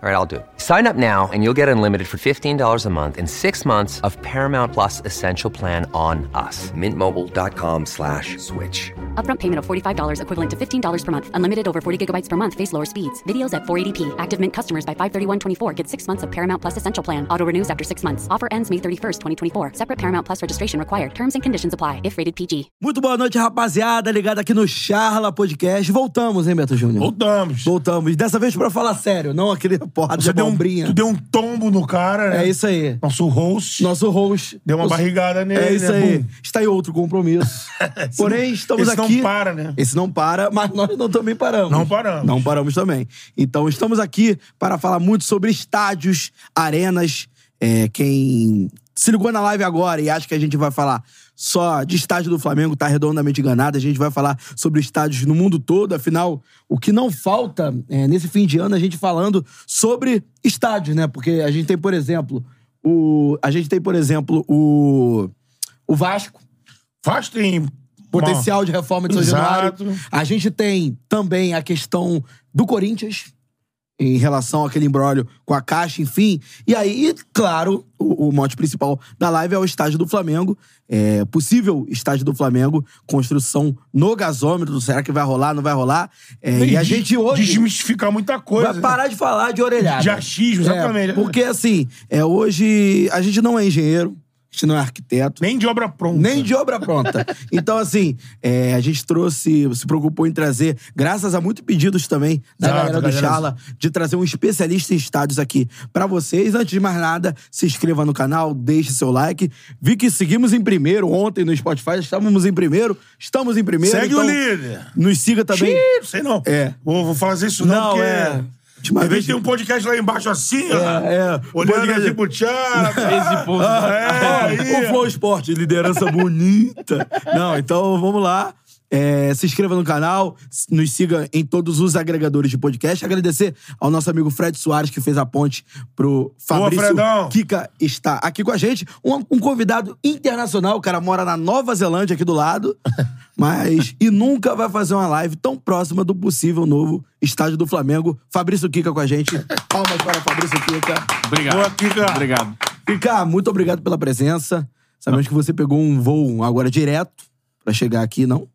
All right, I'll do it. Sign up now and you'll get unlimited for $15 a month and six months of Paramount Plus Essential Plan on us. Mintmobile.com slash switch. Upfront payment of $45 equivalent to $15 per month. Unlimited over 40 gigabytes per month. Face lower speeds. Videos at 480p. Active Mint customers by 531.24 get six months of Paramount Plus Essential Plan. Auto renews after six months. Offer ends May 31st, 2024. Separate Paramount Plus registration required. Terms and conditions apply if rated PG. Muito boa noite, rapaziada. Ligado aqui no Charla Podcast. Voltamos, hein, Beto Júnior? Voltamos. Voltamos. Dessa vez pra falar sério, não aquele porra Você de deu um, abobrinha. tu deu um tombo no cara, né? É isso aí. Nosso host. Nosso host. Deu uma Os- barrigada nele, É isso né? aí. Bum. Está em outro compromisso. Porém, estamos esse não aqui. para, né? Esse não para, mas nós não também paramos. Não paramos. Não paramos também. Então, estamos aqui para falar muito sobre estádios, arenas. É, quem se ligou na live agora e acha que a gente vai falar só de estádio do Flamengo tá redondamente enganado. A gente vai falar sobre estádios no mundo todo. Afinal, o que não falta é, nesse fim de ano a gente falando sobre estádios, né? Porque a gente tem, por exemplo, o. A gente tem, por exemplo, o. O Vasco, Faz tem potencial de reforma de São. Januário. A gente tem também a questão do Corinthians em relação àquele embrólio com a Caixa, enfim. E aí, claro, o, o mote principal da live é o estádio do Flamengo. É, possível estádio do Flamengo, construção no gasômetro. Será que vai rolar, não vai rolar? É, e a gente hoje Desmistificar muita coisa. vai parar de falar de orelhada. De achismo, exatamente. É, porque, assim, é, hoje a gente não é engenheiro, a gente não é arquiteto. Nem de obra pronta. Nem de obra pronta. Então, assim, é, a gente trouxe, se preocupou em trazer, graças a muitos pedidos também da Exato, galera do galera. Charla, de trazer um especialista em estádios aqui pra vocês. Antes de mais nada, se inscreva no canal, deixe seu like. Vi que seguimos em primeiro ontem no Spotify, estávamos em primeiro, estamos em primeiro. Segue então o líder. Nos siga também. Xiii, não sei não. É. Vou, vou fazer isso não, Não, porque... é. Às vez- vezes tem um podcast lá embaixo assim, ó. é. Olhando Podcast- assim pro Thiago. Esse ponto. É, aí. O Flow Esporte, liderança bonita. Não, então vamos lá. É, se inscreva no canal, nos siga em todos os agregadores de podcast. Agradecer ao nosso amigo Fred Soares, que fez a ponte pro Fabrício Fredão. Kika está aqui com a gente. Um, um convidado internacional, o cara mora na Nova Zelândia, aqui do lado. Mas. e nunca vai fazer uma live tão próxima do possível novo estádio do Flamengo. Fabrício Kika com a gente. Palmas para o Fabrício Kika. Obrigado. Boa, Kika. Obrigado. Kika, muito obrigado pela presença. Sabemos que você pegou um voo agora direto pra chegar aqui, não?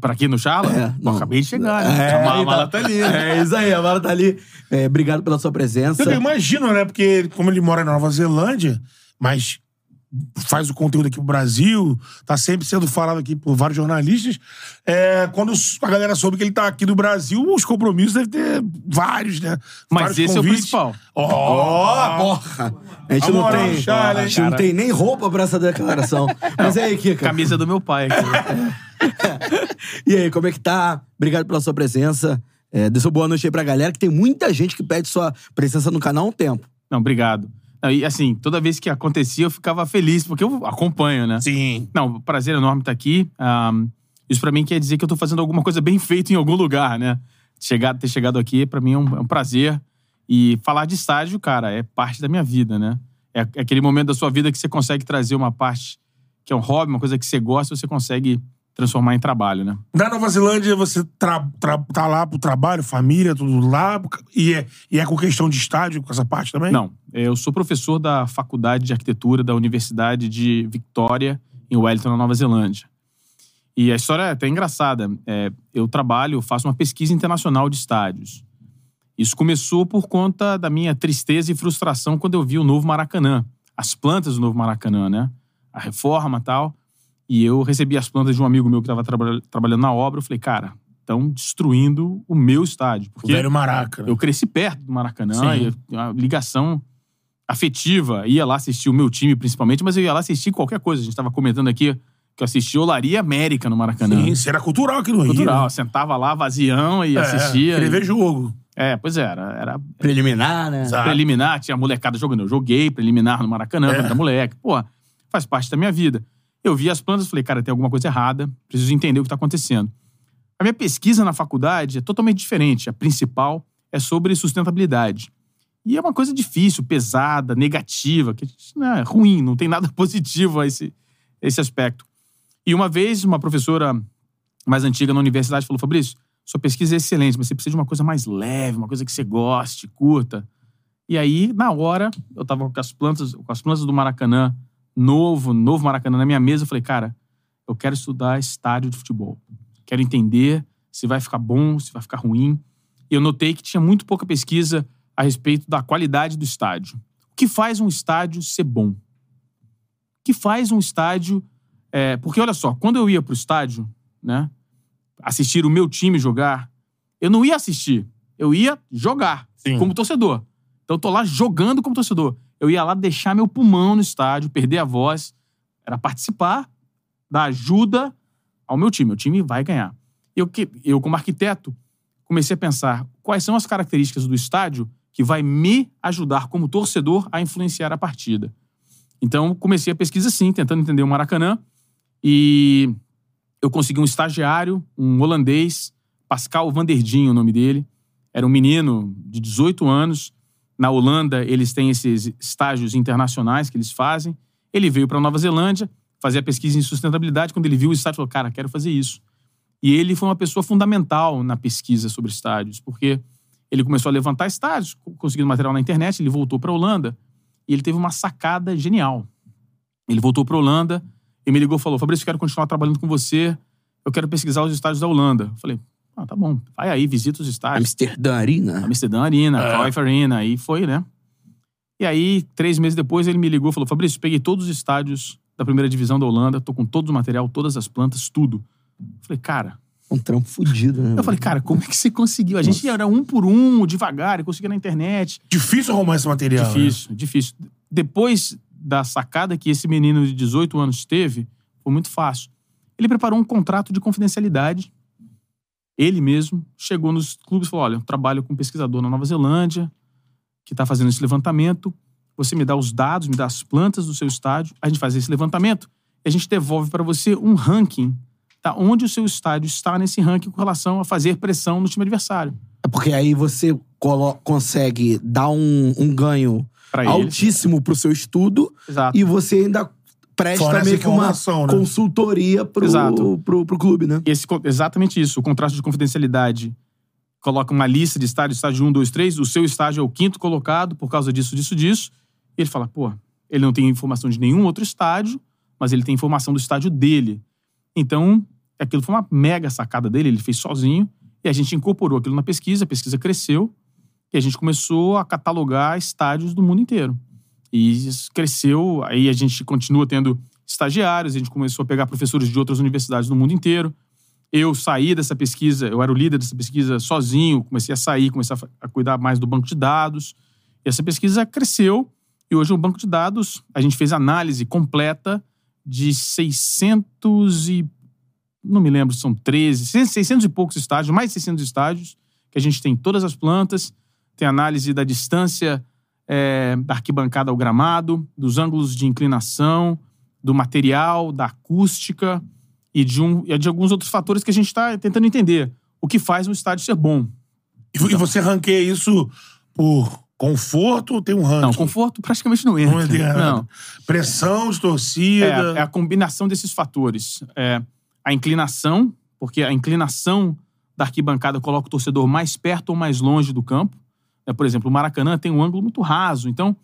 Pra aqui no Charla? É, Pô, não. acabei de chegar, né? É, a mala, então- tá ali. né? É isso aí, a mala tá ali. É, obrigado pela sua presença. Eu imagino, né? Porque como ele mora na Nova Zelândia, mas faz o conteúdo aqui pro Brasil, tá sempre sendo falado aqui por vários jornalistas. É, quando a galera soube que ele tá aqui no Brasil, os compromissos devem ter vários, né? Mas Vários esse é o convites. principal. Ó, Porra! A gente A não tem, a gente não tem nem roupa pra essa declaração. Mas e aí, Kika? Camisa do meu pai aqui. E aí, como é que tá? Obrigado pela sua presença. É, dê sua boa noite aí pra galera, que tem muita gente que pede sua presença no canal há um tempo. Não, obrigado. E assim, toda vez que acontecia, eu ficava feliz, porque eu acompanho, né? Sim. Não, prazer enorme estar aqui. Ahm, isso pra mim quer dizer que eu tô fazendo alguma coisa bem feita em algum lugar, né? Chegar, ter chegado aqui, pra mim é um, é um prazer. E falar de estágio, cara, é parte da minha vida, né? É, é aquele momento da sua vida que você consegue trazer uma parte que é um hobby, uma coisa que você gosta, você consegue transformar em trabalho, né? Na Nova Zelândia, você tra- tra- tá lá pro trabalho, família, tudo lá. E é, e é com questão de estádio, com essa parte também? Não, eu sou professor da Faculdade de Arquitetura da Universidade de Victoria, em Wellington, na Nova Zelândia. E a história é até engraçada. É, eu trabalho, faço uma pesquisa internacional de estádios. Isso começou por conta da minha tristeza e frustração quando eu vi o novo Maracanã, as plantas do novo Maracanã, né? A reforma e tal. E eu recebi as plantas de um amigo meu que estava trabalhando na obra. Eu falei, cara, estão destruindo o meu estádio. O Porque velho Maraca. né? eu cresci perto do Maracanã, Sim. e a ligação afetiva. Ia lá assistir o meu time, principalmente, mas eu ia lá assistir qualquer coisa. A gente estava comentando aqui que eu assisti Olaria América no Maracanã. Sim, isso era cultural aqui no Rio. Cultural. né? Sentava lá, vazião e É, assistia. Queria e- ver jogo. É, pois é, era, era Preliminar, né? Exato. preliminar, tinha molecada jogando. Eu joguei preliminar no Maracanã É. quando era moleque. Pô, faz parte da minha vida. Eu vi as plantas e falei, cara, tem alguma coisa errada, preciso entender o que está acontecendo. A minha pesquisa na faculdade é totalmente diferente. A principal é sobre sustentabilidade. E é uma coisa difícil, pesada, negativa, que não é ruim, não tem nada positivo a esse, esse aspecto. E uma vez, uma professora mais antiga na universidade falou: Fabrício, sua pesquisa é excelente, mas você precisa de uma coisa mais leve, uma coisa que você goste, curta. E aí, na hora, eu tava com as plantas, com as plantas do Maracanã, novo, novo Maracanã na minha mesa, eu falei, cara, eu quero estudar estádio de futebol. Quero entender se vai ficar bom, se vai ficar ruim. E eu notei que tinha muito pouca pesquisa a respeito da qualidade do estádio. O que faz um estádio ser bom? O que faz um estádio. é, porque, olha só, quando eu ia pro estádio, né, assistir o meu time jogar, eu não ia assistir, eu ia jogar Sim. como torcedor. Então eu tô lá jogando como torcedor. Eu ia lá deixar meu pulmão no estádio, perder a voz, era participar da ajuda ao meu time. Meu time vai ganhar. Eu, eu como arquiteto, comecei a pensar quais são as características do estádio que vai me ajudar como torcedor a influenciar a partida. Então, comecei a pesquisa assim, tentando entender o Maracanã. E eu consegui um estagiário, um holandês, Pascal Vanderdin, o nome dele. Era um menino de 18 anos. Na Holanda, eles têm esses estágios internacionais que eles fazem. Ele veio para Nova Zelândia fazer a pesquisa em sustentabilidade. Quando ele viu o estádio, falou: Cara, quero fazer isso. E ele foi uma pessoa fundamental na pesquisa sobre estádios, porque ele começou a levantar estádios, co- conseguindo material na internet. Ele voltou para a Holanda e ele teve uma sacada genial. Ele voltou para a Holanda e me ligou e falou: Fabrício, quero continuar trabalhando com você. Eu quero pesquisar os estádios da Holanda. Eu falei: Ah, tá bom, vai aí, visita os estádios. Amsterdã Arena. Amsterdã Arena, É. Cruyff Arena, aí foi, né? E aí, três meses depois, ele me ligou e falou: Fabrício, peguei todos os estádios da primeira divisão da Holanda, tô com todo o material, todas as plantas, tudo. Eu falei, cara. Um trampo fudido, né? Eu falei, cara, como é que você conseguiu? A gente era um por um, devagar, e conseguia na internet. Difícil arrumar esse material. né? Difícil, difícil. Depois da sacada que esse menino de 18 anos teve, foi muito fácil. Ele preparou um contrato de confidencialidade. Ele mesmo chegou nos clubes e falou: Olha, eu trabalho com um pesquisador na Nova Zelândia, que está fazendo esse levantamento. Você me dá os dados, me dá as plantas do seu estádio, a gente faz esse levantamento e a gente devolve para você um ranking tá? onde o seu estádio está nesse ranking com relação a fazer pressão no time adversário. É porque aí você consegue dar um, um ganho Pra altíssimo pro seu estudo Exato. e você ainda presta Fornece meio que uma informação, né? consultoria pro, Exato. pro, pro clube, né? Esse, exatamente isso. O contrato de confidencialidade coloca uma lista de estádios, estágio 1, 2, 3. O seu estágio é o quinto colocado por causa disso, disso, disso. E ele fala, pô, ele não tem informação de nenhum outro estádio, mas ele tem informação do estádio dele. Então, aquilo foi uma mega sacada dele, ele fez sozinho. E a gente incorporou aquilo na pesquisa, a pesquisa cresceu. E a gente começou a catalogar estádios do mundo inteiro. E cresceu, aí a gente continua tendo estagiários, a gente começou a pegar professores de outras universidades do mundo inteiro. Eu saí dessa pesquisa, eu era o líder dessa pesquisa sozinho, comecei a sair, comecei a cuidar mais do banco de dados. E essa pesquisa cresceu e hoje o banco de dados, a gente fez análise completa de 600 e não me lembro, são 13, 600 e poucos estádios, mais de 600 estádios, que a gente tem todas as plantas, tem análise da distância é, da arquibancada ao gramado, dos ângulos de inclinação, do material, da acústica e de, um, e de alguns outros fatores que a gente está tentando entender. O que faz um estádio ser bom. E vo- E você ranqueia isso por conforto ou tem um ranking? Não, conforto praticamente não entra. Não entra. Não. Pressão de torcida. É, é a combinação desses fatores. É, a inclinação, porque a inclinação da arquibancada coloca o torcedor mais perto ou mais longe do campo. É, por exemplo, o Maracanã tem um ângulo muito raso. Então,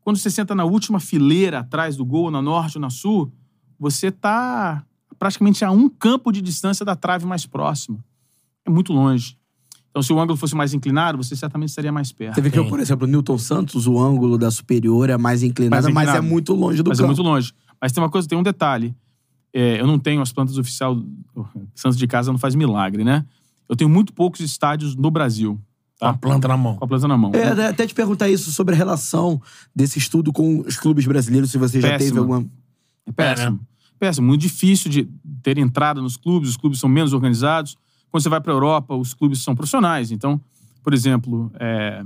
quando você senta na última fileira atrás do gol, na norte ou na sul, você está praticamente a um campo de distância da trave mais próxima. É muito longe. Então, se o ângulo fosse mais inclinado, você certamente estaria mais perto. Você vê que, por exemplo, o Newton Santos, o ângulo da superior é mais inclinado, Mais mas é inclinado. muito longe do mas campo. é muito longe. Mas tem uma coisa, tem um detalhe. É, eu não tenho as plantas oficial. Santos de casa não faz milagre, né? Eu tenho muito poucos estádios no Brasil. Com a planta na mão. Com a planta na mão. É, até te perguntar isso sobre a relação desse estudo com os clubes brasileiros, se você já Péssimo. teve alguma. É péssimo. É, né? péssimo, muito difícil de ter entrada nos clubes, os clubes são menos organizados. Quando você vai para a Europa, os clubes são profissionais. Então, por exemplo, é,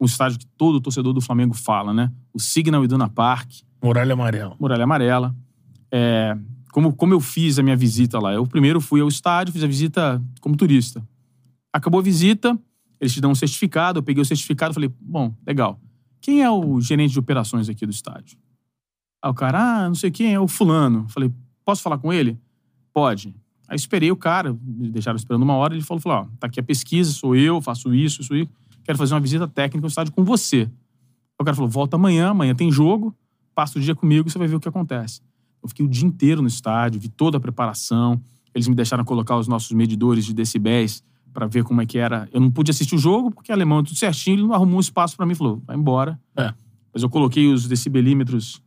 um estádio que todo torcedor do Flamengo fala, né? O Signal Iduna Park, Muralha Amarela. Muralha Amarela. É, como, como eu fiz a minha visita lá? Eu primeiro fui ao estádio, fiz a visita como turista. Acabou a visita, eles te dão um certificado, eu peguei o certificado e falei, bom, legal. Quem é o gerente de operações aqui do estádio? Aí o cara, ah, não sei quem, é o fulano. Falei, posso falar com ele? Pode. Aí esperei o cara, me deixaram esperando uma hora, ele falou, falou, ó, tá aqui a pesquisa, sou eu, faço isso, isso, isso. Quero fazer uma visita técnica no estádio com você. Aí o cara falou, volta amanhã, amanhã tem jogo, passa o dia comigo e você vai ver o que acontece. Eu fiquei o dia inteiro no estádio, vi toda a preparação. Eles me deixaram colocar os nossos medidores de decibéis para ver como é que era. Eu não pude assistir o jogo porque alemão é tudo certinho, ele não arrumou um espaço para mim, falou, vai embora. É. Mas eu coloquei os decibelímetros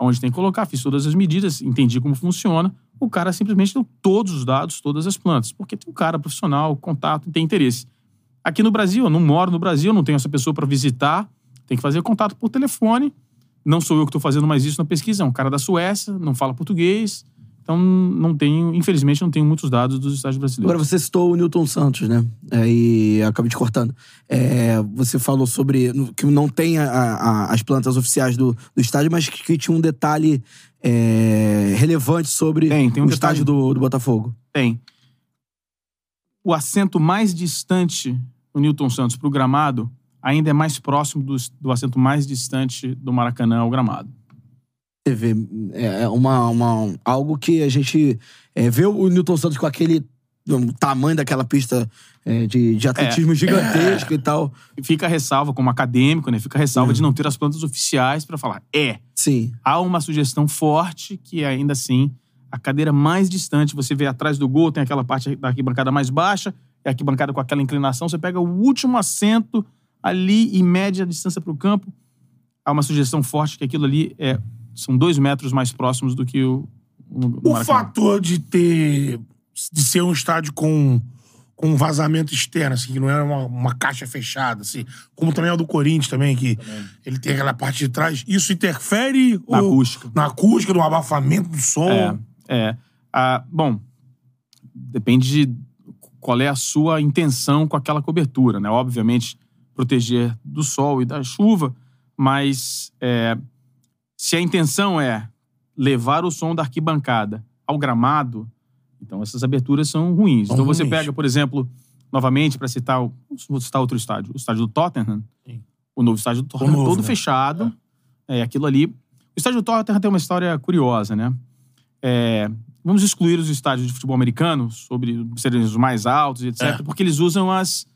onde tem que colocar, fiz todas as medidas, entendi como funciona. O cara simplesmente deu todos os dados, todas as plantas, porque tem um cara profissional, contato, tem interesse. Aqui no Brasil, eu não moro no Brasil, não tenho essa pessoa para visitar, tem que fazer contato por telefone. Não sou eu que estou fazendo mais isso na pesquisa, é um cara da Suécia, não fala português. Então, não tenho, infelizmente, não tenho muitos dados dos estádios brasileiros. Agora, você citou o Newton Santos, né? É, e acabei te cortando. É, você falou sobre que não tem a- a- as plantas oficiais do, do estádio, mas que, que tinha um detalhe é, relevante sobre Tem, tem um o detalhe. estádio do, do Botafogo. Tem. O assento mais distante do Newton Santos para o gramado ainda é mais próximo do, do assento mais distante do Maracanã ao gramado. Vê, é é uma, uma, algo que a gente é, vê o Newton Santos com aquele tamanho daquela pista é, de, de atletismo gigantesco e tal. Fica a ressalva, como acadêmico, né? Fica a ressalva de não ter as plantas oficiais para falar. É, Sim. há uma sugestão forte que ainda assim a cadeira mais distante, você vê atrás do gol, tem aquela parte da arquibancada mais baixa, é a arquibancada com aquela inclinação, você pega o último assento ali em média distância para o campo, há uma sugestão forte que aquilo ali é, são dois metros mais próximos do que o, o, O fator de ter. de ser um estádio com, com um vazamento externo, assim, que não é uma, uma caixa fechada, assim, como também é o do Corinthians também, que ele tem aquela parte de trás, isso interfere Na ou- acústica. na acústica, no abafamento do som. É, é. Ah, bom, depende de qual é a sua intenção com aquela cobertura, né? Obviamente, proteger do sol e da chuva, mas é, se a intenção é levar o som da arquibancada ao gramado, então essas aberturas são ruins. São então você ruins. pega, por exemplo, novamente, para citar, vou citar outro estádio, o estádio do Tottenham, Sim. o novo estádio do Tottenham, novo, todo né? fechado, é aquilo ali. O estádio do Tottenham tem uma história curiosa, né? É, vamos excluir os estádios de futebol americano, sobre serem os mais altos, etc., É. porque eles usam as,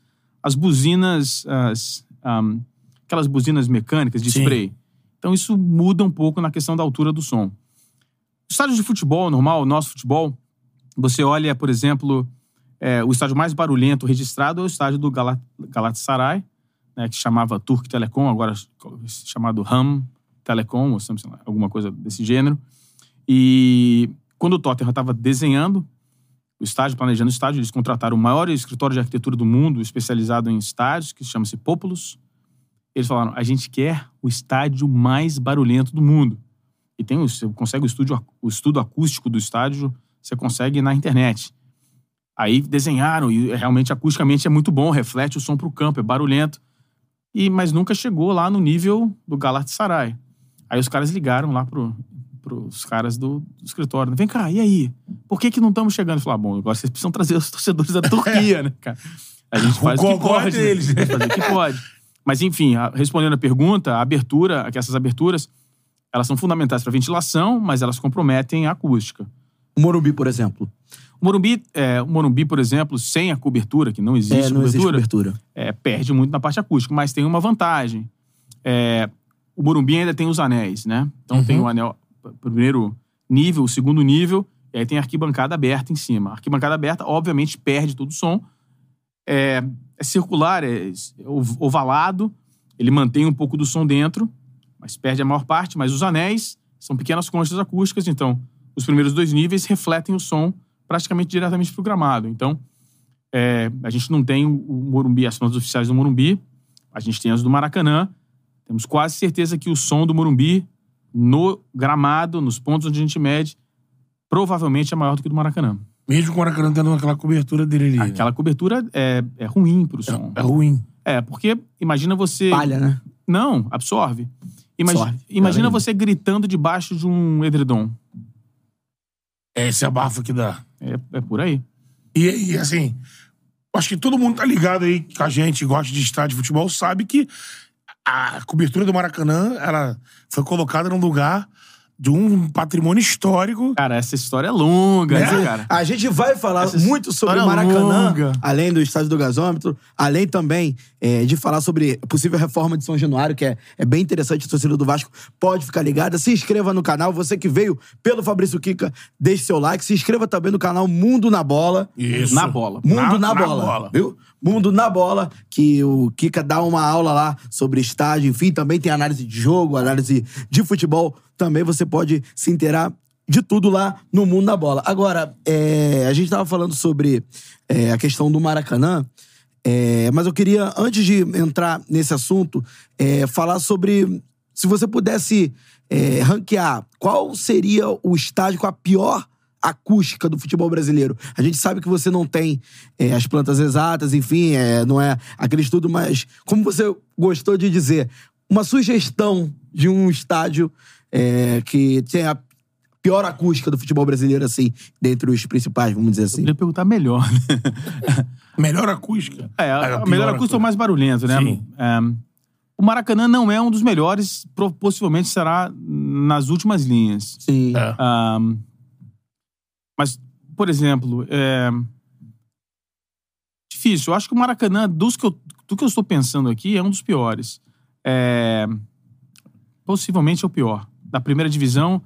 as buzinas, as, ahm, aquelas buzinas mecânicas de Sim. spray. Então isso muda um pouco na questão da altura do som. Estádio de futebol normal, nosso futebol, você olha, por exemplo, é, o estádio mais barulhento registrado é o estádio do Galat Galatasaray, né, que chamava Turk Telecom, agora chamado Ram Telecom, ou lá, alguma coisa desse gênero. E quando o Tottenham estava desenhando o estádio, planejando o estádio, eles contrataram o maior escritório de arquitetura do mundo, especializado em estádios, que chama-se Populus. Eles falaram: a gente quer o estádio mais barulhento do mundo. E tem, o- você consegue o, estúdio, o estudo acústico do estádio, você consegue na internet. Aí desenharam, e realmente acusticamente é muito bom, reflete o som para o campo, é barulhento. E, mas nunca chegou lá no nível do Galatasaray. Aí os caras ligaram lá pro, pros caras do, do escritório. né? Vem cá, e aí? Por que que não estamos chegando? Falaram, bom, agora vocês precisam trazer os torcedores da Turquia, né, cara? A gente faz o, que gogó é pode. né? deles, né? A gente faz o que pode. Mas, enfim, a- respondendo a pergunta, a abertura, que essas aberturas, elas são fundamentais para ventilação, mas elas comprometem a acústica. O Morumbi, por exemplo. O Morumbi, é, o Morumbi, por exemplo, sem a cobertura, que não existe É, não existe cobertura, cobertura. é, perde muito na parte acústica, mas tem uma vantagem. É, o Morumbi ainda tem os anéis, né? Então Uhum. tem o anel primeiro nível, o segundo nível, e aí tem a arquibancada aberta em cima. A arquibancada aberta, obviamente, perde todo o som. É, circular, é ov- ovalado, ele mantém um pouco do som dentro, mas perde a maior parte. Mas os anéis são pequenas conchas acústicas, então os primeiros dois níveis refletem o som praticamente diretamente para o gramado. Então, é, a gente não tem o Morumbi, as plantas oficiais do Morumbi, a gente tem as do Maracanã. Temos quase certeza que o som do Morumbi, no gramado, nos pontos onde a gente mede, provavelmente é maior do que o do Maracanã. Mesmo com o Maracanã tendo aquela cobertura dele ali. Aquela cobertura é, é ruim pro É, som. é ruim. É, porque imagina você. Palha, né? Não, absorve. Absorve. Imagina você gritando debaixo de um edredom. É esse abafo que dá. É, é por aí. E, e, assim, acho que todo mundo tá ligado aí com a gente, gosta de estádio de futebol, sabe que a cobertura do Maracanã, ela foi colocada num lugar de um patrimônio histórico. Cara, essa história é longa, Né? né, cara? A gente vai falar Essa muito sobre o história Maracanã, longa. além do estádio do gasômetro, além também é, de falar sobre a possível reforma de São Januário, que é, é bem interessante, a torcida do Vasco pode ficar ligada. Se inscreva no canal, você que veio pelo Fabrício Kika, deixe seu like. Se inscreva também no canal Mundo na Bola. Isso. Na bola. Mundo Na- na, na bola, bola. viu? Mundo na bola, que o Kika dá uma aula lá sobre estádio, enfim, também tem análise de jogo, análise de futebol. Também você pode se inteirar de tudo lá no Mundo na Bola. Agora, é, a gente tava falando sobre é, a questão do Maracanã, é, mas eu queria, antes de entrar nesse assunto, é, falar sobre se você pudesse é, ranquear qual seria o estádio com a pior acústica do futebol brasileiro. A gente sabe que você não tem é, as plantas exatas, enfim, é, não é aquele estudo, mas como você gostou de dizer, uma sugestão de um estádio é, que tem a pior acústica do futebol brasileiro, assim, dentre os principais, vamos dizer Eu assim. queria perguntar melhor, né? Melhor acústica. É, a, a a melhor acústica é o mais barulhento, né? Sim. É, o Maracanã não é um dos melhores, possivelmente será nas últimas linhas. Sim. É. Mas, por exemplo, é... difícil. Eu acho que o Maracanã, dos que eu, do que eu estou pensando aqui, é um dos piores. É... Possivelmente é o pior. Da primeira divisão,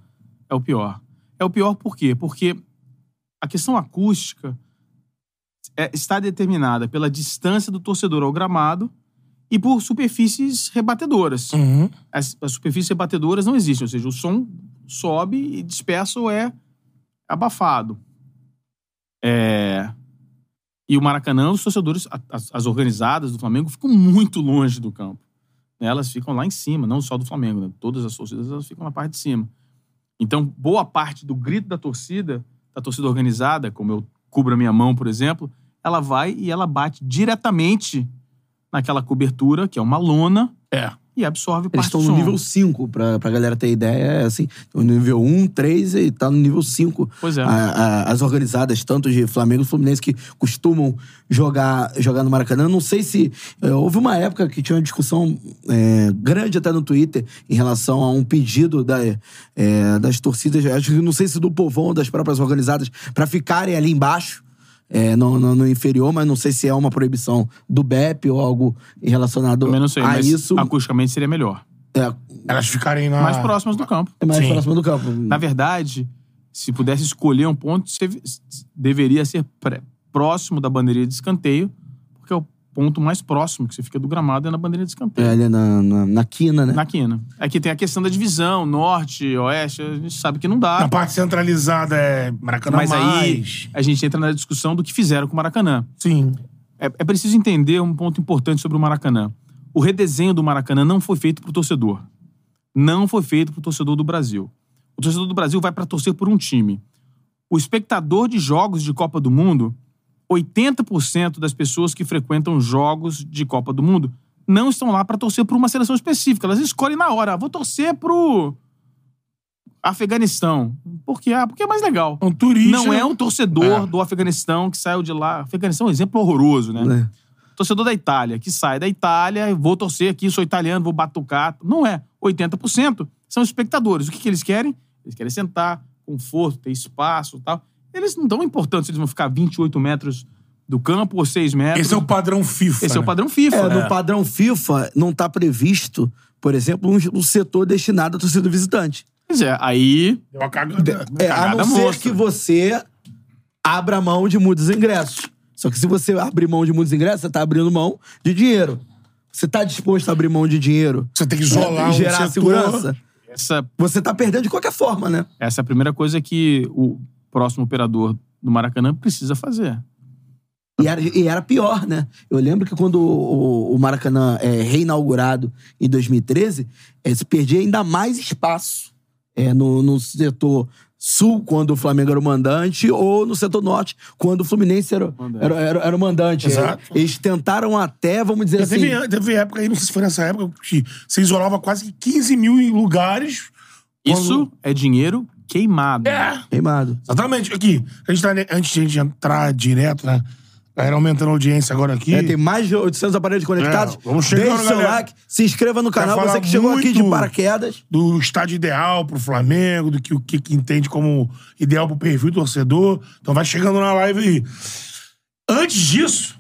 é o pior. É o pior por quê? Porque a questão acústica é- está determinada pela distância do torcedor ao gramado e por superfícies rebatedoras. Uhum. As, as superfícies rebatedoras não existem, ou seja, o som sobe e dispersa ou é abafado. É... E o Maracanã, os torcedores, as, as organizadas do Flamengo, ficam muito longe do campo. Elas ficam lá em cima, não só do Flamengo, né? todas as torcidas elas ficam na parte de cima. Então, boa parte do grito da torcida, da torcida organizada, como eu cubro a minha mão, por exemplo, ela vai e ela bate diretamente naquela cobertura, que é uma lona, É. e absorve Eles parte estão no som. nível 5, pra, pra galera ter ideia. É assim, no nível 1, 3 e tá no nível 5. Pois é. A- a- as organizadas, tanto de Flamengo e Fluminense, que costumam jogar, jogar no Maracanã. Não sei se. é, houve uma época que tinha uma discussão é, grande até no Twitter em relação a um pedido da, é, das torcidas, acho que não sei se do povão ou das próprias organizadas, pra ficarem ali embaixo. É, no, no- no inferior, mas não sei se é uma proibição do BEP ou algo relacionado Também não sei, a mas isso. acusticamente seria melhor. É, Elas ficarem na. Mais próximas do campo. é mais Sim. próximo do campo. Na verdade, se pudesse escolher um ponto, deveria ser pré- próximo da bandeirinha de escanteio, ponto mais próximo que você fica do gramado é na bandeirinha de escanteio. É, ali na, na, na quina, né? Na quina. Aqui tem a questão da divisão, norte, oeste, a gente sabe que não dá. Na parte centralizada é Maracanã mas aí mais. a gente entra na discussão do que fizeram com o Maracanã. Sim. É, é preciso entender um ponto importante sobre o Maracanã. O redesenho do Maracanã não foi feito pro torcedor. Não foi feito pro torcedor do Brasil. O torcedor do Brasil vai para torcer por um time. O espectador de jogos de Copa do Mundo, 80% das pessoas que frequentam jogos de Copa do Mundo não estão lá para torcer por uma seleção específica. Elas escolhem na hora. Ah, vou torcer pro Afeganistão. Por quê? Ah, porque é mais legal. Um turista. Não é um torcedor É. do Afeganistão que saiu de lá. Afeganistão é um exemplo horroroso, né? É. Torcedor da Itália, que sai da Itália, vou torcer aqui, sou italiano, vou batucar. Não é. 80% são espectadores. O que, que eles querem? Eles querem sentar, conforto, ter espaço e tal. Eles não dão importância se eles vão ficar 28 metros do campo ou 6 metros. Esse é o padrão FIFA. Esse é o né? padrão FIFA. É, né? no padrão FIFA não tá previsto, por exemplo, um, um setor destinado à torcida visitante. Pois é, aí Deu uma cagada. É, a não ser monstra. que você abra mão de muitos ingressos. Só que se você abrir mão de muitos ingressos, você tá abrindo mão de dinheiro. Você tá disposto a abrir mão de dinheiro? Você tem que isolar e um gerar setor. segurança? essa, Você tá perdendo de qualquer forma, né? essa é a primeira coisa que o próximo operador do Maracanã precisa fazer. E era, e era pior, né? Eu lembro que quando o, o Maracanã é reinaugurado em 2013, eh, se perdia ainda mais espaço é, no, no setor sul, quando o Flamengo era o mandante, ou no setor norte, quando o Fluminense era, era, era, era o mandante. Exato. Eles tentaram até, vamos dizer Já assim. teve, teve época aí, não sei se foi nessa época, que você isolava quase que 15 mil lugares. Isso é dinheiro queimado. É. Queimado. Exatamente. Aqui, a gente tá, antes de a gente entrar direto, né? A galera aumentando a audiência agora aqui. É, tem mais de 800 aparelhos conectados. É, vamos chegando, Deixe seu galera. like, se inscreva no canal. Você que chegou aqui de paraquedas. do estádio ideal pro Flamengo, do que o que, que entende como ideal pro perfil do torcedor. Então vai chegando na live aí. Antes disso,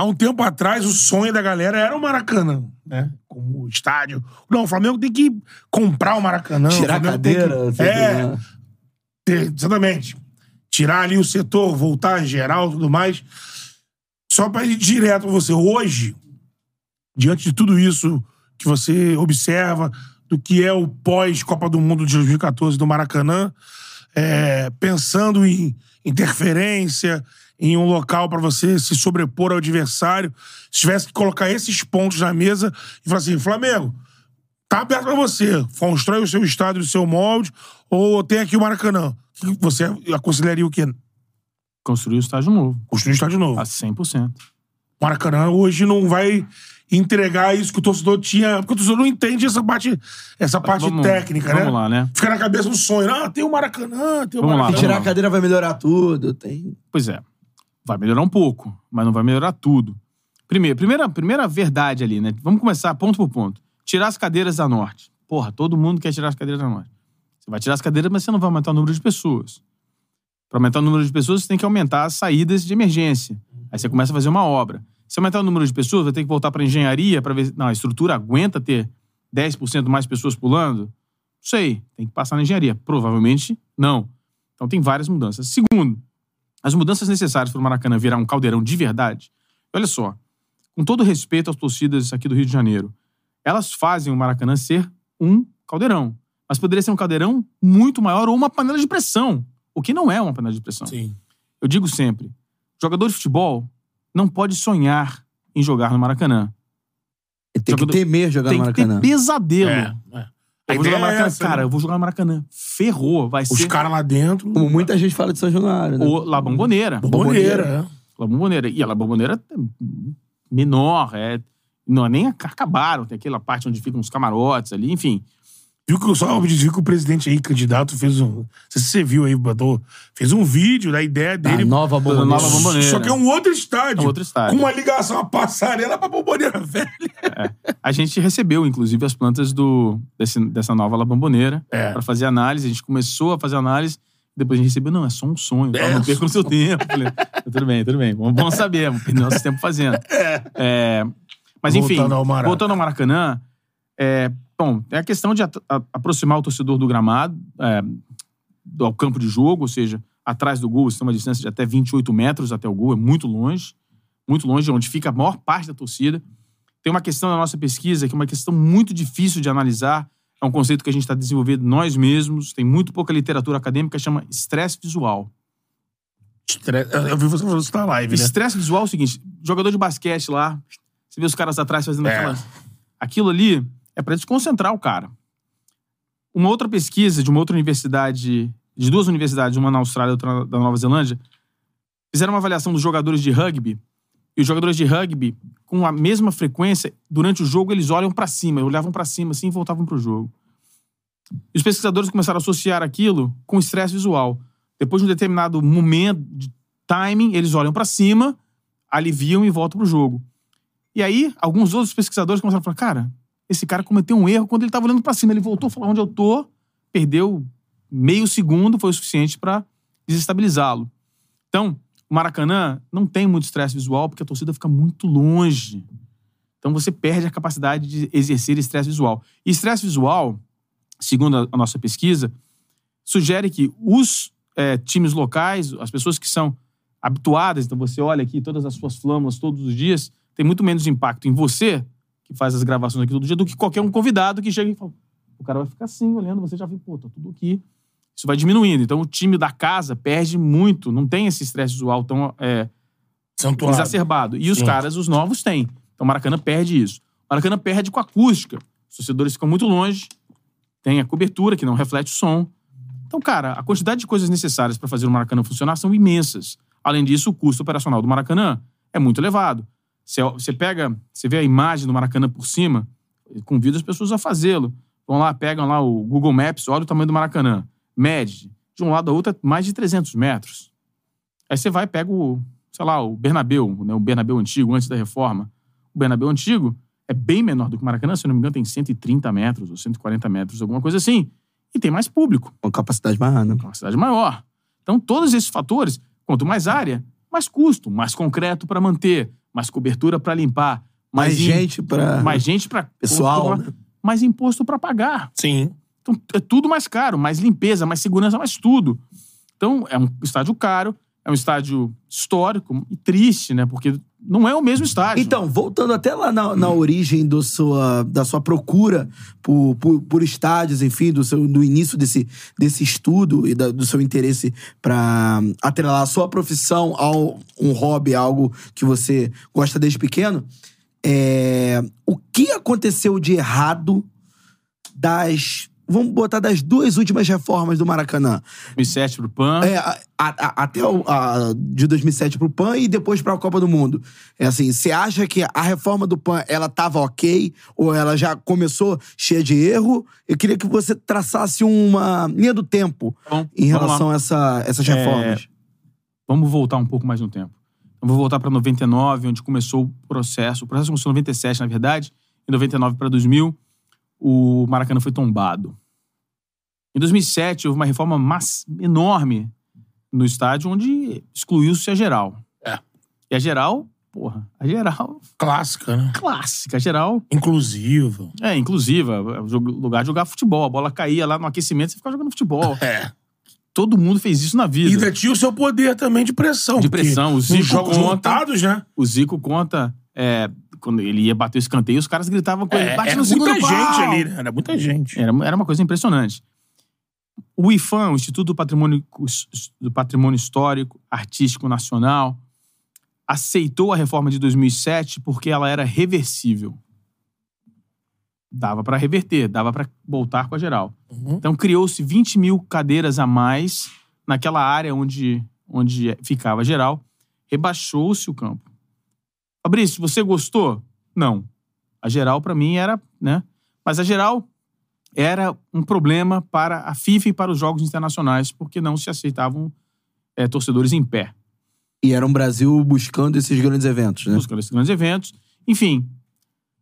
há um tempo atrás, o sonho da galera era o Maracanã, né? Como estádio. Não, o Flamengo tem que comprar o Maracanã. Tirar o a que- cadeira. sei É, ter- exatamente. Tirar ali o setor, voltar em geral e tudo mais. Só pra ir direto pra você. Hoje, diante de tudo isso que você observa, do que é o pós-Copa do Mundo de 2014 do Maracanã, é, pensando em interferência, em um local pra você se sobrepor ao adversário, se tivesse que colocar esses pontos na mesa e falar assim: Flamengo, tá aberto pra você. Constrói o seu estádio, o seu molde, ou tem aqui o Maracanã. Você aconselharia o quê? Construir o estádio novo. Construir um estádio novo. A 100%. O Maracanã hoje não vai entregar isso que o torcedor tinha. Porque o torcedor não entende essa parte, essa parte Vamos- técnica, né? vamos lá, né? Fica na cabeça um sonho. Ah, tem o Maracanã, tem o Vamos lá, Maracanã. Se tirar Não. a cadeira vai melhorar tudo. Tem... Pois é. Vai melhorar um pouco, mas não vai melhorar tudo. Primeiro, primeira, primeira verdade ali, né? Vamos começar ponto por ponto. Tirar as cadeiras da norte. Porra, todo mundo quer tirar as cadeiras da norte. Você vai tirar as cadeiras, mas você não vai aumentar o número de pessoas. Para aumentar o número de pessoas, você tem que aumentar as saídas de emergência. Aí você começa a fazer uma obra. Se aumentar o número de pessoas, vai ter que voltar para engenharia para ver não, a estrutura aguenta ter 10% mais pessoas pulando. Não sei, tem que passar na engenharia. Provavelmente não. Então tem várias mudanças. Segundo, as mudanças necessárias para o Maracanã virar um caldeirão de verdade. Olha só, com todo respeito às torcidas aqui do Rio de Janeiro, elas fazem o Maracanã ser um caldeirão. Mas poderia ser um caldeirão muito maior ou uma panela de pressão, o que não é uma panela de pressão. Sim. Eu digo sempre, jogador de futebol não pode sonhar em jogar no Maracanã. Tem que Jogador- temer jogar Tem no que ter Maracanã. pesadelo. É, é. Eu vou jogar no é Maracanã. essa, Cara, né? eu vou jogar no Maracanã. Ferrou, vai Os ser caras lá dentro. Como muita gente fala de São Januário, né? o La Bombonera. Bomboneira, é. La Bombonera. E a La Bombonera é menor, é, não, nem ac- acabaram. Tem aquela parte onde ficam os camarotes ali, enfim. Viu que, só viu que o presidente aí, candidato, fez um. Não sei se você viu aí, botou. Fez um vídeo da ideia Da dele. nova Da bomboneira. nova bomboneira. Só que é um outro estádio. É um outro estádio. Com uma ligação, uma passarela pra bomboneira velha. A gente recebeu, inclusive, as plantas do, desse- dessa nova La Bombonera É. para fazer análise. A gente começou a fazer análise, depois a gente recebeu, não, é só um sonho, tá? É. não perca o seu tempo. Falei, tudo bem, tudo bem, vamos, vamos saber, perder nosso tempo fazendo. É, mas enfim, Voltando ao Maraca. voltando ao Maracanã, é, bom, é a questão de at- a- aproximar o torcedor do gramado, é, do, ao campo de jogo, ou seja, atrás do gol, você tem uma distância de até 28 metros até o gol, é muito longe, muito longe, onde fica a maior parte da torcida. Tem uma questão na nossa pesquisa que é uma questão muito difícil de analisar, é um conceito que a gente está desenvolvendo nós mesmos, tem muito pouca literatura acadêmica, chama estresse visual. Estresse- Eu vi você falando isso na live, né? Estresse visual é o seguinte: jogador de basquete lá, você vê os caras atrás fazendo É. aquela. Aquilo ali é para desconcentrar o cara. Uma outra pesquisa de uma outra universidade, de duas universidades, uma na Austrália e outra da Nova Zelândia, fizeram uma avaliação dos jogadores de rugby. E os jogadores de rugby, com a mesma frequência, durante o jogo, eles olham para cima, olhavam para cima assim e voltavam pro jogo. E os pesquisadores começaram a associar aquilo com estresse visual. Depois de um determinado momento de timing, eles olham para cima, aliviam e voltam pro jogo. E aí, alguns outros pesquisadores começaram a falar: cara, esse cara cometeu um erro quando ele estava olhando para cima. Ele voltou, falou onde eu tô, perdeu meio segundo, foi o suficiente para desestabilizá-lo. Então, o Maracanã não tem muito estresse visual porque a torcida fica muito longe. Então você perde a capacidade de exercer estresse visual. E estresse visual, segundo a- nossa pesquisa, sugere que os eh, times locais, as pessoas que são habituadas, então você olha aqui todas as suas flâmulas todos os dias, tem muito menos impacto em você, que faz as gravações aqui todo dia, do que qualquer um convidado que chega e fala. O cara vai ficar assim, olhando, você já viu, pô, tá tudo aqui. Isso vai diminuindo. Então o time da casa perde muito, não tem esse estresse visual tão é, Santuário. exacerbado. E os Sim. caras, os novos, têm. Então o Maracanã perde isso. O Maracanã perde com a acústica. Os torcedores ficam muito longe, tem a cobertura que não reflete o som. Então, cara, a quantidade de coisas necessárias para fazer o Maracanã funcionar são imensas. Além disso, o custo operacional do Maracanã é muito elevado. Você, você pega, você vê a imagem do Maracanã por cima, convido as pessoas a fazê-lo. Vão lá, pegam lá o Google Maps, olha o tamanho do Maracanã, mede de um lado a outro é mais de 300 metros. Aí você vai e pega o, sei lá, o Bernabéu, né, o Bernabéu antigo, antes da reforma. O Bernabéu antigo é bem menor do que o Maracanã, se eu não me engano, tem 130 metros ou 140 metros, alguma coisa assim. E tem mais público, Uma capacidade maior, né? uma cidade maior. Então, todos esses fatores, quanto mais área, mais custo, mais concreto para manter, mais cobertura para limpar, Mais in- gente pra- mais gente para Pessoal, né? mais imposto para pagar. Sim. Então é tudo mais caro, mais limpeza, mais segurança, mais tudo. Então é um estádio caro, é um estádio histórico e triste, né? Porque não é o mesmo estádio. Então, voltando até lá na, na origem do sua, da sua procura por, por, por estádios, enfim, do, seu, do início desse, desse estudo e da- do seu interesse para atrelar a sua profissão ao um hobby, algo que você gosta desde pequeno, é, o que aconteceu de errado das. Vamos botar das duas últimas reformas do Maracanã. 2007 pro PAN. É, a- a- até o, a, de 2007 pro PAN e depois pra Copa do Mundo. É assim, você acha que a reforma do PAN, ela tava ok? Ou ela já começou cheia de erro? Eu queria que você traçasse uma linha do tempo Bom, em relação a essa, essas reformas. Vamos voltar um pouco mais no tempo. Então, vou voltar para 99, onde começou o processo. O processo começou em 97, na verdade. Em 99 para 2000, o Maracanã foi tombado. Em 2007, houve uma reforma mass- enorme no estádio, onde excluiu-se a geral. É. E a geral, porra, a geral Clássica, né? clássica. A geral Inclusiva. é inclusiva. é lugar de jogar futebol. A bola caía lá no aquecimento, você ficava jogando futebol. É. Todo mundo fez isso na E vida. ainda tinha o seu poder também de pressão. De pressão, o Zico jogos conta. lotados, né? O Zico conta, é, quando ele ia bater o escanteio, os caras gritavam com ele, É, bate era no muita pau! gente ali, né? Era muita gente. Era, era uma coisa impressionante. O IFAM, o Instituto do Patrimônio, do Patrimônio Histórico Artístico Nacional, aceitou a reforma de 2007 porque ela era reversível. Dava para reverter, dava para voltar com a geral. Uhum. Então criou-se 20 mil cadeiras a mais naquela área onde, onde ficava a geral. Rebaixou-se o campo. Fabrício, você gostou? Não. A geral, para mim, era. Né? Mas a geral era um problema para a FIFA e para os jogos internacionais, porque não se aceitavam eh, torcedores em pé. E era um Brasil buscando esses grandes eventos, né? buscando esses grandes eventos. Enfim.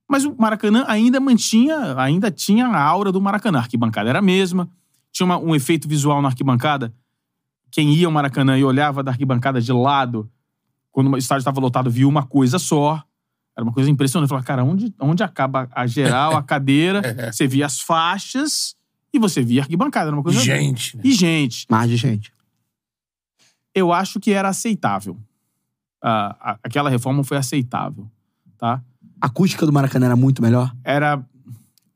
Mas o Maracanã ainda mantinha, ainda tinha a aura do Maracanã. A arquibancada era a mesma. Tinha uma- um efeito visual na arquibancada. Quem ia ao Maracanã e olhava da arquibancada de lado, quando o estádio estava lotado, via uma coisa só. Era uma coisa impressionante. Falava, cara, onde, onde acaba a geral, a cadeira? Você via as faixas e você via a arquibancada. Era uma coisa... Gente, né? E gente Mais de gente. eu acho que era aceitável. Ah, a- aquela reforma foi aceitável, tá? A acústica do Maracanã era muito melhor? Era,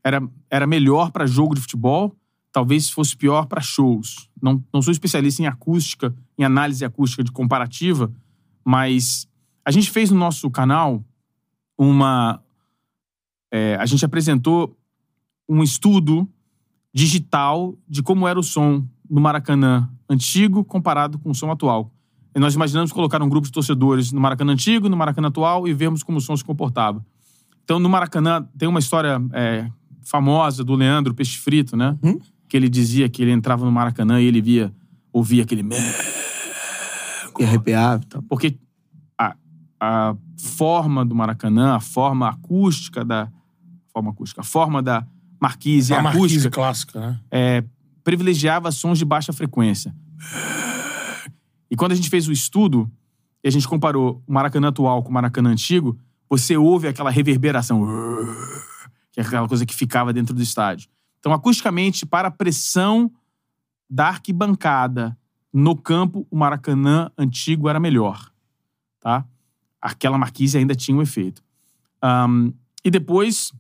era, era melhor para jogo de futebol, talvez fosse pior para shows. Não, não sou especialista em acústica, em análise acústica de comparativa, mas a gente fez no nosso canal uma. é, a gente apresentou um estudo digital de como era o som no Maracanã antigo comparado com o som atual. E nós imaginamos colocar um grupo de torcedores no Maracanã antigo, no Maracanã atual e vermos como o som se comportava. Então, no Maracanã, tem uma história é, famosa do Leandro Peixe Frito, né? Que ele dizia que ele entrava no Maracanã e ele via, ouvia aquele. E arrepiava. Porque a, forma do Maracanã, a forma acústica da. Forma acústica, a forma da marquise A marquise acústica clássica, né? é, privilegiava sons de baixa frequência. E quando a gente fez o estudo, e a gente comparou o Maracanã atual com o Maracanã antigo, você ouve aquela reverberação, que é aquela coisa que ficava dentro do estádio. Então, acusticamente, para a pressão da arquibancada no campo, o Maracanã antigo era melhor. Tá? Aquela marquise ainda tinha um efeito. Ahn, e depois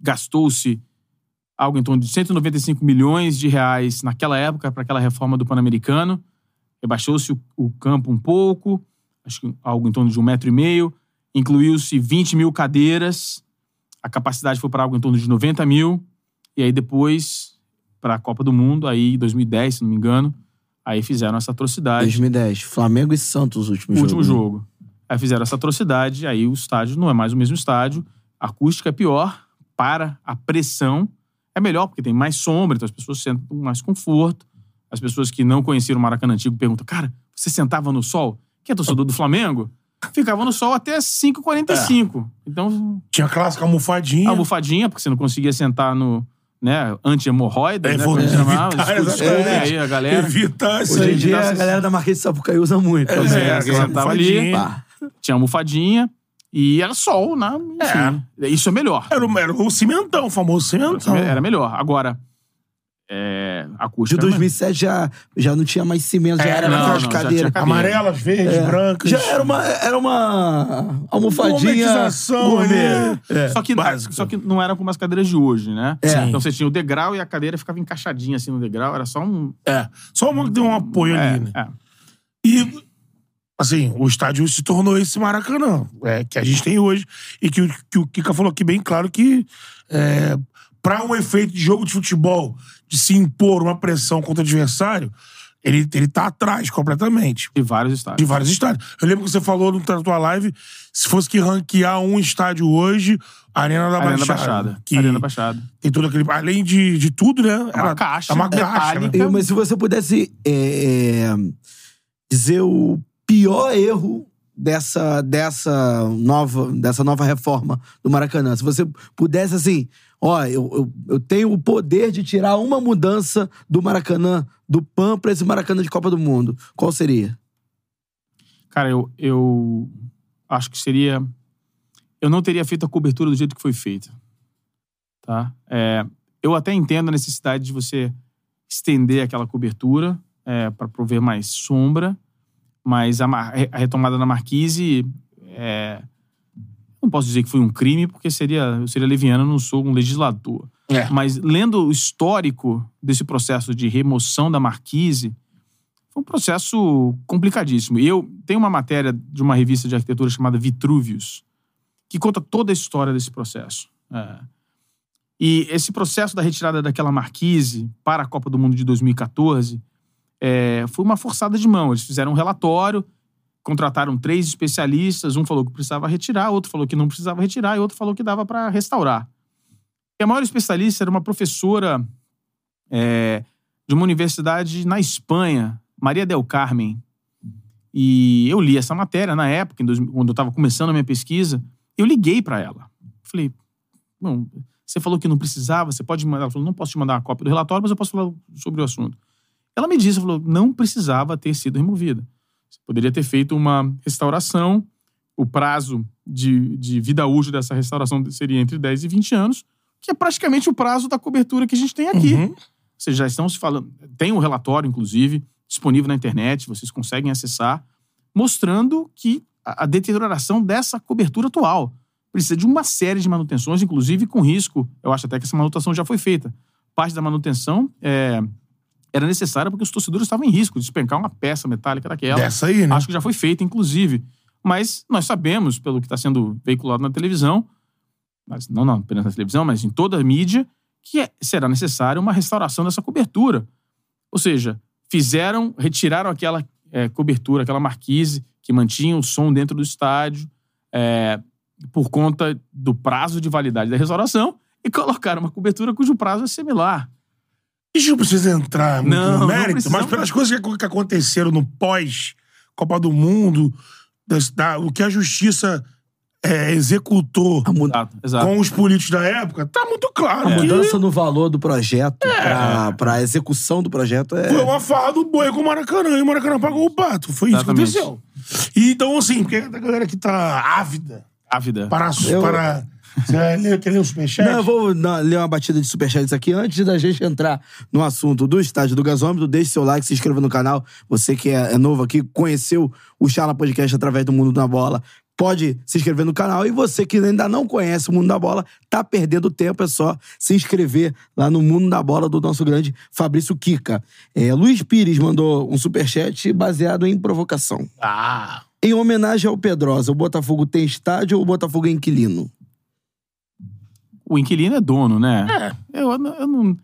gastou-se algo em torno de 195 milhões de reais naquela época para aquela reforma do Pan-Americano. Rebaixou-se o, o campo um pouco, acho que algo em torno de um metro e meio. Incluiu-se 20 mil cadeiras. A capacidade foi para algo em torno de 90 mil. E aí depois pra Copa do Mundo, aí em 2010, se não me engano. Aí fizeram essa atrocidade. 2010. Flamengo e Santos, o último O jogo. último jogo. Aí fizeram essa atrocidade, aí o estádio não é mais o mesmo estádio, a acústica é pior, para a pressão é melhor, porque tem mais sombra, então as pessoas sentam com mais conforto. As pessoas que não conheceram o Maracanã Antigo perguntam, cara, você sentava no sol? Quem é torcedor do Flamengo? Ficava no sol até 5h45. Então, Tinha a clássica almofadinha. a almofadinha, porque você não conseguia sentar no, né, anti-hemorroida, É, né? vou escudo- escudo exatamente. aí, a galera. Evitar isso Hoje em dia, a galera da Marquês de Sapucaí usa muito. É, também. É, você aquela sentava ali, almofadinha. Pá. Tinha almofadinha e era sol, né? Enfim, Isso é melhor. Era, o- era o cimentão, o famoso cimentão. Era melhor. Agora, é, a De acústica... era 2007 já, já não tinha mais cimento, já É, era não, naquelas não, já cadeiras. tinha cadeira. Amarelas, verdes, É. brancas. Já era uma, era uma almofadinha Gourmetização gourmet. ali. É. Só que, básico. só que não era como as cadeiras de hoje, né? É. Então você tinha o degrau e a cadeira ficava encaixadinha assim no degrau. Era só um... É. Só uma que deu um apoio É, ali, né? é. E, assim, o estádio se tornou esse Maracanã, é, que a gente tem hoje. E que, o- que o Kika falou aqui bem claro que, é, para um efeito de jogo de futebol, de se impor uma pressão contra o adversário, ele, ele tá atrás completamente. De vários De estádios. vários estádios. Eu lembro que você falou no- na tua live, se fosse que ranquear um estádio hoje, a Arena da Arena da Baixada. Baixada. Que Arena da Baixada. tem todo aquele. Além de, de tudo, né? É uma caixa É uma caixa. metálica. né? Mas se você pudesse é, é, dizer o pior erro dessa, dessa, nova, dessa nova reforma do Maracanã, se você pudesse, assim, ó, eu, eu, eu tenho o poder de tirar uma mudança do Maracanã, do PAN pra esse Maracanã de Copa do Mundo, qual seria? Cara, eu, eu acho que seria. Eu não teria feito a cobertura do jeito que foi feita. Tá? É, eu até entendo a necessidade de você estender aquela cobertura é, para prover mais sombra, mas a, a retomada da marquise. É, não posso dizer que foi um crime, porque seria, eu seria leviano, não sou um legislador. É. Mas lendo o histórico desse processo de remoção da marquise, foi um processo complicadíssimo. E eu tenho uma matéria de uma revista de arquitetura chamada Vitruvius, que conta toda a história desse processo. É. E esse processo da retirada daquela marquise para a Copa do Mundo de 2014 é, foi uma forçada de mão. Eles fizeram um relatório, contrataram três especialistas, um falou que precisava retirar, outro falou que não precisava retirar e outro falou que dava para restaurar. E a maior especialista era uma professora é, de uma universidade na Espanha, Maria del Carmen. E eu li essa matéria na época, em 2000, quando eu estava começando a minha pesquisa. Eu liguei para ela. Falei, você falou que não precisava, você pode mandar. Ela falou, não posso te mandar uma cópia do relatório, mas eu posso falar sobre o assunto. Ela me disse, falou, não precisava ter sido removida. Você poderia ter feito uma restauração. O prazo de, de vida útil dessa restauração seria entre 10 e 20 anos, que é praticamente o prazo da cobertura que a gente tem aqui. Uhum. Vocês já estão se falando. Tem um relatório, inclusive, disponível na internet, vocês conseguem acessar, mostrando que a, a deterioração dessa cobertura atual precisa de uma série de manutenções, inclusive com risco. Eu acho até que essa manutenção já foi feita. Parte da manutenção é, era necessária porque os torcedores estavam em risco de despencar uma peça metálica daquela. Dessa aí, né? Acho que já foi feita, inclusive. Mas nós sabemos, pelo que está sendo veiculado na televisão, mas não, não apenas na televisão, mas em toda a mídia, que é- será necessária uma restauração dessa cobertura. Ou seja, fizeram, retiraram aquela é, cobertura, aquela marquise que mantinha o som dentro do estádio é, por conta do prazo de validade da restauração e colocaram uma cobertura cujo prazo é similar. A gente não precisa entrar muito Não, no mérito, mas pelas coisas que, que aconteceram no pós-Copa do Mundo, das- da- o que a justiça é, executou Exato, exato. com os políticos da época, tá muito claro. a que mudança no valor do projeto pra, pra execução do projeto é... Foi uma farra do boi com o Maracanã, e o Maracanã pagou o pato. Foi isso que Exatamente. aconteceu. E, então, assim, porque a galera que tá ávida Ávida. para... Eu- para você vai ler, quer ler o superchat? Não, eu vou ler uma batida de superchats aqui. Antes da gente entrar no assunto do estádio do gasômetro, deixe seu like, se inscreva no canal. Você que é, é novo aqui, conheceu o Chala Podcast através do Mundo da Bola, pode se inscrever no canal. E você que ainda não conhece o Mundo da Bola, tá perdendo tempo, é só se inscrever lá no Mundo da Bola do nosso grande Fabrício Kika. É, Luiz Pires mandou um superchat baseado em provocação. Ah, Em homenagem ao Pedrosa, o Botafogo tem estádio ou o Botafogo é inquilino? O inquilino é dono, né? É. Eu, eu não.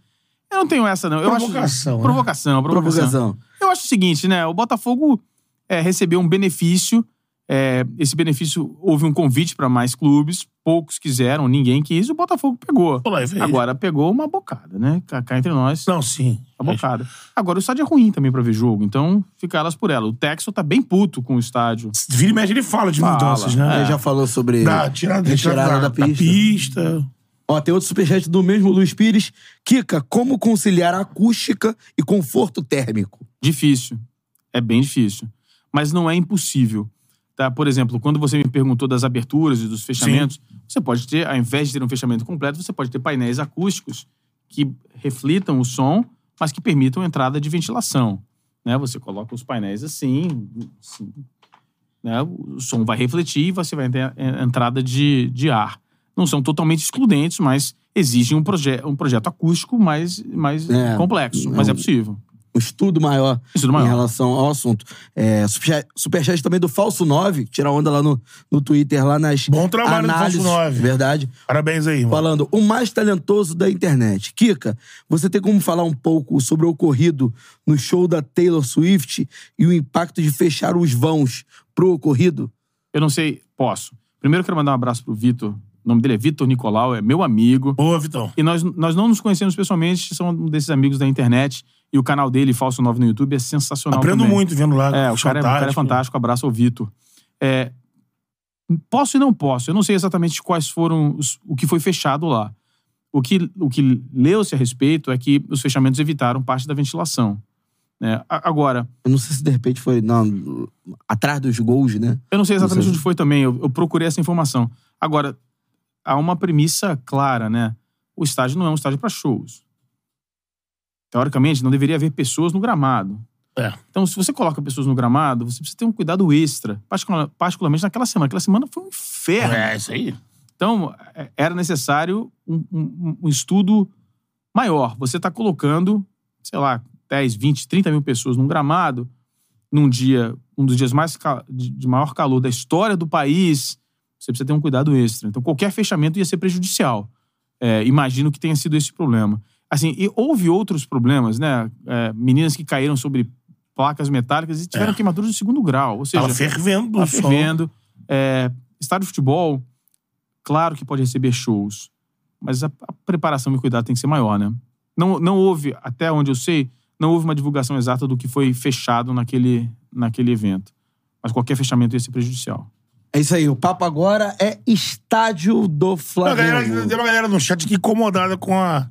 Eu não tenho essa, não. Eu Provocação, acho... né? Provocação, provocação. Provocação. Eu acho o seguinte, né? O Botafogo é, recebeu um benefício. é, esse benefício, houve um convite para mais clubes. Poucos quiseram, ninguém quis. E o Botafogo pegou. Pô, lá, veio. Agora pegou uma bocada, né? Cá, entre nós, Não, sim. uma bocada. Agora, o estádio é ruim também pra ver jogo. Então, fica elas por ela. O Texel tá bem puto com o estádio. Vira e mexe, ele fala de Fala. mudanças, né? Ele já falou sobre Da tirada, retirada retirada da, da, pista. pista. Ó, tem outro superchat do mesmo Luiz Pires. Kika, como conciliar acústica e conforto térmico? Difícil. É bem difícil. Mas não é impossível. Tá? Por exemplo, quando você me perguntou das aberturas e dos fechamentos, você pode ter, ao invés de ter um fechamento completo, você pode ter painéis acústicos que reflitam o som, mas que permitam entrada de ventilação. Né? Você coloca os painéis assim, assim, né? o som vai refletir e você vai ter entrada de, de ar. Não são totalmente excludentes, mas exigem um, proje um projeto acústico mais, mais É, complexo. é Mas é um- possível. Um estudo maior, Estudo maior. em relação ao assunto. É, superchat, também do Falso 9, que tira onda lá no, no Twitter, lá nas Bom trabalho do análises. Falso 9. Verdade. Parabéns aí, irmão. Falando, o mais talentoso da internet. Kika, você tem como falar um pouco sobre o ocorrido no show da Taylor Swift e o impacto de fechar os vãos pro ocorrido? Eu não sei, posso. Primeiro eu quero mandar um abraço pro Vitor. O nome dele é Vitor Nicolau, é meu amigo. Boa, Vitão. E nós, nós não nos conhecemos pessoalmente, são um desses amigos da internet. E o canal dele, Falso 9 no YouTube, é sensacional Aprendo também. muito vendo lá. É, o cara é, o cara é fantástico. Abraço ao Vitor. É, posso e não posso. Eu não sei exatamente quais foram os- o que foi fechado lá. O que, o que leu-se a respeito é que os fechamentos evitaram parte da ventilação. né? A- agora, Eu não sei se de repente foi não, atrás dos gols, né? Eu não sei exatamente sei. onde foi também, eu, eu procurei essa informação. Agora, há uma premissa clara, né? O estádio não é um estádio para shows. Teoricamente, não deveria haver pessoas no gramado. É. Então, se você coloca pessoas no gramado, você precisa ter um cuidado extra, particular- particularmente naquela semana. Aquela semana foi um inferno. É, isso aí. Então, é- era necessário um, um- um estudo maior. Você está colocando, sei lá, 10, 20, 30 mil pessoas num gramado, num dia, um dos dias mais de maior calor da história do país, você precisa ter um cuidado extra. Então, qualquer fechamento ia ser prejudicial. É, imagino que tenha sido esse problema. Assim, e houve outros problemas, né? É, meninas que caíram sobre placas metálicas e tiveram É. queimaduras de segundo grau. Ou seja, Tava fervendo o sol. fervendo. É, estádio de futebol, claro que pode receber shows, mas a, a preparação e cuidado tem que ser maior, né? Não, não houve, até onde eu sei, não houve uma divulgação exata do que foi fechado naquele, naquele evento. Mas qualquer fechamento ia ser prejudicial. É isso aí, o papo agora é estádio do galera, Flamengo. tem uma galera no chat que incomodada com a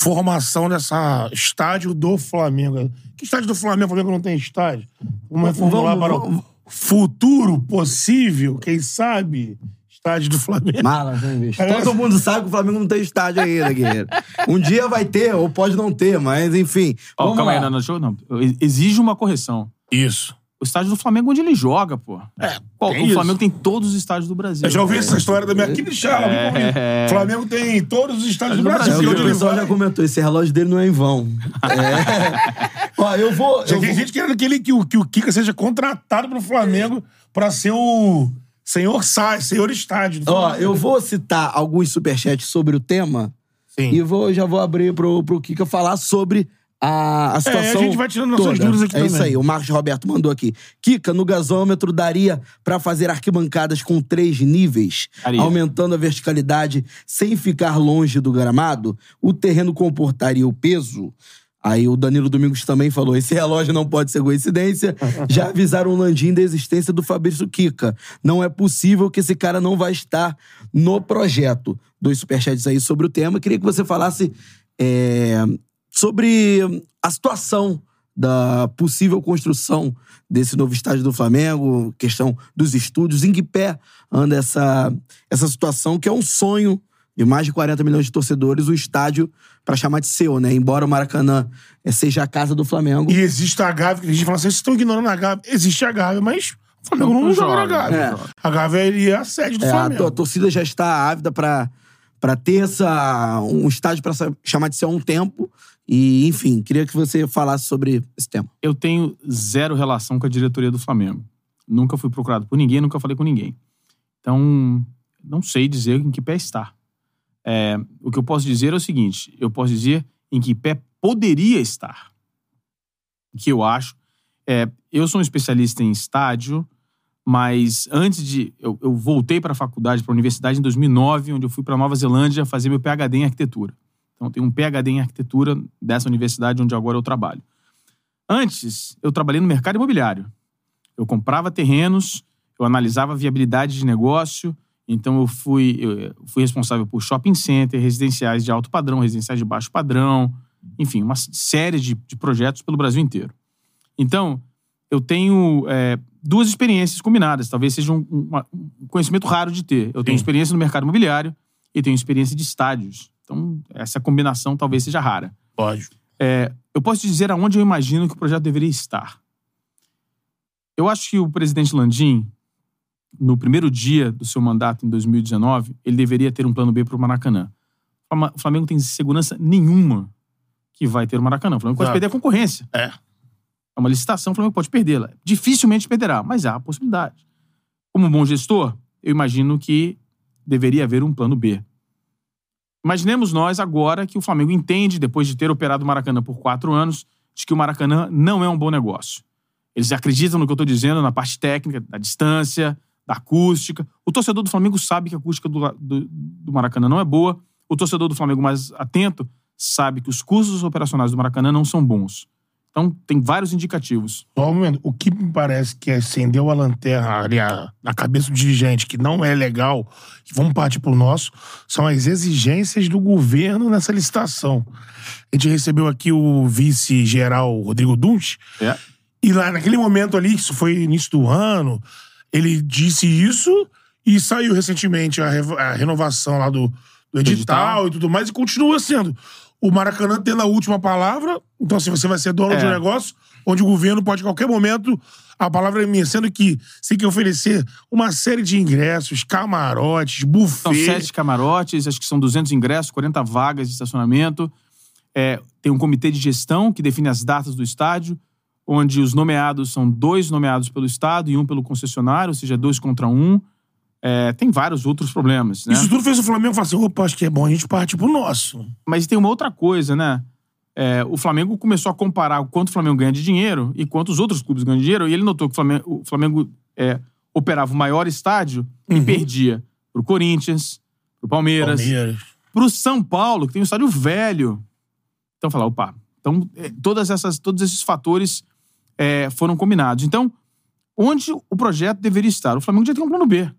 formação dessa estádio do Flamengo. Que estádio do Flamengo? O Flamengo não tem estádio. Vamos reformular Vamos- para o futuro possível, quem sabe, estádio do Flamengo. Malas, né, bicho? Todo mundo sabe que o Flamengo não tem estádio ainda, guerreiro. Um dia vai ter, ou pode não ter, mas enfim. Ó, vamos calma lá. aí, não, não, não. Exige uma correção. Isso. O estádio do Flamengo é onde ele joga, pô. É, Pô, tem o isso. Flamengo tem todos os estádios do Brasil. Eu já ouvi essa história também aqui de Charla. É. O Flamengo tem todos os estádios do Do É Brasil. Brasil, onde o pessoal já comentou, esse relógio dele não é em vão. É. Ó, eu vou. Já eu tem vou- gente querendo que, ele, que, o, que o Kika seja contratado pro Flamengo pra ser o senhor Sai, senhor estádio. do Ó, eu vou citar alguns superchats sobre o tema Sim. e vou, já vou abrir pro, pro Kika falar sobre a, a situação. É, a gente vai tirando nossas toda. dúvidas aqui É também. isso aí, o Marcos Roberto mandou aqui. Kika, no gasômetro daria pra fazer arquibancadas com três níveis, Daria. aumentando a verticalidade sem ficar longe do gramado? O terreno comportaria o peso? Aí o Danilo Domingos também falou: esse relógio não pode ser coincidência. Já avisaram o Landim da existência do Fabrício Kika. Não é possível que esse cara não vai estar no projeto. Dois superchats aí sobre o tema. Queria que você falasse é, sobre a situação da possível construção desse novo estádio do Flamengo, questão dos estúdios, em que pé anda essa, essa situação, que é um sonho de mais de 40 milhões de torcedores, o estádio para chamar de seu, né? Embora o Maracanã eh, seja a casa do Flamengo. E existe a Gávea, que a gente fala assim, vocês estão ignorando a Gávea. Existe a Gávea, mas o Flamengo não, Não joga na Gávea. joga. A Gávea é a sede do É, a, Flamengo. to- a torcida já está ávida para para ter essa, um estádio para chamar de seu há um tempo. E, enfim, queria que você falasse sobre esse tema. eu tenho zero relação com a diretoria do Flamengo. Nunca fui procurado por ninguém, nunca falei com ninguém. Então, não sei dizer em que pé está. É, o que eu posso dizer é o seguinte: eu posso dizer em que pé poderia estar. O que eu acho é, eu sou um especialista em estádio, mas antes de eu, eu voltei para a faculdade, para a universidade em 2009, onde eu fui para Nova Zelândia fazer meu PhD em arquitetura. Então, tenho um PhD em arquitetura dessa universidade onde agora eu trabalho. Antes, eu trabalhei no mercado imobiliário. Eu comprava terrenos, eu analisava viabilidade de negócio, então eu fui, eu fui responsável por shopping center, residenciais de alto padrão, residenciais de baixo padrão, enfim, uma série de, de projetos pelo Brasil inteiro. Então, eu tenho é, duas experiências combinadas. Talvez seja um, um, conhecimento raro de ter. Eu tenho Sim. experiência no mercado imobiliário e tenho experiência de estádios. Então, essa combinação talvez seja rara. Pode. É, eu posso te dizer aonde eu imagino que o projeto deveria estar. Eu acho que o presidente Landim, no primeiro dia do seu mandato, em 2019, ele deveria ter um plano B para o Maracanã. O Flamengo tem segurança nenhuma que vai ter o Maracanã. O Flamengo pode perder a concorrência. É. É uma licitação, o Flamengo pode perdê-la. Dificilmente perderá, mas há a possibilidade. Como bom gestor, eu imagino que deveria haver um plano B. Imaginemos nós agora que o Flamengo entende, depois de ter operado o Maracanã por quatro anos, de que o Maracanã não é um bom negócio. Eles acreditam no que eu estou dizendo, na parte técnica, da distância, da acústica. O torcedor do Flamengo sabe que a acústica do, do, do Maracanã não é boa. O torcedor do Flamengo mais atento sabe que os custos operacionais do Maracanã não são bons. Então, tem vários indicativos. Só um momento. O que me parece que acendeu a lanterna ali na cabeça do dirigente, que não é legal, que vamos partir pro nosso, são as exigências do governo nessa licitação. A gente recebeu aqui o vice-geral Rodrigo Dunch. É. E lá, naquele momento ali, isso foi início do ano, ele disse isso e saiu recentemente a, a renovação lá do, do edital, edital, e tudo mais, e continua sendo o Maracanã tendo a última palavra. Então, assim, você vai ser dono é. de um negócio onde o governo pode, a qualquer momento, a palavra é minha, sendo que você tem que oferecer uma série de ingressos, camarotes, buffet. São sete camarotes, acho que são 200 ingressos, 40 vagas de estacionamento. É, tem um comitê de gestão que define as datas do estádio, onde os nomeados são dois nomeados pelo Estado e um pelo concessionário, ou seja, dois contra um. É, tem vários outros problemas, né? Isso tudo fez o Flamengo falar assim, opa, acho que é bom a gente partir pro nosso. Mas tem uma outra coisa, né? É, o Flamengo começou a comparar o quanto o Flamengo ganha de dinheiro e quanto os outros clubes ganham de dinheiro, e ele notou que o Flamengo, o Flamengo é, operava o maior estádio uhum. e perdia pro Corinthians, pro Palmeiras, Palmeiras, pro São Paulo, que tem um estádio velho. Então, falar, opa, então, é, todas essas, todos esses fatores é, foram combinados. Então, onde o projeto deveria estar? O Flamengo já tem um plano B.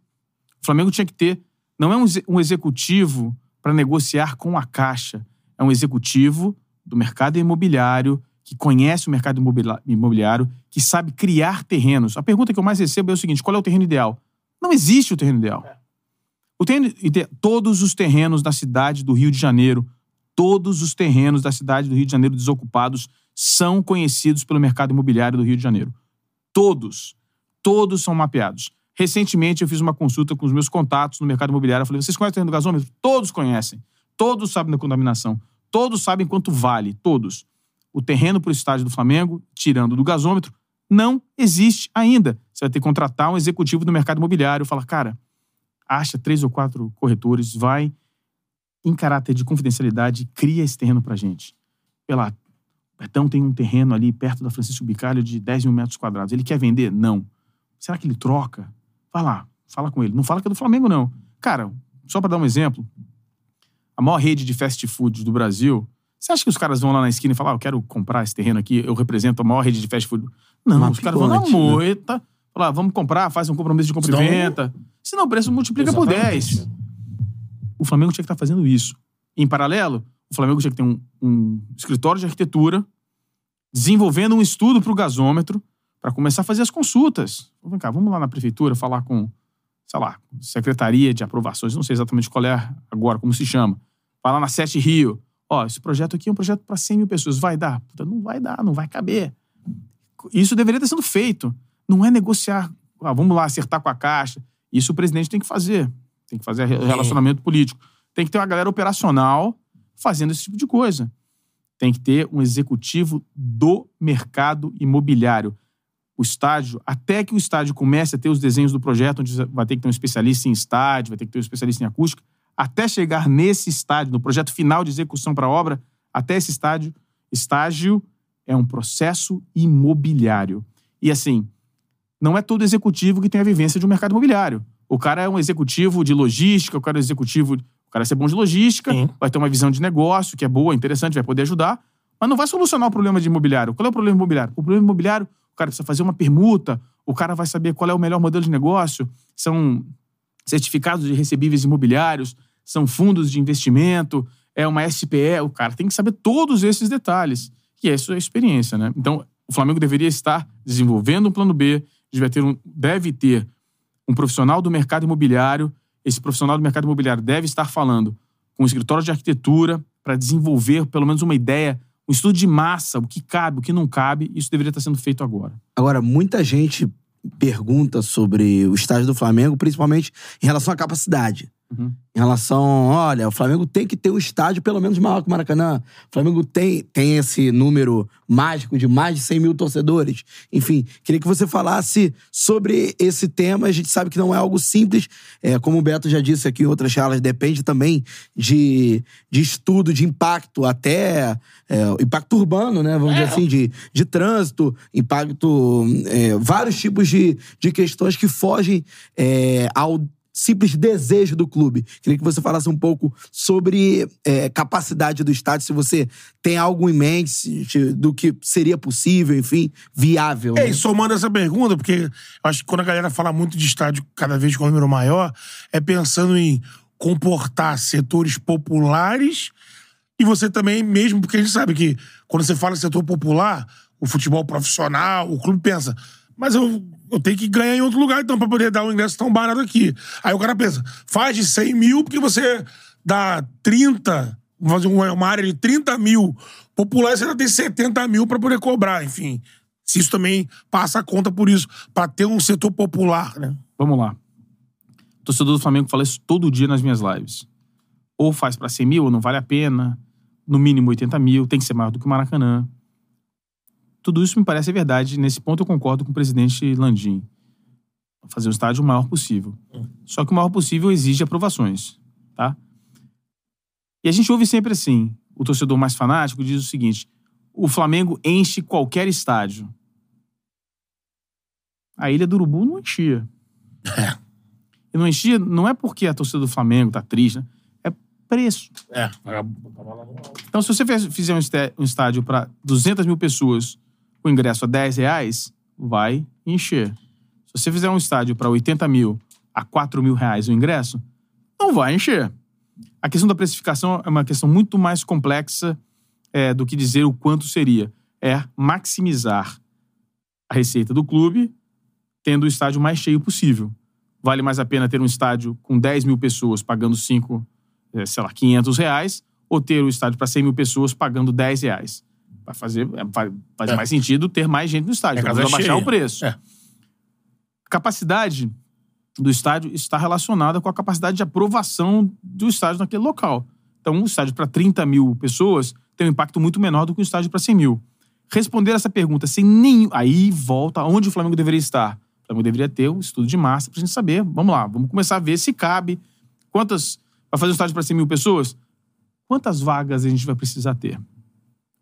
O Flamengo tinha que ter. Não é um executivo para negociar com a Caixa. É um executivo do mercado imobiliário, que conhece o mercado imobiliário, que sabe criar terrenos. A pergunta que eu mais recebo é o seguinte: qual é o terreno ideal? Não existe o terreno ideal. O terreno, todos os terrenos da cidade do Rio de Janeiro, todos os terrenos da cidade do Rio de Janeiro desocupados são conhecidos pelo mercado imobiliário do Rio de Janeiro. Todos. Todos são mapeados. Recentemente, eu fiz uma consulta com os meus contatos no mercado imobiliário. Eu falei: vocês conhecem o terreno do gasômetro? Todos conhecem. Todos sabem da contaminação. Todos sabem quanto vale. Todos. O terreno para o estádio do Flamengo, tirando do gasômetro, não existe ainda. Você vai ter que contratar um executivo do mercado imobiliário. Fala, cara, acha três ou quatro corretores, vai em caráter de confidencialidade, cria esse terreno pra gente. Pela, Betão tem um terreno ali perto da Francisco Bicalho de 10 mil metros quadrados. Ele quer vender? Não. Será que ele troca? Vai lá, fala com ele. Não fala que é do Flamengo, não. Cara, só para dar um exemplo, a maior rede de fast food do Brasil. Você acha que os caras vão lá na esquina e falar, ah, eu quero comprar esse terreno aqui, eu represento a maior rede de fast food? Não, Uma os caras vão na moita, né? falar, vamos comprar, faz um compromisso de compra e venda. Senão o preço multiplica Exatamente. por 10. O Flamengo tinha que estar tá fazendo isso. Em paralelo, o Flamengo tinha que ter um, um escritório de arquitetura desenvolvendo um estudo para o gasômetro para começar a fazer as consultas. Vem cá, vamos lá na prefeitura falar com, sei lá, secretaria de aprovações, não sei exatamente qual é agora, como se chama. Falar na Sete Rio. Ó, esse projeto aqui é um projeto para 100 mil pessoas. Vai dar? Puta, não vai dar, não vai caber. Isso deveria ter sido feito. Não é negociar, ah, vamos lá, acertar com a Caixa. Isso o presidente tem que fazer. Tem que fazer relacionamento político. Tem que ter uma galera operacional fazendo esse tipo de coisa. Tem que ter um executivo do mercado imobiliário o estádio, até que o estádio comece a ter os desenhos do projeto, onde vai ter que ter um especialista em estádio, vai ter que ter um especialista em acústica, até chegar nesse estádio, no projeto final de execução para a obra, até esse estádio, estágio é um processo imobiliário. E assim, não é todo executivo que tem a vivência de um mercado imobiliário. O cara é um executivo de logística, o cara é um executivo. O cara vai ser bom de logística, Sim. vai ter uma visão de negócio que é boa, interessante, vai poder ajudar, mas não vai solucionar o problema de imobiliário. Qual é o problema imobiliário? O problema imobiliário, o cara precisa fazer uma permuta, o cara vai saber qual é o melhor modelo de negócio, são certificados de recebíveis imobiliários, são fundos de investimento, é uma SPE, o cara tem que saber todos esses detalhes. E essa é a experiência, né? Então, o Flamengo deveria estar desenvolvendo um plano B, deve ter um, deve ter um profissional do mercado imobiliário. Esse profissional do mercado imobiliário deve estar falando com o escritório de arquitetura para desenvolver pelo menos uma ideia, um estudo de massa, o que cabe, o que não cabe. Isso deveria estar sendo feito agora. Agora, muita gente pergunta sobre o estádio do Flamengo, principalmente em relação à capacidade. Uhum. Em relação, olha, o Flamengo tem que ter um estádio pelo menos maior que o Maracanã. O Flamengo tem, tem esse número mágico de mais de 100 mil torcedores. Enfim, queria que você falasse sobre esse tema. A gente sabe que não é algo simples. É, como o Beto já disse aqui em outras charlas, depende também de, de estudo, de impacto, até é, impacto urbano, né? Vamos dizer assim, de, de trânsito, impacto. é, vários tipos de, de questões que fogem é, ao simples desejo do clube. Queria que você falasse um pouco sobre é, capacidade do estádio, se você tem algo em mente do que seria possível, enfim, viável. É, né? e somando essa pergunta, porque eu acho que quando a galera fala muito de estádio cada vez com um número maior, é pensando em comportar setores populares e você também, mesmo porque a gente sabe que quando você fala setor popular, o futebol profissional, o clube pensa, mas eu, eu tenho que ganhar em outro lugar então pra poder dar um ingresso tão barato aqui. Aí o cara pensa, faz de 100 mil porque você dá 30, vamos fazer uma, área de 30 mil populares, você ainda tem 70 mil pra poder cobrar, enfim. Se isso também passa a conta por isso, pra ter um setor popular, né? Vamos lá. Torcedor do Flamengo fala isso todo dia nas minhas lives. Ou faz pra 100 mil, ou não vale a pena. No mínimo 80 mil, tem que ser maior do que o Maracanã. Tudo isso me parece verdade. Nesse ponto eu concordo com o presidente Landim. Fazer o estádio o maior possível. Só que o maior possível exige aprovações, tá? E a gente ouve sempre assim. O torcedor mais fanático diz o seguinte: o Flamengo enche qualquer estádio. A Ilha do Urubu não enchia. E não enchia, não é porque a torcida do Flamengo tá triste, né? É preço. É. Então, se você fizer um um estádio para 200 mil pessoas com ingresso a 10 reais, vai encher. Se você fizer um estádio para 80 mil a 4 mil reais o ingresso, não vai encher. A questão da precificação é uma questão muito mais complexa é, do que dizer o quanto seria. É maximizar a receita do clube tendo o estádio mais cheio possível. Vale mais a pena ter um estádio com 10 mil pessoas pagando 5, eh, sei lá, 500 reais, ou ter o estádio para 100 mil pessoas pagando 10 reais. Vai fazer, é, vai, faz É. mais sentido ter mais gente no estádio. É, vai baixar cheia. o preço. É. Capacidade do estádio está relacionada com a capacidade de aprovação do estádio naquele local. Então, um estádio para 30 mil pessoas tem um impacto muito menor do que um estádio para 100 mil. Responder essa pergunta sem nenhum. Aí volta aonde o Flamengo deveria estar. O Flamengo deveria ter um estudo de massa pra gente saber. Vamos lá, vamos começar a ver se cabe. Quantas. Vai fazer um estádio para 100 mil pessoas? Quantas vagas a gente vai precisar ter?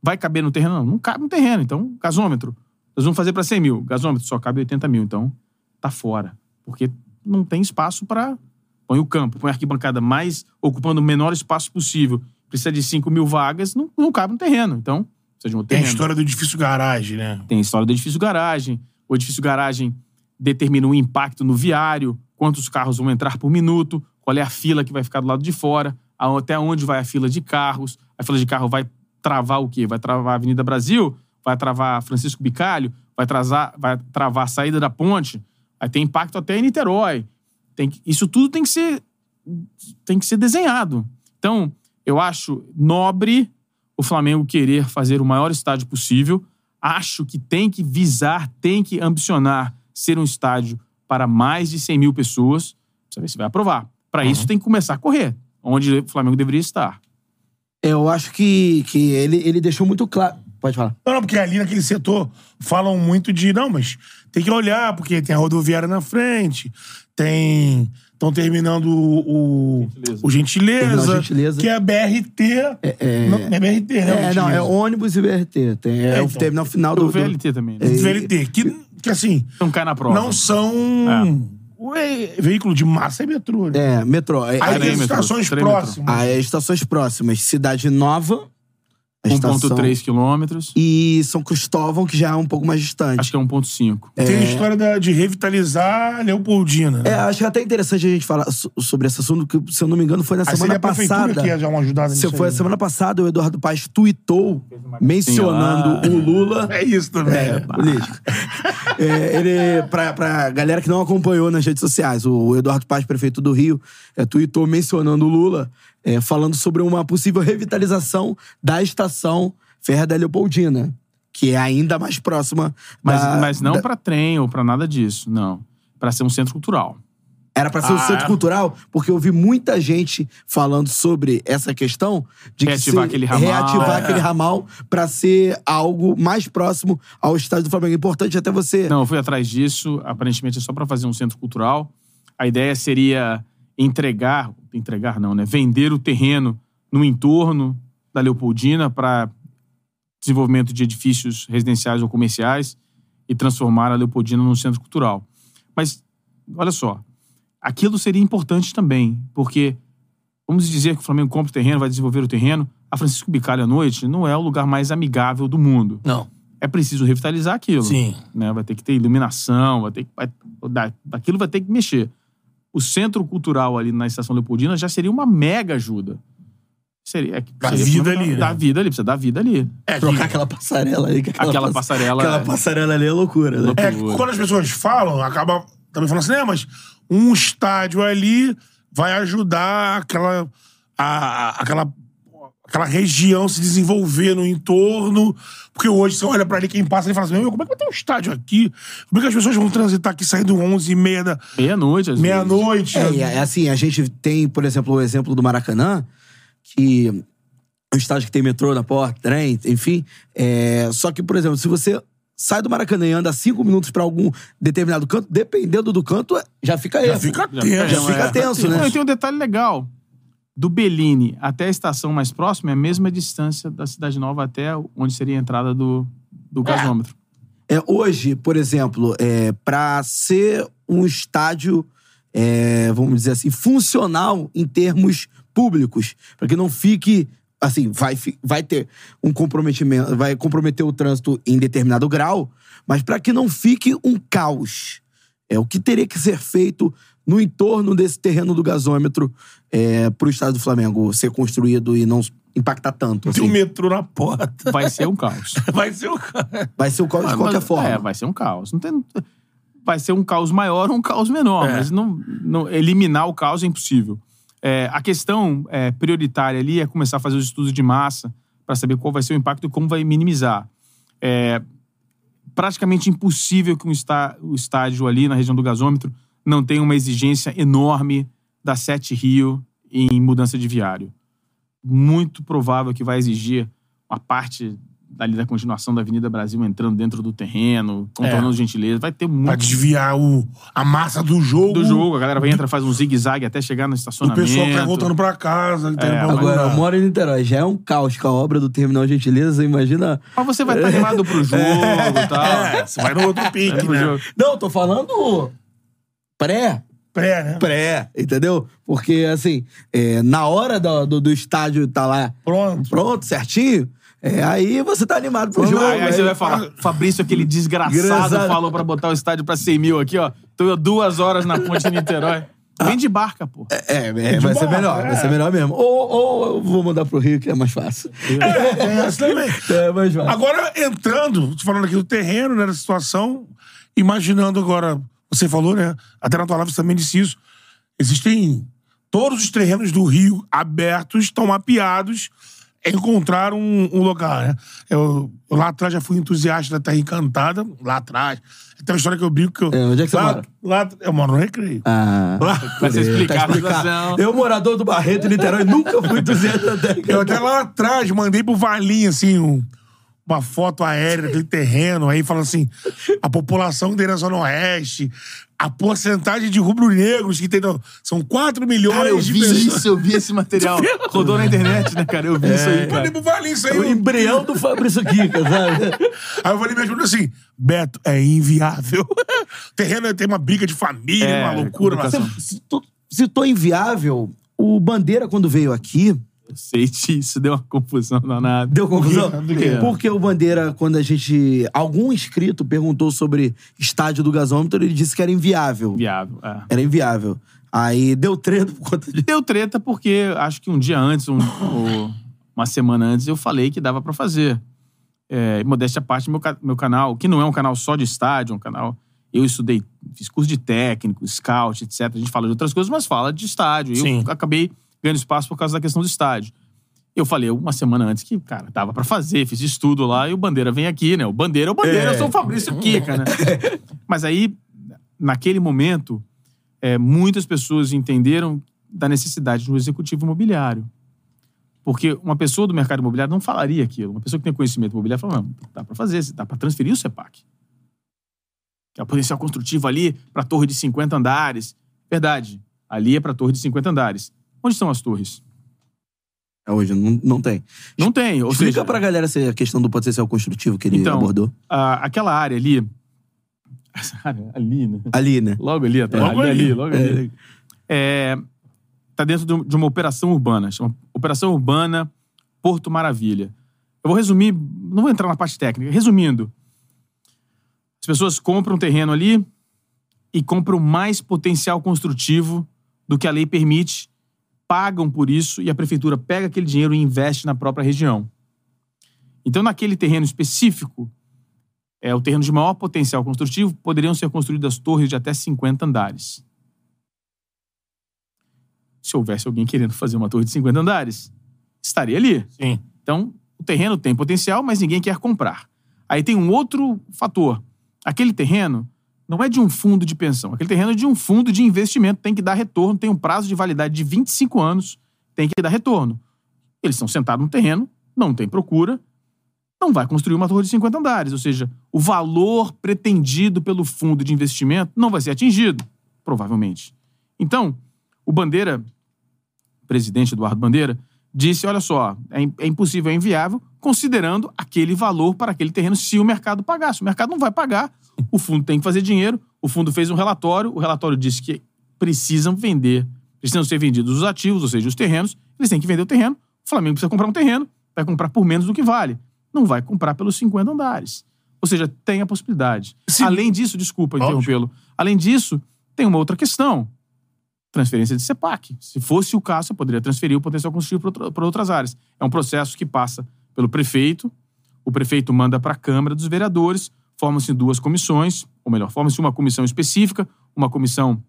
Vai caber no terreno? Não, não cabe no terreno. Então, gasômetro. Nós vamos fazer para 100 mil. Gasômetro só cabe 80 mil. Então, tá fora. Porque não tem espaço para. Põe o campo, põe a arquibancada mais, ocupando o menor espaço possível. Precisa de 5 mil vagas, não, não cabe no terreno. Então, precisa de um Tem a terreno. história do edifício garagem, né? Tem a história do edifício garagem. O edifício garagem determina o impacto no viário, quantos carros vão entrar por minuto, qual é a fila que vai ficar do lado de fora, até onde vai a fila de carros. A fila de carro vai travar o quê? Vai travar a Avenida Brasil, vai travar Francisco Bicalho, vai, travar, vai travar a saída da ponte, aí tem impacto até em Niterói. Tem que- isso tudo tem que ser tem que ser desenhado. Então, eu acho nobre o Flamengo querer fazer o maior estádio possível. Acho que tem que visar, tem que ambicionar ser um estádio para mais de 100 mil pessoas. Precisa ver se vai aprovar. Para isso, tem que começar a correr, onde o Flamengo deveria estar. Eu acho que, que ele, ele deixou muito claro. Pode falar. Não, não, porque ali naquele setor falam muito de. Não, mas tem que olhar, porque tem a rodoviária na frente, tem. Estão terminando o, o Terminal o Gentileza, Gentileza. que é a BRT. é- Não, não é BRT, né? É, o não, é Gentileza. ônibus e BRT. Tem, é, É, o então. terminal final do. O do- VLT também, né? É, VLT, que, que assim, Não cai na prova. não são ué, veículo de massa e metrô. né? É, metrô. É, Aí trem, tem as metrô, estações trem, metrô. próximas. Aí, estações próximas. Cidade Nova. A estação- 1.3 quilômetros. E São Cristóvão, que já é um pouco mais distante. Acho que é 1.5. Tem a história da- de revitalizar a Leopoldina. É, acho que é até interessante a gente falar so- sobre esse assunto, que, se eu não me engano, foi na Aí seria semana a prefeitura passada. que ia dar uma ajudada Se foi a aí. semana passada, o Eduardo Paes tweetou mencionando Sim, o Lula. É isso também. É, político. É, ele, pra, pra galera que não acompanhou nas redes sociais, o Eduardo Paz, prefeito do Rio, é, tweetou mencionando o Lula, é, falando sobre uma possível revitalização da estação Ferra da Leopoldina, que é ainda mais próxima Mas, da- mas não da- pra trem ou pra nada disso, não. Pra ser um centro cultural. Era pra ser um Ah, centro é? cultural, porque eu vi muita gente falando sobre essa questão de que Reativar se- aquele ramal. reativar É. aquele ramal pra ser algo mais próximo ao estádio do Flamengo. É importante até você. Não, eu fui atrás disso. Aparentemente é só pra fazer um centro cultural. A ideia seria entregar, entregar não, né? Vender o terreno no entorno da Leopoldina para desenvolvimento de edifícios residenciais ou comerciais e transformar a Leopoldina num centro cultural. Mas olha só, aquilo seria importante também, porque vamos dizer que o Flamengo compra o terreno, vai desenvolver o terreno. A Francisco Bicalho à noite não é o lugar mais amigável do mundo. Não. É preciso revitalizar aquilo Sim. né? Vai ter que ter iluminação, vai ter que, vai, da- daquilo vai ter que mexer. O centro cultural ali na Estação Leopoldina já seria uma mega ajuda. Seria, é, Da seria vida ali, né? Da vida ali, precisa dar vida ali. É, Trocar que- aquela passarela aí. que Aquela pass- passarela- Aquela passarela ali é loucura, né? É, que quando as pessoas falam, acaba também falando assim, né, mas um estádio ali vai ajudar aquela, a, a- aquela, aquela região se desenvolver no entorno. Porque hoje você olha pra ali, quem passa e fala assim, meu, como é que vai ter um estádio aqui? Como é que as pessoas vão transitar aqui saindo 11 e meia da Meia-noite, às vezes. meia-noite? É, e é assim, a gente tem, por exemplo, o exemplo do Maracanã, que é um estádio que tem metrô na porta, trem, enfim. É, só que, por exemplo, se você sai do Maracanã e anda cinco minutos pra algum determinado canto, dependendo do canto, é- já fica Já erro. fica Já- tenso. Já fica é. tenso, né? Não, e tem um detalhe legal. Do Bellini até a estação mais próxima é a mesma distância da Cidade Nova até onde seria a entrada do, do gasômetro. É, hoje, por exemplo, é, para ser um estádio, é, vamos dizer assim, funcional em termos públicos, para que não fique assim, vai, vai ter um comprometimento, vai comprometer o trânsito em determinado grau, mas para que não fique um caos. É o que teria que ser feito no entorno desse terreno do gasômetro é, para o estado do Flamengo ser construído e não impactar tanto. Tem um assim. metrô na porta. Vai ser um caos. Vai ser o cara. Vai ser o caos de Mas- qualquer mas- forma. É, vai ser um caos. Não tem, vai ser um caos maior ou um caos menor, É. mas não, não- eliminar o caos é impossível. É, a questão é, prioritária ali é começar a fazer os estudos de massa para saber qual vai ser o impacto e como vai minimizar. É praticamente impossível que um está, o estádio ali na região do gasômetro não tenha uma exigência enorme da Sete Rio em mudança de viário. Muito provável que vai exigir uma parte ali da continuação da Avenida Brasil entrando dentro do terreno, contornando É. gentileza. Vai ter Pra muito desviar o, a massa do jogo. do jogo. A galera vai entrar, faz um zigue-zague até chegar no O estacionamento. pessoal que vai voltando pra casa. tá É, indo pra Agora, eu moro em Niterói, já é um caos com a obra do Terminal Gentileza, imagina. Mas você vai estar animado pro jogo e tal. É, você vai no outro pique, Vai pro né? jogo. Não, tô falando pré. Pré, né? Pré, entendeu? Porque, assim, é, na hora do, do, do estádio tá lá Pronto. pronto, certinho, é, aí você tá animado pro Aí, jogo. aí você vai falar, Fabrício, aquele desgraçado, Desgraçado. falou pra botar o estádio pra 100 mil aqui, ó. Tô duas horas na ponte de Niterói. Vem de barca, pô. É, é, vai ser bola, melhor, é. vai ser melhor mesmo. Ou, ou eu vou mandar pro Rio, que é mais fácil. É, essa também. É mais fácil. Agora, entrando, falando aqui do terreno, né, da situação, imaginando agora, você falou, né? Até na tua live você também disse isso. Existem todos os terrenos do Rio abertos, estão mapeados, encontrar um, um lugar, né? Eu, eu lá atrás já fui entusiasta da Terra Encantada, lá atrás. Tem uma história que eu brinco que eu. É, onde é que você lá, mora? Lá, eu moro no Recreio. Ah, Lá- Vai ser explicar a explicado. situação. Eu, morador do Barreto, Niterói, nunca fui entusiasta da Eu até lá atrás mandei pro Valinho, assim, um, uma foto aérea daquele terreno, aí fala assim: a população tem na Zona Oeste, a porcentagem de rubro-negros que tem. São 4 milhões Cara, eu de vi pessoas. isso, eu vi esse material. Rodou na internet, né, cara? Eu vi isso aí, Eu cara. falei, vale isso aí. O embrião do Fabrício Kika, sabe? Aí eu falei mesmo assim: Beto, é inviável. O terreno tem uma briga de família, É, uma loucura. Uma... Se tô inviável, o Bandeira, quando veio aqui, Eu sei disso, deu uma confusão danada. deu confusão. Do quê? Porque o Bandeira, quando a gente. Algum inscrito perguntou sobre estádio do gasômetro, ele disse que era inviável. Viável, é. Era inviável. Aí deu treta por conta disso. Deu treta porque acho que um dia antes, um- ou uma semana antes, eu falei que dava pra fazer. É, modéstia à parte, meu, ca- meu canal, que não é um canal só de estádio, é um canal. Eu estudei, fiz curso de técnico, scout, etc. A gente fala de outras coisas, mas fala de estádio. Sim. Eu acabei ganhando espaço por causa da questão do estádio. Eu falei uma semana antes que, cara, dava pra fazer, fiz estudo lá e o Bandeira vem aqui, né? O Bandeira é o Bandeira, eu sou o Fabrício Kika, né? Mas aí, naquele momento, é, muitas pessoas entenderam da necessidade de um executivo imobiliário. Porque uma pessoa do mercado imobiliário não falaria aquilo. Uma pessoa que tem conhecimento imobiliário fala, não, dá para fazer, dá para transferir o CEPAC. Que é o potencial construtivo ali para torre de 50 andares. Verdade, ali é para torre de 50 andares. Onde estão as torres? Hoje não, não tem. Não tem. Ou Explica seja, pra galera essa questão do potencial construtivo que ele Então, abordou. a- aquela área ali... Essa área ali, né? Ali, né? Logo ali atrás. Logo ali, ali. logo ali. É, tá dentro de de uma operação urbana, chama Operação Urbana Porto Maravilha. Eu vou resumir, não vou entrar na parte técnica. Resumindo, as pessoas compram um terreno ali e compram mais potencial construtivo do que a lei permite, pagam por isso e a prefeitura pega aquele dinheiro e investe na própria região. Então, naquele terreno específico, é o terreno de maior potencial construtivo, poderiam ser construídas torres de até 50 andares. Se houvesse alguém querendo fazer uma torre de 50 andares, estaria ali. Sim. Então, o terreno tem potencial, mas ninguém quer comprar. Aí tem um outro fator. Aquele terreno não é de um fundo de pensão. Aquele terreno é de um fundo de investimento. Tem que dar retorno, tem um prazo de validade de 25 anos, tem que dar retorno. Eles estão sentados no terreno, não tem procura, não vai construir uma torre de 50 andares. Ou seja, o valor pretendido pelo fundo de investimento não vai ser atingido, provavelmente. Então, o Bandeira, o presidente Eduardo Bandeira, disse: olha só, é, é impossível, é inviável, considerando aquele valor para aquele terreno se o mercado pagasse. O mercado não vai pagar, o fundo tem que fazer dinheiro. O fundo fez um relatório, o relatório disse que precisam vender, precisam ser vendidos os ativos, ou seja, os terrenos, eles têm que vender o terreno. O Flamengo precisa comprar um terreno, vai comprar por menos do que vale. Não vai comprar pelos 50 andares. Ou seja, tem a possibilidade. Sim. Além disso, desculpa interrompê-lo. Além disso, tem uma outra questão transferência de CEPAC. Se fosse o caso, você poderia transferir o potencial combustível para outras áreas. É um processo que passa pelo prefeito, o prefeito manda para a Câmara dos Vereadores, formam-se duas comissões, ou melhor, forma-se uma comissão específica, uma comissão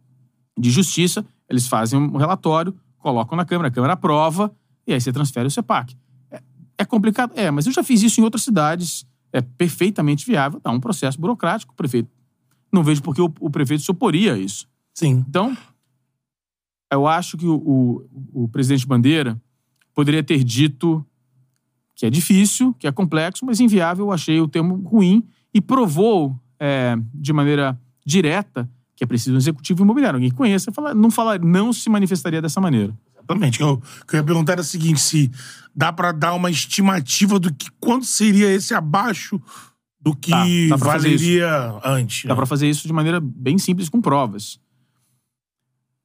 de justiça, eles fazem um relatório, colocam na Câmara, a Câmara aprova, e aí você transfere o CEPAC. É, é complicado? É, mas eu já fiz isso em outras cidades, é perfeitamente viável, dá um processo burocrático, o prefeito. Não vejo por que o, o prefeito se oporia a isso. Sim. Então, eu acho que o, o, o presidente Bandeira poderia ter dito que é difícil, que é complexo, mas inviável, eu achei o termo ruim e provou é, de maneira direta que é preciso um executivo imobiliário. Alguém que conheça, fala, não, fala, não se manifestaria dessa maneira. Exatamente. O que eu ia perguntar era o seguinte: se dá pra dar uma estimativa do que quanto seria esse abaixo do que Dá, dá fazer valeria antes. Dá né? para fazer isso de maneira bem simples, com provas.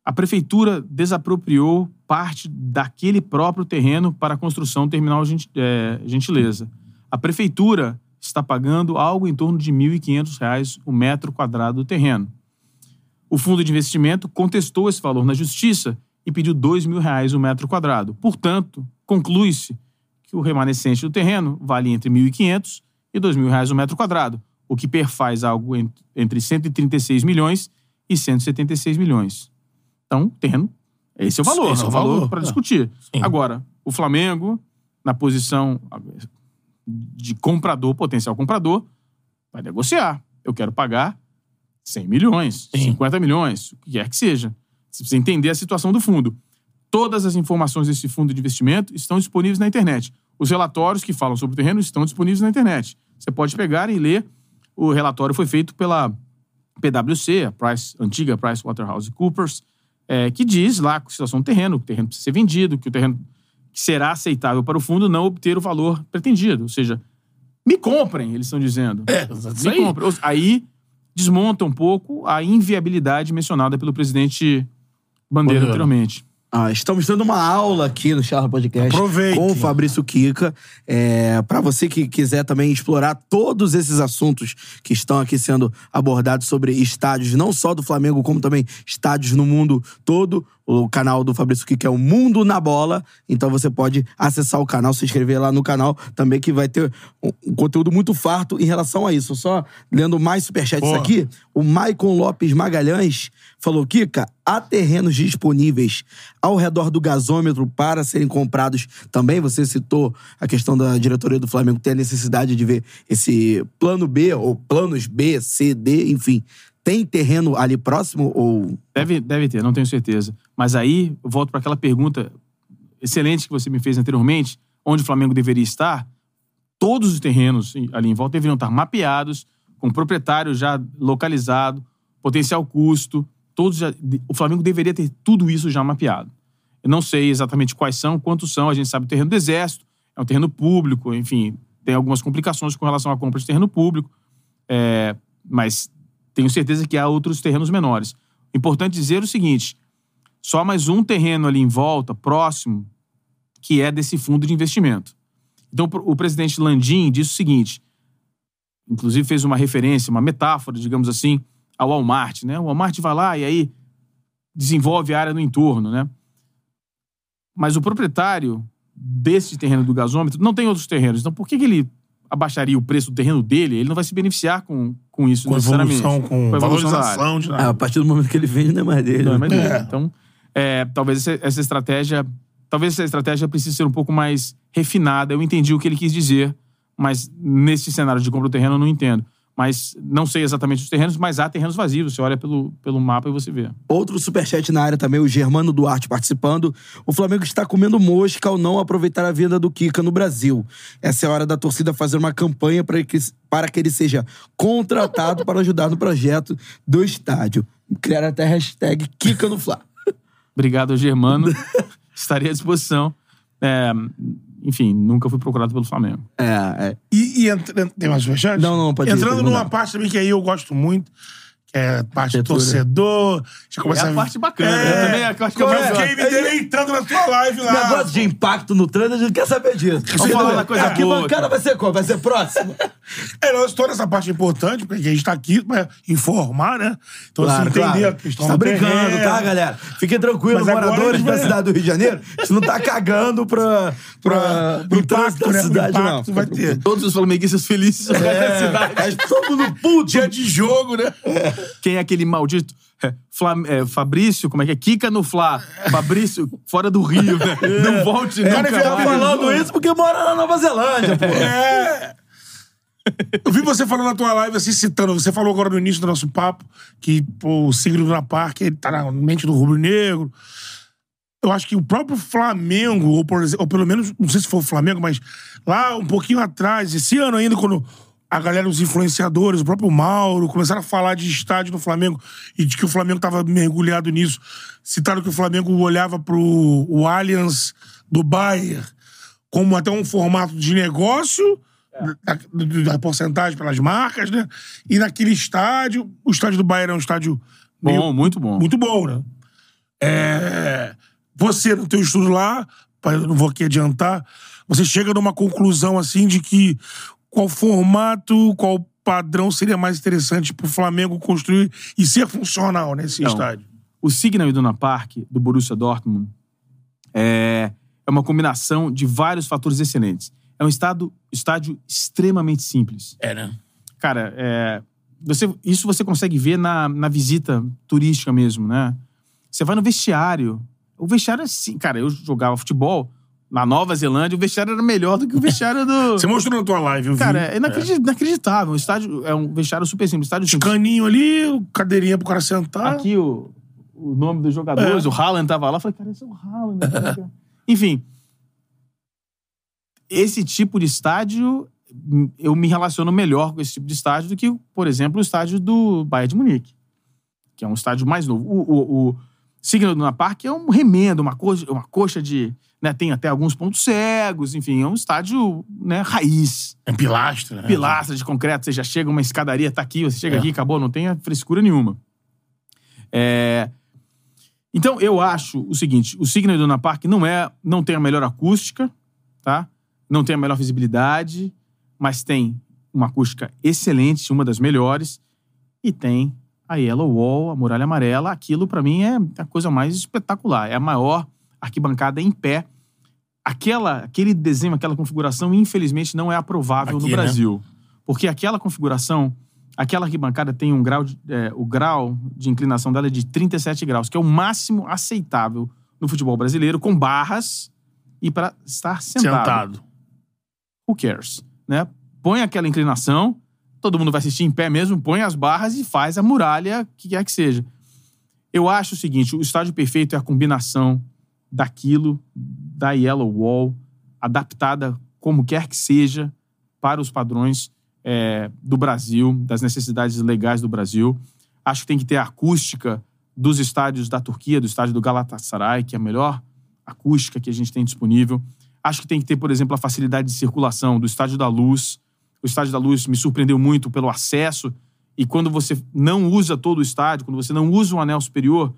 A prefeitura desapropriou parte daquele próprio terreno para a construção do terminal é, Gentileza. A prefeitura está pagando algo em torno de 1.500 reais o metro quadrado do terreno. O fundo de investimento contestou esse valor na justiça e pediu 2 mil reais o metro quadrado. Portanto, conclui-se que o remanescente do terreno vale entre 1.500 e 2 mil reais o metro quadrado, o que perfaz algo en- entre 136 milhões e 176 milhões. Então, o terreno, esse é o valor, Esse é é o valor valor, para é. discutir. Sim. Agora, o Flamengo, na posição de comprador, potencial comprador, vai negociar. Eu quero pagar 100 milhões, Sim. 50 milhões, o que quer que seja. Você precisa entender a situação do fundo. Todas as informações desse fundo de investimento estão disponíveis na internet. Os relatórios que falam sobre o terreno estão disponíveis na internet. Você pode pegar e ler. O relatório foi feito pela PwC, a Price, antiga PricewaterhouseCoopers, é, que diz lá a situação do terreno, que o terreno precisa ser vendido, que o terreno que será aceitável para o fundo não obter o valor pretendido. Ou seja, me comprem, eles estão dizendo. É, me aí. comprem. Aí desmonta um pouco a inviabilidade mencionada pelo presidente Bandeira Bandeira. anteriormente. Ah, estamos dando uma aula aqui no Charla Podcast Aproveitem. com o Fabrício Kika. É, para você que quiser também explorar todos esses assuntos que estão aqui sendo abordados sobre estádios, não só do Flamengo, como também estádios no mundo todo. O canal do Fabrício Kika é o Mundo na Bola. Então você pode acessar o canal, se inscrever lá no canal também, que vai ter um, conteúdo muito farto em relação a isso. Só lendo mais superchats aqui, o Maicon Lopes Magalhães falou: Kika, há terrenos disponíveis ao redor do gasômetro para serem comprados também. Você citou a questão da diretoria do Flamengo ter a necessidade de ver esse plano B, ou planos B, C, D, enfim. Tem terreno ali próximo ou. Deve, deve ter, não tenho certeza. Mas aí, eu volto para aquela pergunta excelente que você me fez anteriormente, onde o Flamengo deveria estar. Todos os terrenos ali em volta deveriam estar mapeados, com proprietário já localizado, potencial custo. Todos já- o Flamengo deveria ter tudo isso já mapeado. Eu não sei exatamente quais são, quantos são. A gente sabe o terreno do Exército, é um terreno público, enfim, tem algumas complicações com relação à compra de terreno público. É, mas tenho certeza que há outros terrenos menores. Importante dizer o seguinte: só mais um terreno ali em volta, próximo, que é desse fundo de investimento. Então, o presidente Landim disse o seguinte: inclusive fez uma referência, uma metáfora, digamos assim, ao Walmart. Né? O Walmart vai lá e aí desenvolve a área no entorno. Né? Mas o proprietário desse terreno do gasômetro não tem outros terrenos. Então, por que, que ele abaixaria o preço do terreno dele? Ele não vai se beneficiar com, com isso Com necessariamente. evolução, com área. valorização de Ah, nada. a partir do momento que ele vende, não é mais dele. Não, é né? mais dele. É. Então, é, talvez essa, essa estratégia. Talvez essa estratégia precise ser um pouco mais refinada. Eu entendi o que ele quis dizer, mas nesse cenário de compra do terreno eu não entendo. Mas não sei exatamente os terrenos, mas há terrenos vazios. Você olha pelo, pelo mapa e você vê. Outro superchat na área também, o Germano Duarte participando. O Flamengo está comendo mosca ao não aproveitar a venda do Kika no Brasil. Essa é a hora da torcida fazer uma campanha para que, para que ele seja contratado para ajudar no projeto do estádio. Criar até a hashtag Kika no Fla. Obrigado, Germano. Estaria à disposição. É, enfim, nunca fui procurado pelo Flamengo. É, é. E, e entra- tem mais superchat? Não, não, pode ir, Entrando pode numa parte também que aí eu gosto muito, que é a parte do torcedor. Já começa É a parte bacana. É. Eu também acho que eu Eu mais fiquei me deleitando na tua live lá. Negócio de impacto no trânsito, a gente quer saber disso. Vamos falar da coisa Aqui boa. bancada vai ser qual? Vai ser próximo? É, nós, toda essa parte é importante, porque a gente tá aqui pra informar, né? Então, Claro, assim, entender claro. a questão Tá do brincando, terreno. tá, galera? Fiquem tranquilos, Mas moradores a da cidade do Rio de Janeiro. A gente não tá cagando pra, pra, O pro impacto, da né? Cidade, não. impacto vai ter. Todos os flamenguistas felizes da É, cidade. é todo mundo puto. Dia de jogo, né? Quem é aquele maldito? É, Flam- é, Fabrício, como é que é? Kika no Fla. Fabrício, fora do Rio, né? Não volte O cara nunca fica mais. falando isso porque mora na Nova Zelândia, pô. É. Eu vi você falando na tua live, assim, citando. Você falou agora no início do nosso papo que pô, o Signo na Parque ele tá na mente do rubro-negro. Eu acho que o próprio Flamengo, ou, por ou pelo menos, não sei se foi o Flamengo, mas lá um pouquinho atrás, esse ano ainda, quando a galera, os influenciadores, o próprio Mauro, começaram a falar de estádio no Flamengo e de que o Flamengo estava mergulhado nisso. Citaram que o Flamengo olhava pro o Allianz do Bayern como até um formato de negócio, da, do- da porcentagem pelas marcas, né? E naquele estádio, o estádio do Bayern é um estádio Bom, meio- muito bom. muito bom, né? É, você, no teu estudo lá, não vou aqui adiantar, você chega numa conclusão assim de que qual formato, qual padrão seria mais interessante pro Flamengo construir e ser funcional nesse Não. estádio. O Signal Iduna Park, do Borussia Dortmund, é, é uma combinação de vários fatores excelentes. É um estado, estádio extremamente simples. É, né? Cara, é, você, isso você consegue ver na, na visita turística mesmo, né? Você vai no vestiário. O vestiário é assim, cara, eu jogava futebol na Nova Zelândia, o vestiário era melhor do que o vestiário do. Você mostrou na tua live, eu vi. Cara, é inacredi- inacreditável. O estádio é um vestiário super simples. Estádio simples. Caninho ali, cadeirinha pro cara sentar. Aqui o, o nome dos jogadores, É. o Haaland tava lá. Eu falei, cara, esse é o Haaland. né? Enfim. esse tipo de estádio, eu me relaciono melhor com esse tipo de estádio do que, por exemplo, o estádio do Bayern de Munique, que é um estádio mais novo. O, o, o Signal Iduna Park é um remendo, uma coxa, uma coxa de... Né, tem até alguns pontos cegos, enfim, é um estádio né, raiz. É pilastra, né? Pilastra de concreto, você já chega, uma escadaria tá aqui, você chega É. aqui, acabou, não tem frescura nenhuma. É, Então, eu acho o seguinte: o Signal Iduna Park não é, não tem a melhor acústica, tá? Não tem a melhor visibilidade, mas tem uma acústica excelente, uma das melhores, e tem a Yellow Wall, a muralha amarela. Aquilo, pra mim, é a coisa mais espetacular. É a maior arquibancada em pé. Aquela, aquele desenho, aquela configuração, infelizmente, não é aprovável Aqui, no né? Brasil. Porque aquela configuração, aquela arquibancada tem um grau de, é, o grau de inclinação dela é de 37 graus, que é o máximo aceitável no futebol brasileiro, com barras e para estar sentado. Sentado. Who cares? Né? Põe aquela inclinação, todo mundo vai assistir em pé mesmo, põe as barras e faz a muralha, que quer que seja. Eu acho o seguinte: o estádio perfeito é a combinação daquilo, da Yellow Wall, adaptada como quer que seja para os padrões é, do Brasil, das necessidades legais do Brasil. Acho que tem que ter a acústica dos estádios da Turquia, do estádio do Galatasaray, que é a melhor acústica que a gente tem disponível. Acho que tem que ter, por exemplo, a facilidade de circulação do Estádio da Luz. O Estádio da Luz me surpreendeu muito pelo acesso. E quando você não usa todo o estádio, quando você não usa um anel superior,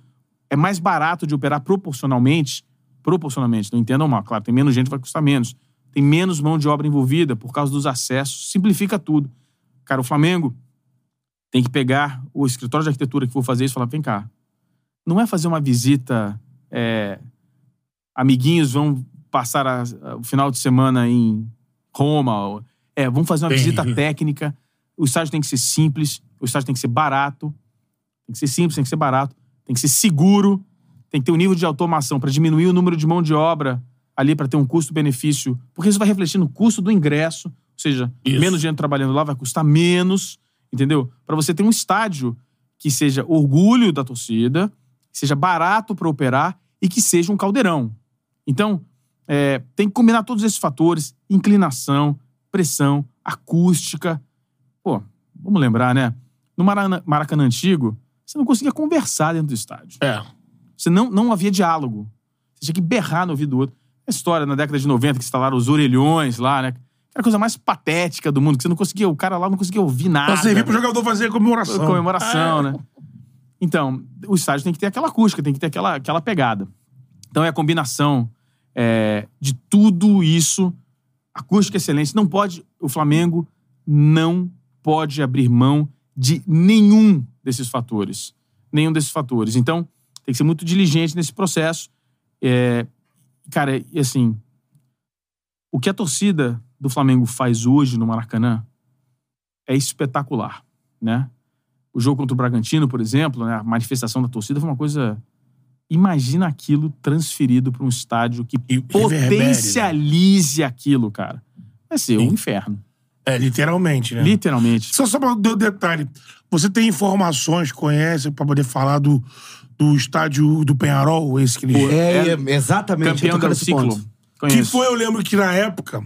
é mais barato de operar proporcionalmente. Proporcionalmente, não entendam mal. Claro, tem menos gente, vai custar menos. Tem menos mão de obra envolvida por causa dos acessos. Simplifica tudo. Cara, o Flamengo tem que pegar o escritório de arquitetura que for fazer isso e falar: vem cá. Não é fazer uma visita. é, amiguinhos vão passar a- a- o final de semana em Roma. ou- É, vamos fazer uma visita técnica. O estádio tem que ser simples, o estádio tem que ser barato. Tem que ser simples, tem que ser barato, tem que ser seguro, tem que ter um nível de automação para diminuir o número de mão de obra ali para ter um custo-benefício, porque isso vai refletir no custo do ingresso, ou seja, Isso. menos gente trabalhando lá vai custar menos, entendeu? Para você ter um estádio que seja orgulho da torcida, seja barato para operar e que seja um caldeirão. Então, é, tem que combinar todos esses fatores: inclinação, pressão, acústica. Pô, vamos lembrar, né? No Maracanã, Maracanã Antigo, você não conseguia conversar dentro do estádio. É. Você não, não havia diálogo. Você tinha que berrar no ouvido do outro. A história na década de 90 que instalaram os orelhões lá, né? Era a coisa mais patética do mundo, que você não conseguia, o cara lá não conseguia ouvir nada. Pra servir pro jogador fazer comemoração. Comemoração, É. né? Então, o estádio tem que ter aquela acústica, tem que ter aquela, aquela pegada. Então é a combinação é, de tudo isso, acústica excelente. Não pode, o Flamengo não pode abrir mão de nenhum desses fatores. Nenhum desses fatores. Então, tem que ser muito diligente nesse processo. É, cara, e assim, o que a torcida do Flamengo faz hoje no Maracanã é espetacular, né? O jogo contra o Bragantino, por exemplo, né, a manifestação da torcida foi uma coisa. Imagina aquilo transferido para um estádio que E né? potencialize aquilo, cara. Vai ser um Sim. inferno. É, literalmente, né? Literalmente. Só, só pra dar um detalhe. Você tem informações, conhece, pra poder falar do, do estádio do Penharol, esse que eles... É, é, exatamente. Campeão eu tô do ciclo. Que foi, eu lembro que na época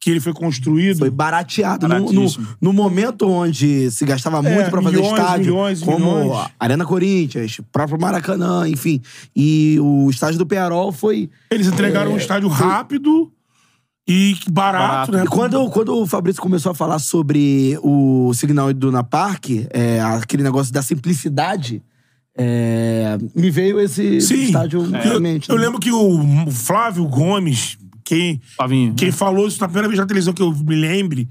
que ele foi construído... Foi barateado. No, no, no momento onde se gastava muito pra fazer É, milhões, estádio, milhões, como milhões. Arena Corinthians, próprio Maracanã, enfim. E o estádio do Penharol foi. Eles entregaram um estádio rápido e barato, Barato. né? E quando, quando o Fabrício começou a falar sobre o Signal Iduna Park, é, aquele negócio da simplicidade, é, me veio esse Sim, estádio eu, mente. eu né? lembro que o Flávio Gomes, quem, Flavinho. quem falou isso na primeira vez na televisão que eu me lembre,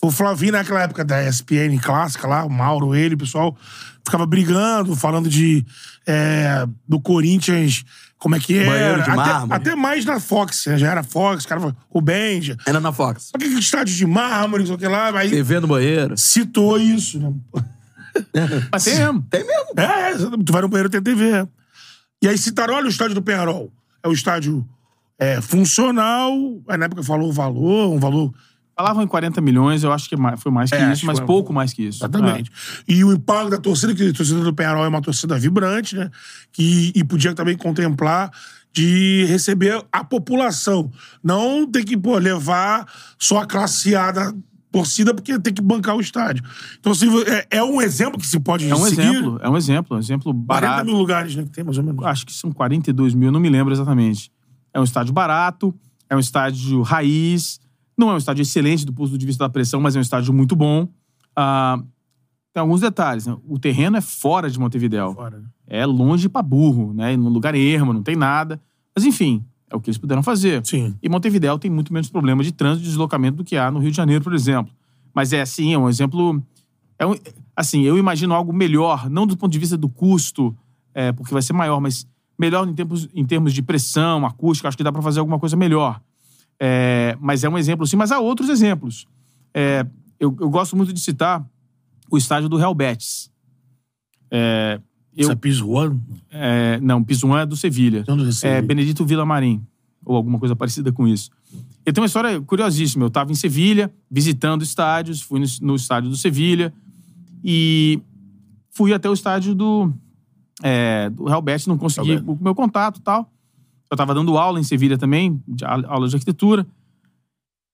foi o Flavinho naquela época da ESPN clássica lá, o Mauro, ele, o pessoal ficava brigando, falando de é, do Corinthians, como é que Banheiro era. de até, mármore. até mais na Fox, né? já era Fox, o cara falou, o Benja. Era na Fox. Só que aquele estádio de mármore, não sei o que lá, aí TV no banheiro. citou isso, né? Mas tem mesmo. Tem mesmo. É, tu vai no banheiro tem TV. E aí citaram, olha o estádio do Penharol. É o estádio é, funcional. Aí na época falou o valor, um valor Falavam em 40 milhões, eu acho que mais- foi mais que É, isso, mas foi- pouco mais que isso. Exatamente. E o impacto da torcida, que a torcida do Penharol é uma torcida vibrante, né? Que, e podia também contemplar de receber a população. Não ter que pô, levar só a classe A da torcida, porque tem que bancar o estádio. Então, assim, é, é um exemplo que se pode É um seguir. exemplo, é um exemplo, um exemplo 40 barato. mil lugares, né? Que tem mais ou menos. acho que são 42 mil, não me lembro exatamente. É um estádio barato, é um estádio raiz, não é um estádio excelente do ponto de vista da pressão, mas é um estádio muito bom. Ah, tem alguns detalhes. né? O terreno é fora de Montevidéu. Fora, né? É longe pra burro, né? Num lugar ermo, não tem nada. Mas enfim, é o que eles puderam fazer. Sim. E Montevidéu tem muito menos problema de trânsito e deslocamento do que há no Rio de Janeiro, por exemplo. Mas é assim, é um exemplo. É um, assim, eu imagino algo melhor, não do ponto de vista do custo, é, porque vai ser maior, mas melhor em, tempos, em termos de pressão, acústica, acho que dá pra fazer alguma coisa melhor. É, mas é um exemplo, sim, mas há outros exemplos. É, eu, eu gosto muito de citar o estádio do Real Betis. É, eu, Essa Pizjuan, é, não, Pizjuan é do Sevilha. Do Sevilha? É Benedito Villamarim, ou alguma coisa parecida com isso. Eu tenho uma história curiosíssima. Eu estava em Sevilha, visitando estádios, fui no, no estádio do Sevilha e fui até o estádio do, é, do Real Betis, não consegui o meu contato e tal. Eu estava dando aula em Sevilha também, de, aula de arquitetura.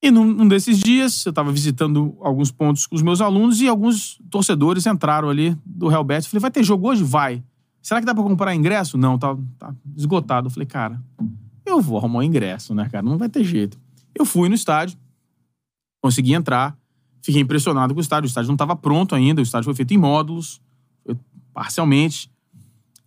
E num, num desses dias, eu estava visitando alguns pontos com os meus alunos e alguns torcedores entraram ali do Real Betis. Falei, vai ter jogo hoje? Vai. Será que dá pra comprar ingresso? Não, tá, tá esgotado. Eu falei, cara, eu vou arrumar um ingresso, né, cara? Não vai ter jeito. Eu fui no estádio, consegui entrar, fiquei impressionado com o estádio. O estádio não estava pronto ainda, o estádio foi feito em módulos, parcialmente.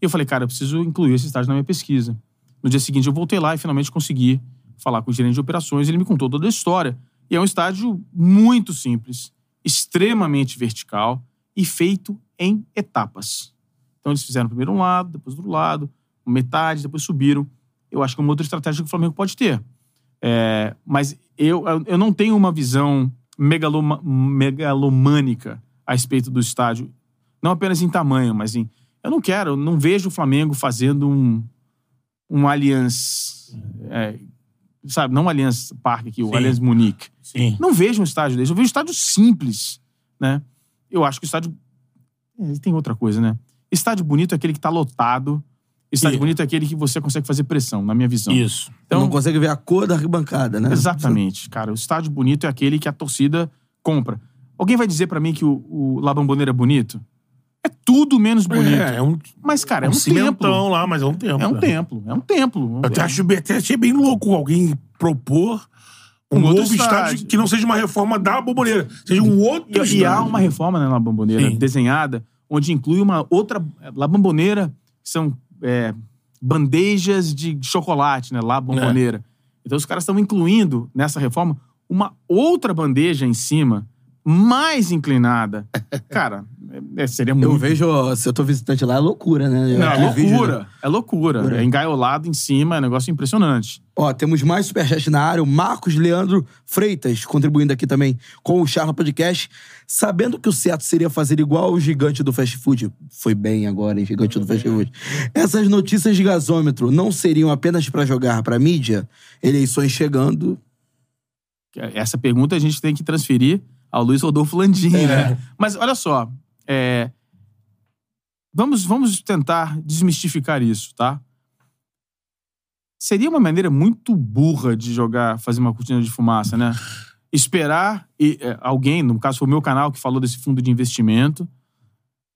E eu falei, cara, eu preciso incluir esse estádio na minha pesquisa. No dia seguinte, eu voltei lá e finalmente consegui falar com o gerente de operações. Ele me contou toda a história. E é um estádio muito simples, extremamente vertical e feito em etapas. Então, eles fizeram primeiro um lado, depois do lado, metade, depois subiram. Eu acho que é uma outra estratégia que o Flamengo pode ter. É, mas eu, eu não tenho uma visão megaloma- megalomânica a respeito do estádio. Não apenas em tamanho, mas em. Eu não quero, eu não vejo o Flamengo fazendo um, um Allianz. é, sabe, não um Allianz Parque aqui, o Sim. Allianz Munique. Sim. Não vejo um estádio desse, eu vejo um estádio simples, né? Eu acho que o estádio. É, tem outra coisa, né? Estádio bonito é aquele que tá lotado. Estádio Sim. bonito é aquele que você consegue fazer pressão, na minha visão. Isso. Então, não consegue ver a cor da arquibancada, né? Exatamente, cara. O estádio bonito é aquele que a torcida compra. Alguém vai dizer pra mim que o, o La Bombonera é bonito? É tudo menos bonito. É, é um, Mas, cara, é um um cimentão lá, mas é um templo. É um né? templo. É um templo. Eu até acho, até achei bem louco alguém propor um, Um outro novo estádio. estádio. que não seja uma reforma da bomboneira, seja um outro E, e estádio. há uma reforma né, na Bamboneira Sim. desenhada, onde inclui uma outra. La Bamboneira são é, bandejas de chocolate, né? La Bamboneira. Então os caras estão incluindo nessa reforma uma outra bandeja em cima, mais inclinada. Cara, é- é- seria muito. Eu vejo, se eu tô visitante lá, é loucura, né? Eu Não, é aquele vídeo, loucura. É loucura. É engaiolado em cima, é um negócio impressionante. Ó, temos mais superchat na área. O Marcos Leandro Freitas contribuindo aqui também com o Charla Podcast. Sabendo que o certo seria fazer igual o gigante do fast food. Foi bem agora, hein, gigante do fast food. Essas notícias de gasômetro não seriam apenas pra jogar pra mídia? Eleições chegando. Essa pergunta a gente tem que transferir ao Luiz Rodolfo Landim, né? Mas olha só, é, vamos, vamos tentar desmistificar isso, tá? Seria uma maneira muito burra de jogar, fazer uma cortina de fumaça, né? Esperar e, é, alguém, no caso foi o meu canal que falou desse fundo de investimento,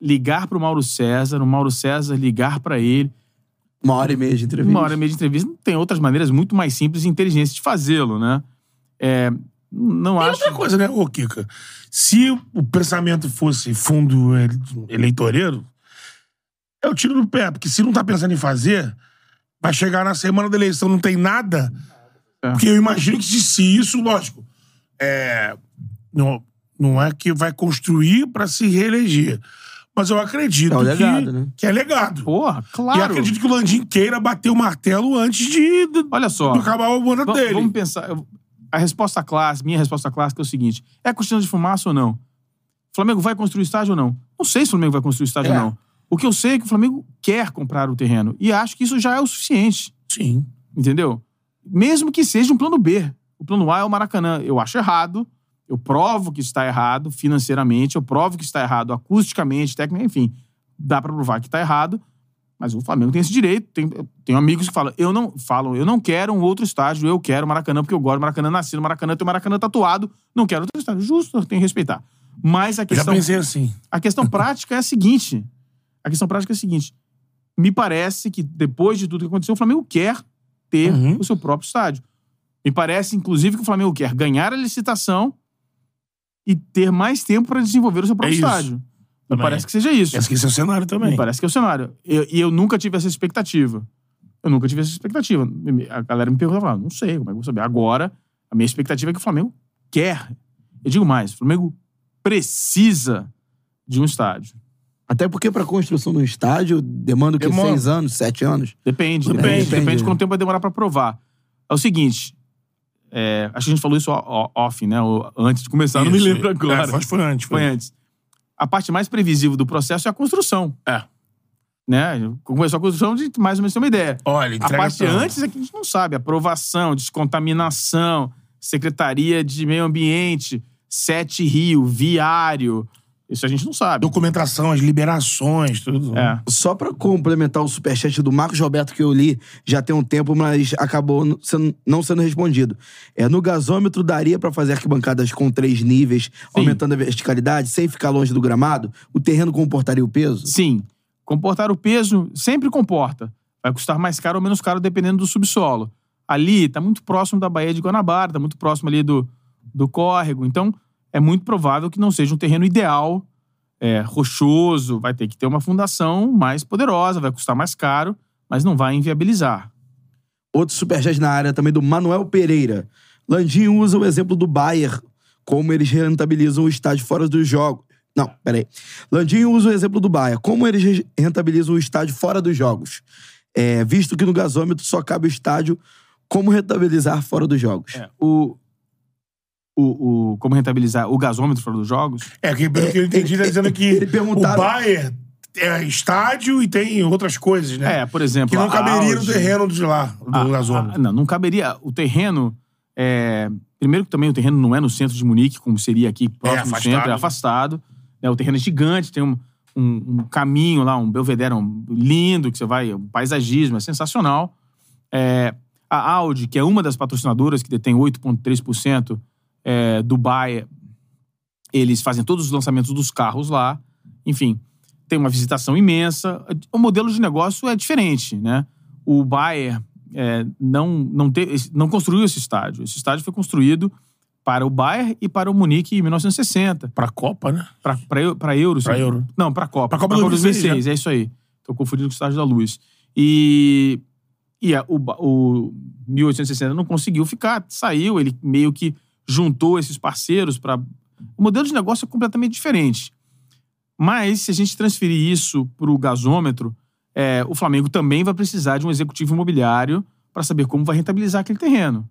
ligar pro Mauro César, o Mauro César ligar para ele, Uma hora e meia de entrevista. uma hora e meia de entrevista. Tem outras maneiras muito mais simples e inteligentes de fazê-lo, né? É, não E acho. outra coisa, né, ô Kika? Se o pensamento fosse fundo ele- eleitoreiro, é o tiro no pé. Porque se não tá pensando em fazer, vai chegar na semana da eleição, não tem nada. É. Porque eu imagino que se, isso, lógico, é, não, não é que vai construir pra se reeleger. Mas eu acredito É legado, que, né? que é legado. Porra, E claro. acredito que o Landim queira bater o martelo antes de, de, Olha só. de acabar o mandato dele. Vamos pensar. eu- A resposta clássica, minha resposta clássica é o seguinte: é cortina de fumaça ou não? O Flamengo vai construir estádio ou não? Não sei se o Flamengo vai construir estádio ou É. não. O que eu sei é que o Flamengo quer comprar o terreno. E acho que isso já é o suficiente. Sim. Entendeu? Mesmo que seja um plano B. O plano A é o Maracanã. Eu acho errado. Eu provo que está errado financeiramente, eu provo que está errado acusticamente, tecnicamente, enfim. Dá pra provar que está errado, mas o Flamengo tem esse direito. Tem, tenho amigos que falam, eu não falam, eu não quero um outro estádio, eu quero Maracanã, porque eu gosto do Maracanã, nasci no Maracanã, tenho Maracanã tatuado, não quero outro estádio. Justo, tenho que respeitar. Mas a Eu já questão. pensei assim. A questão prática é a seguinte. A questão prática é a seguinte. Me parece que depois de tudo que aconteceu, o Flamengo quer ter Uhum. o seu próprio estádio. Me parece, inclusive, que o Flamengo quer ganhar a licitação e ter mais tempo para desenvolver o seu próprio É isso. estádio. Me Também. parece que seja isso. Esse que esse é o cenário também. Me parece que é o cenário. Eu- E eu, nunca tive essa expectativa. Eu nunca tive essa expectativa. A galera me perguntava, ah, não sei, como é que eu vou saber? Agora, a minha expectativa é que o Flamengo quer. Eu digo mais, o Flamengo precisa de um estádio. Até porque pra construção do estádio demanda o quê? Demora. Seis anos, sete anos? Depende, Depende, depende. depende. Depende de quanto tempo vai demorar pra aprovar. É o seguinte, é, acho que a gente falou isso off, né? antes de começar, não me Isso. lembro agora. É, foi, foi antes. Foi antes. A parte mais previsível do processo é a construção. É. Né? Começou a construção de mais ou menos ter uma ideia. Olha, A parte antes é que a gente não sabe. Aprovação, descontaminação, Secretaria de Meio Ambiente, Sete Rio, Viário. Isso a gente não sabe. Documentação, as liberações, tudo. É. Só pra complementar o superchat do Marcos Roberto que eu li já tem um tempo, mas acabou sendo- não sendo respondido. É, no gasômetro daria pra fazer arquibancadas com três níveis, aumentando a verticalidade, sem ficar longe do gramado? O terreno comportaria o peso? Sim. Comportar o peso sempre comporta. Vai custar mais caro ou menos caro dependendo do subsolo. Ali está muito próximo da Baía de Guanabara, está muito próximo ali do, do córrego. Então, é muito provável que não seja um terreno ideal, é, rochoso. Vai ter que ter uma fundação mais poderosa, vai custar mais caro, mas não vai inviabilizar. Outro superchat na área também do Manuel Pereira. Landim usa o exemplo do Bayern, como eles rentabilizam o estádio fora dos jogos. Não, peraí. Landim usa o exemplo do Bayern, como eles re- rentabilizam o estádio fora dos jogos. É, visto que no gasômetro só cabe o estádio, como rentabilizar fora dos jogos? É, o, o, o, como rentabilizar o gasômetro fora dos jogos? É, que pelo que eu entendi, tá dizendo que ele o Bayern é estádio e tem outras coisas, né? É, por exemplo. Que não a caberia no Audi- terreno de lá, do Ah, gasômetro. ah, não, não caberia. O terreno. é, primeiro que também o terreno não é no centro de Munique, como seria aqui próximo do afastado. centro, é afastado. né, o terreno é gigante, tem um, um- um caminho lá, um belvedere um, lindo, que você vai, um paisagismo, é sensacional. É, a Audi, que é uma das patrocinadoras que detém 8,3% é, do Bayer, eles fazem todos os lançamentos dos carros lá. Enfim, tem uma visitação imensa. O modelo de negócio é diferente, né? O Bayer é, não, não, te, não construiu esse estádio. Esse estádio foi construído para o Bayern e para o Munique em 1960. Pra Copa, né? Para Euro. Pra Euro. Não, para Copa. Pra Copa Pra 2006, é isso aí. Tô confundindo com o estádio da Luz. E, e a- o, o 1860 não conseguiu ficar, saiu, ele meio que juntou esses parceiros para. O modelo de negócio é completamente diferente. Mas, se a gente transferir isso para o gasômetro, é, o Flamengo também vai precisar de um executivo imobiliário para saber como vai rentabilizar aquele terreno.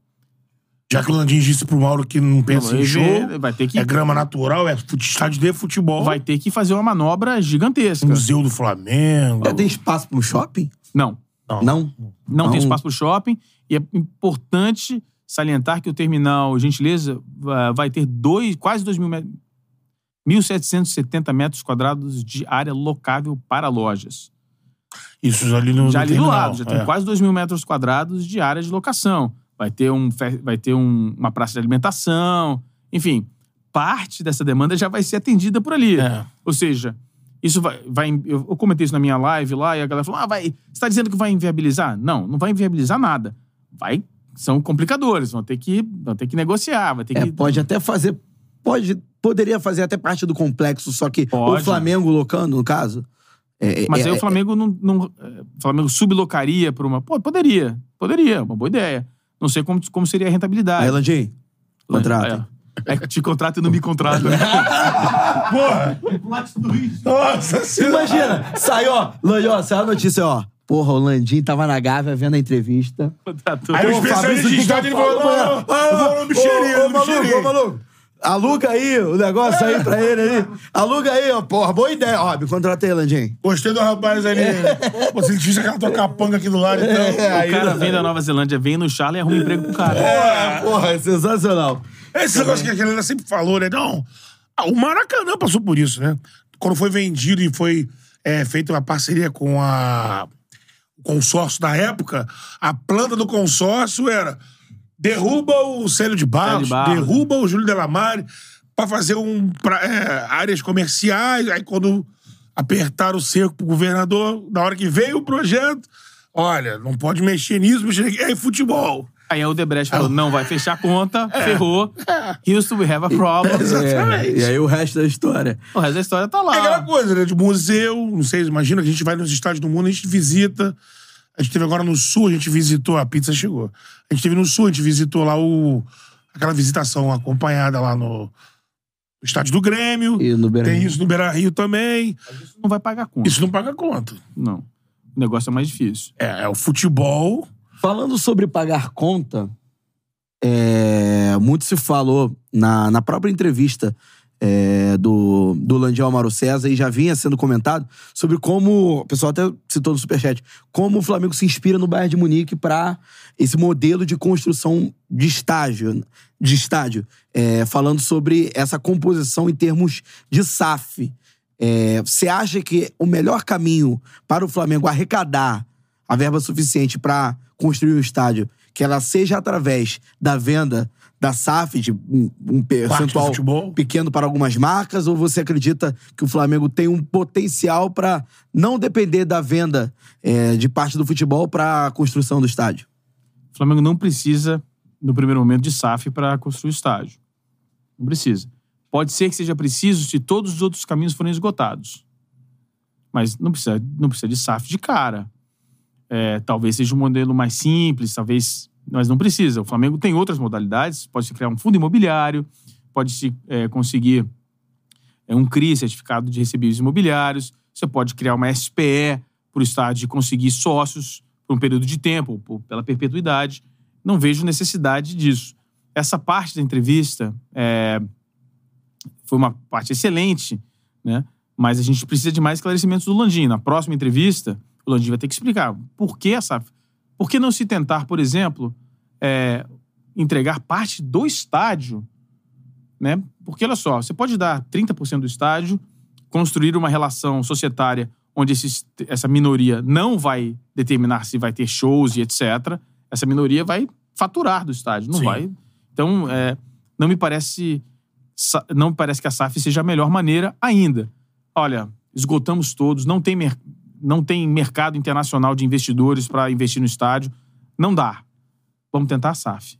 Já que o Landim disse pro Mauro que não pensa em show, vai ter que é grama natural, é estádio de futebol, vai ter que fazer uma manobra gigantesca. museu do Flamengo. Tem espaço para um shopping? Não, Não. Não. não, Não. tem espaço para o shopping e é importante salientar que o terminal Gentileza va- vai ter dois, quase 2 mil metros, 1.770 metros quadrados de área locável para lojas. Isso ali no já no ali do terminal, lado, já tem é. quase 2 mil metros quadrados de área de locação. Vai ter, um, vai ter um- uma praça de alimentação, enfim. Parte dessa demanda já vai ser atendida por ali. É. Ou seja, isso vai, vai. Eu eu comentei isso na minha live lá e a galera falou: ah, vai. Você está dizendo que vai inviabilizar? Não, não vai inviabilizar nada. Vai. São complicadores, vão ter que, vão ter que negociar, vai ter É, que. pode até fazer. Pode, poderia fazer até parte do complexo, só que Pode. o Flamengo locando, no caso. é- Mas é- aí o Flamengo não. não é, o Flamengo sublocaria por uma. Pô, poderia. Poderia, uma boa ideia. Não sei como, como seria a rentabilidade. Aí, Landim, contrata. É, é que te contrata e não me contrata. né? Porra! Nossa senhora! Imagina, saiu, ó, Landim, ó, saiu a notícia, ó. Porra, o Landim tava na Gávea vendo a entrevista. Contratou. Aí o especialista Fabrício, de que estádio ele que falou: mano? não, eu vou no Ô, mexerinho, mexerinho. ô, maluco. Aluga aí o negócio aí pra ele aí. Aluga aí, ó. Porra, boa ideia. Ó, me contrata aí, Landim. Gostei do rapaz ali. Pô, se ele tivesse aquela tua capanga aqui do lado, então. É, O cara vem da Nova Zelândia, vem no Charlie e arruma emprego pro cara. Porra, porra, é sensacional. Esse negócio que a galera sempre falou, né? Não. Ah, o Maracanã passou por isso, né? Quando foi vendido e foi é, feita uma parceria com a consórcio da época, a planta do consórcio era derruba o Célio de Barros, Barros. derruba o Júlio Delamare pra fazer um, pra- é, áreas comerciais. Aí quando apertaram o cerco pro governador, na hora que veio o projeto, olha, não pode mexer nisso, mexer. Aí futebol. Aí a Odebrecht falou: não vai fechar a conta, ferrou. Houston, we have a problem. Exatamente. É, e aí o resto da história. O resto da história tá lá. É aquela coisa, né? De museu, não sei, imagina que a gente vai nos estádios do mundo, a gente visita. A gente teve agora no sul, a gente visitou, a pizza chegou. A gente teve no sul, a gente visitou lá o. aquela visitação acompanhada lá no, no estádio do Grêmio. E no Beira Tem Rio. isso no Beira Rio também. Não vai pagar conta. Isso não paga conta. Não. O negócio é mais difícil. É, é o futebol. Falando sobre pagar conta, é, muito se falou na, na própria entrevista é, do, do Landial Mauro César e já vinha sendo comentado sobre como, o pessoal até citou no Superchat, como o Flamengo se inspira no Bayern de Munique para esse modelo de construção de estágio, de estádio, é, falando sobre essa composição em termos de SAF. É, Você acha que o melhor caminho para o Flamengo arrecadar a verba suficiente para construir um estádio, que ela seja através da venda da SAF, de um, percentual pequeno para algumas marcas, ou você acredita que o Flamengo tem um potencial para não depender da venda é, de parte do futebol para a construção do estádio? O Flamengo não precisa, no primeiro momento, de SAF para construir o estádio. Não precisa. Pode ser que seja preciso se todos os outros caminhos forem esgotados. Mas não precisa, não precisa de SAF de cara. É, talvez seja um modelo mais simples, talvez. Mas não precisa. O Flamengo tem outras modalidades. Pode-se criar um fundo imobiliário, pode-se é, conseguir é, um CRI, certificado de recebíveis imobiliários. Você pode criar uma SPE para o estádio conseguir sócios por um período de tempo, por- pela perpetuidade. Não vejo necessidade disso. Essa parte da entrevista é, foi uma parte excelente, né? Mas a gente precisa de mais esclarecimentos do Landim. Na próxima entrevista, o Landim vai ter que explicar por que essa. Por que não se tentar, por exemplo, é, entregar parte do estádio, né? Porque olha só, você pode dar 30% do estádio, construir uma relação societária onde esses- essa minoria não vai determinar se vai ter shows e etc. Essa minoria vai faturar do estádio, não Sim. vai. Então, é, não me parece não me parece que a SAF seja a melhor maneira ainda. Olha, esgotamos todos, não tem, mer- não tem mercado internacional de investidores para investir no estádio, não dá. Vamos tentar a SAF.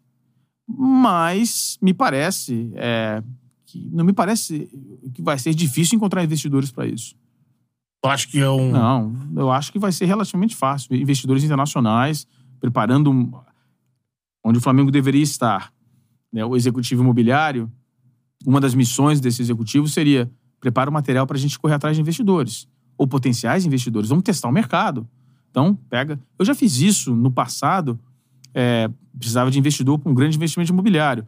Mas me parece é, que não me parece que vai ser difícil encontrar investidores para isso. Eu acho que é um. Não, eu acho que vai ser relativamente fácil. Investidores internacionais preparando um- onde o Flamengo deveria estar. né? O executivo imobiliário, uma das missões desse executivo seria preparar o material para a gente correr atrás de investidores ou potenciais investidores. Vamos testar o mercado. Então, pega. Eu já fiz isso no passado. é, precisava de investidor para um grande investimento imobiliário.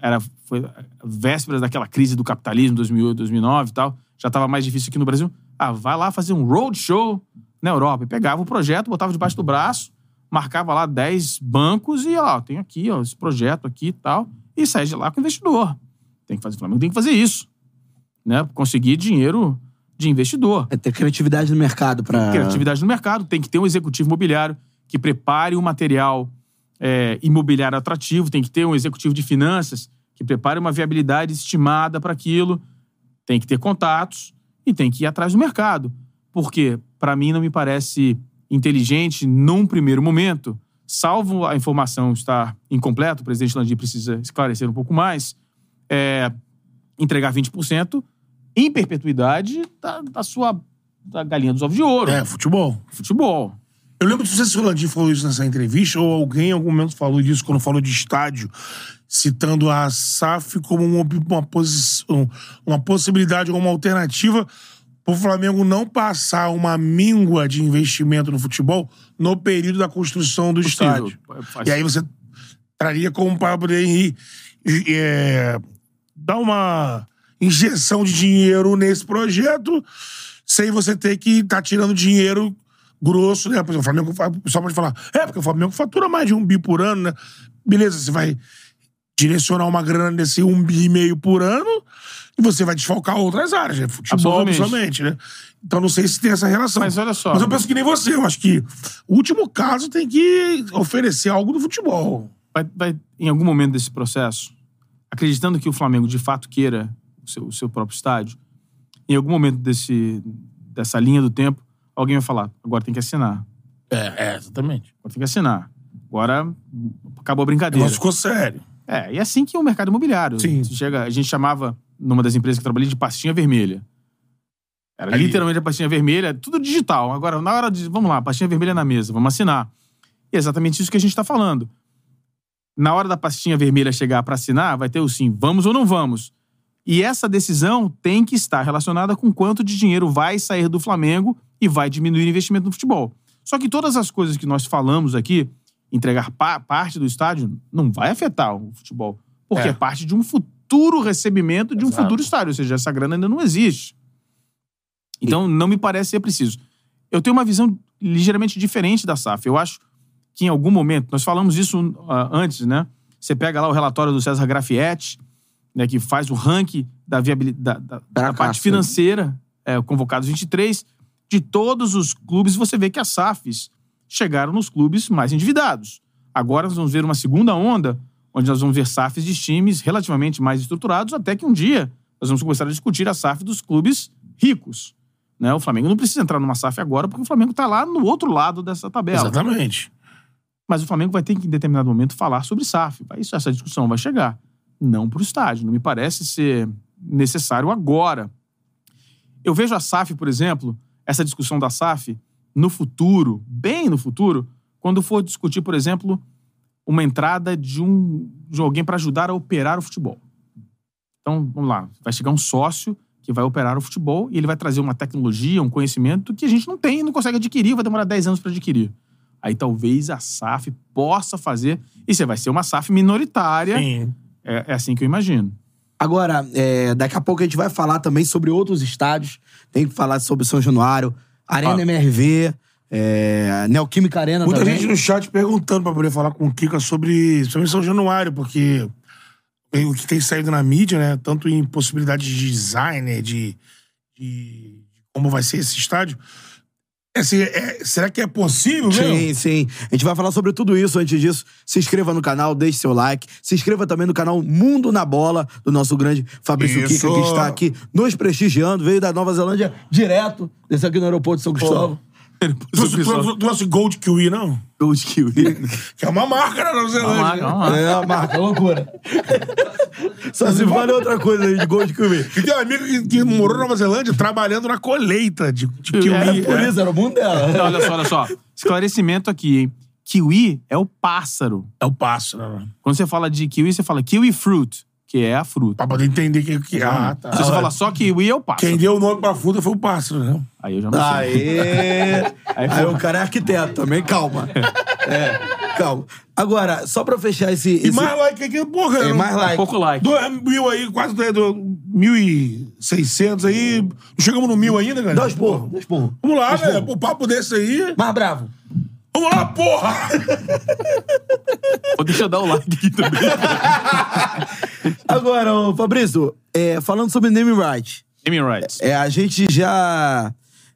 Era, foi vésperas daquela crise do capitalismo, 2008, 2009 e tal. Já estava mais difícil aqui no Brasil. Ah, vai lá fazer um roadshow na Europa. E pegava o projeto, botava debaixo do braço, marcava lá 10 bancos e, ó, tem aqui, ó, esse projeto aqui e tal. E sai de lá com o investidor. Tem que fazer, o Flamengo tem que fazer isso. Né? Conseguir dinheiro de investidor. É ter criatividade no mercado para. Criatividade no mercado, tem que ter um executivo imobiliário que prepare um material é, imobiliário atrativo, tem que ter um executivo de finanças que prepare uma viabilidade estimada para aquilo, tem que ter contatos e tem que ir atrás do mercado. Porque, para mim, não me parece inteligente, num primeiro momento, salvo a informação estar incompleta, o presidente Landim precisa esclarecer um pouco mais, é, entregar 20% em perpetuidade da, da sua da galinha dos ovos de ouro. É, futebol. Futebol. Eu lembro, não sei se o Landim falou isso nessa entrevista, ou alguém em algum momento falou disso quando falou de estádio, citando a SAF como uma, uma, posição, uma possibilidade, uma alternativa para o Flamengo não passar uma míngua de investimento no futebol no período da construção do Possível. estádio. Faz- E aí você traria como para poder ir, é, dar uma injeção de dinheiro nesse projeto sem você ter que estar tirando dinheiro grosso, né? Por exemplo, o Flamengo, pessoal pode falar, é, porque o Flamengo fatura mais de um bi por ano, né? Beleza, você vai direcionar uma grana desse um bi e meio por ano e você vai desfalcar outras áreas, né? Futebol, principalmente, né? Então não sei se tem essa relação. Mas olha só. Mas eu penso que nem você, eu acho que o último caso tem que oferecer algo do futebol. vai, vai, em algum momento desse processo, acreditando que o Flamengo de fato queira o seu, o seu próprio estádio, em algum momento desse, dessa linha do tempo, alguém vai falar: agora tem que assinar. É, é exatamente. Agora tem que assinar. Agora acabou a brincadeira. negócio ficou sério. É, e é assim que é o mercado imobiliário. Sim. Chega, a gente chamava, numa das empresas que eu trabalhei, de pastinha vermelha. Era Ali. literalmente a pastinha vermelha, tudo digital. Agora, na hora de. Vamos lá, pastinha vermelha na mesa, vamos assinar. E é exatamente isso que a gente está falando. Na hora da pastinha vermelha chegar para assinar, vai ter o sim, vamos ou não vamos. E essa decisão tem que estar relacionada com quanto de dinheiro vai sair do Flamengo e vai diminuir o investimento no futebol. Só que todas as coisas que nós falamos aqui, entregar pa- parte do estádio, não vai afetar o futebol. Porque é, É. parte de um futuro recebimento de um Exato. futuro estádio. Ou seja, essa grana ainda não existe. Então, não me parece ser preciso. Eu tenho uma visão ligeiramente diferente da SAF. Eu acho que em algum momento, nós falamos isso ah, antes, né? Você pega lá o relatório do César Grafietti, né, que faz o ranking da viabilidade da, da Caracaço. parte financeira, é, Convocados 23, de todos os clubes, você vê que as SAFs chegaram nos clubes mais endividados. Agora nós vamos ver uma segunda onda, onde nós vamos ver SAFs de times relativamente mais estruturados, até que um dia nós vamos começar a discutir a SAF dos clubes ricos. Né? O Flamengo não precisa entrar numa SAF agora, porque o Flamengo está lá no outro lado dessa tabela. Exatamente. Mas o Flamengo vai ter que, em determinado momento, falar sobre SAF. Isso, essa discussão vai chegar. Não para o estádio. Não me parece ser necessário agora. Eu vejo a SAF, por exemplo, essa discussão da SAF, no futuro, bem no futuro, quando for discutir, por exemplo, uma entrada de, um, de alguém para ajudar a operar o futebol. Então, vamos lá. Vai chegar um sócio que vai operar o futebol e ele vai trazer uma tecnologia, um conhecimento que a gente não tem e não consegue adquirir, vai demorar 10 anos para adquirir. Aí talvez a SAF possa fazer. E você vai ser uma SAF minoritária. Sim. É, é assim que eu imagino. Agora, é, daqui a pouco a gente vai falar também sobre outros estádios. Tem que falar sobre São Januário, Arena Ah. MRV, é, Neoquímica Arena Muita também. gente no chat perguntando pra poder falar com o Kika sobre, sobre São Januário, porque o que tem saído na mídia, né? Tanto em possibilidades de design, de, de como vai ser esse estádio. Assim, é- será que é possível mesmo? Sim, sim. A gente vai falar sobre tudo isso. Antes disso, se inscreva no canal, deixe seu like. Se inscreva também no canal Mundo na Bola, do nosso grande Fabrício. Kika, que está aqui nos prestigiando. Veio da Nova Zelândia direto, desse aqui no aeroporto de São Cristóvão. Trouxe, trouxe, trouxe Gold Kiwi, não? Gold Kill. Que é uma marca na Nova Zelândia. É, a marca, loucura. Só se vale outra coisa aí de gol de Kiwi. E tem um amigo que, que morou na Nova Zelândia trabalhando na colheita de, de Kiwi. Era Por é. isso, era o mundo dela. Não, olha só, olha só. Esclarecimento aqui, hein? Kiwi é o pássaro. É o passo, né? Quando você fala de kiwi, você fala kiwi fruit, que é a fruta. Pra poder entender que, que ah, tá. Se você fala só kiwi, é o pássaro. Quem deu o nome pra fruta foi o pássaro, né? Aí eu já não sei. Aê! Aí, porra. o cara é arquiteto também, calma. É, calma. Agora, só pra fechar esse. E esse- mais like aqui, porra. é, não- mais like. Pouco like. Dois mil aí, quase dois- dois- mil e seiscentos aí. Não chegamos no mil ainda, cara? Dois porros, dois porros. Vamos lá, né? O papo desse aí. Mais bravo. Vamos lá, porra! Pô, deixa eu dar o like aqui também. Agora, ô, Fabrício, é, falando sobre naming right. Naming rights. É, a gente já,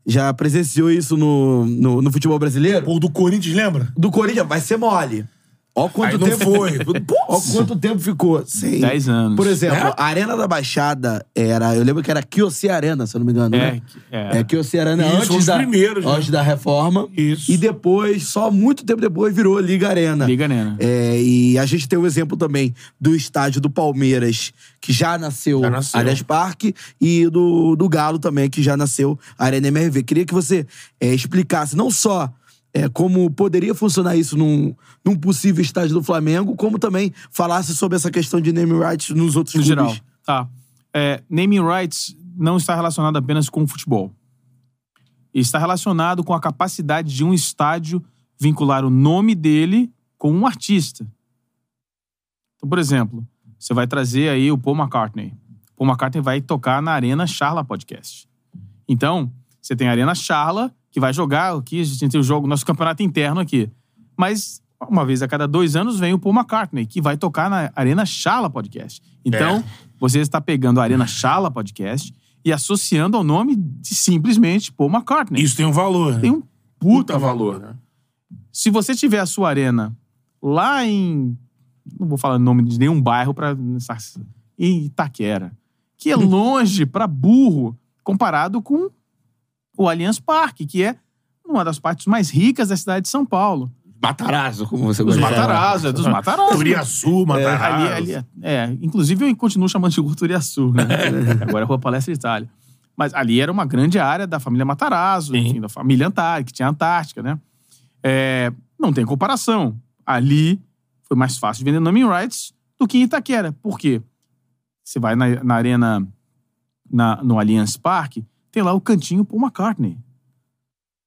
já presenciou isso no, no, no futebol brasileiro. Pô, do Corinthians, lembra? Do Corinthians, vai ser mole. Ó quanto tempo foi. Ó quanto tempo ficou. Sim. Dez anos. Por exemplo, É? a Arena da Baixada era. Eu lembro que era Kiossi Arena, se eu não me engano. É, né? é. É Kiossi Arena Isso, antes os da, primeiros, né? antes da reforma. Isso. E depois, só muito tempo depois, virou Liga Arena. Liga Arena. É, e a gente tem um exemplo também do estádio do Palmeiras, que já nasceu, Já nasceu. Allianz Parque, e do, do Galo também, que já nasceu Arena MRV. Queria que você é, explicasse não só é, como poderia funcionar isso num, num possível estádio do Flamengo, como também falasse sobre essa questão de name rights nos outros No clubes. geral. Tá. É, naming rights não está relacionado apenas com o futebol. Está relacionado com a capacidade de um estádio vincular o nome dele com um artista. Então, por exemplo, você vai trazer aí o Paul McCartney. Paul McCartney vai tocar na Arena Charla Podcast. Então, você tem a Arena Charla, que vai jogar aqui, a gente tem o jogo, nosso campeonato interno aqui. Mas, uma vez a cada dois anos, vem o Paul McCartney, que vai tocar na Arena Charla Podcast. Então, É. você está pegando a Arena Charla Podcast e associando ao nome de simplesmente Paul McCartney. Isso tem um valor. né? tem um puta valor. né? Se você tiver a sua arena lá em. Não vou falar o nome de nenhum bairro para. Em Itaquera. Que é longe pra burro comparado com o Allianz Parque, que é uma das partes mais ricas da cidade de São Paulo. Matarazzo, como você Dos gosta falar. Matarazzo, é dos Matarazzo. Turiaçu, Matarazzo. Ali, ali, é, inclusive eu continuo chamando de Gurturiaçu, né? Agora é Rua Palestra Itália. Mas ali era uma grande área da família Matarazzo, Sim. enfim, da família Antártica, que tinha a Antártica, né? É, não tem comparação. Ali foi mais fácil de vender naming rights do que em Itaquera. Por quê? Você vai na, na arena, na- no Allianz Parque, tem lá o cantinho Paul McCartney.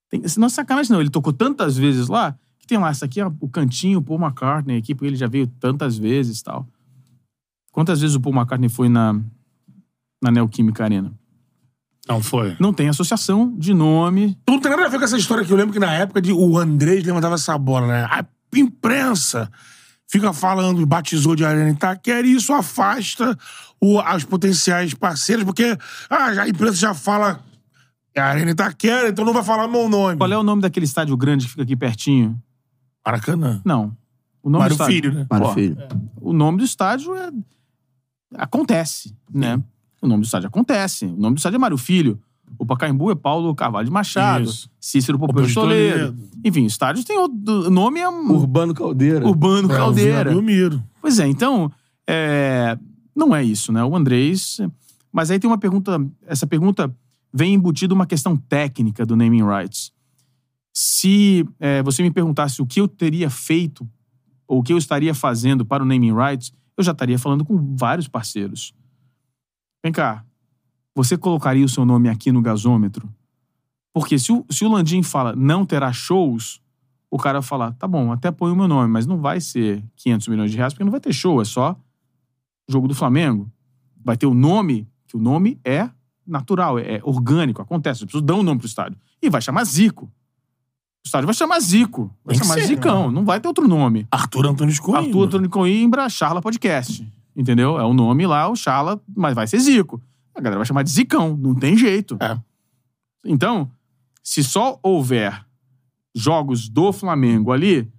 Tem, não é sacanagem, não. Ele tocou tantas vezes lá que tem lá, isso aqui é o cantinho Paul McCartney aqui, porque ele já veio tantas vezes e tal. Quantas vezes o Paul McCartney foi na, na Neoquímica Arena? Não foi. Não tem associação de nome. Não tem nada a ver com essa história que eu lembro que na época de, o Andrés levantava essa bola, né? A imprensa fica falando, batizou de Arena Itaquera e isso afasta o, os potenciais parceiros, porque ah, a imprensa já fala é a Arena Itaquera, então não vai falar meu nome. Qual é o nome daquele estádio grande que fica aqui pertinho? Maracanã. Não. O nome Mário do estádio. Filho, né? Mário Ó, Filho. O nome do estádio é. Acontece, né? O nome do estádio acontece. O nome do estádio é Mário Filho. O Pacaembu é Paulo Carvalho de Machado. Isso. Cícero Pompeu de Toledo. Enfim, o estádio tem outro. O nome é Urbano Caldeira. Urbano É, o Caldeira. Belmiro. Pois é, então, é, não é isso, né? O Andrés. Mas aí tem uma pergunta. Essa pergunta vem embutida uma questão técnica do naming rights. Se é, você me perguntasse o que eu teria feito ou o que eu estaria fazendo para o naming rights, eu já estaria falando com vários parceiros. Vem cá, você colocaria o seu nome aqui no gasômetro? Porque se o, se o Landim fala não terá shows, o cara fala, tá bom, até põe o meu nome, mas não vai ser 500 milhões de reais, porque não vai ter show, é só jogo do Flamengo. Vai ter o nome, que o nome é natural, é orgânico, acontece. As pessoas dão o nome pro estádio. E vai chamar Zico. O estádio vai chamar Zico. Vai Tem chamar ser, Zicão. né? Não vai ter outro nome. Arthur Antônio Coimbra. Arthur Antônio Coimbra, Charla Podcast. Entendeu? É o nome lá, o Charla, mas vai ser Zico. A galera vai chamar de Zicão. Não tem jeito. É. Então, se só houver jogos do Flamengo ali,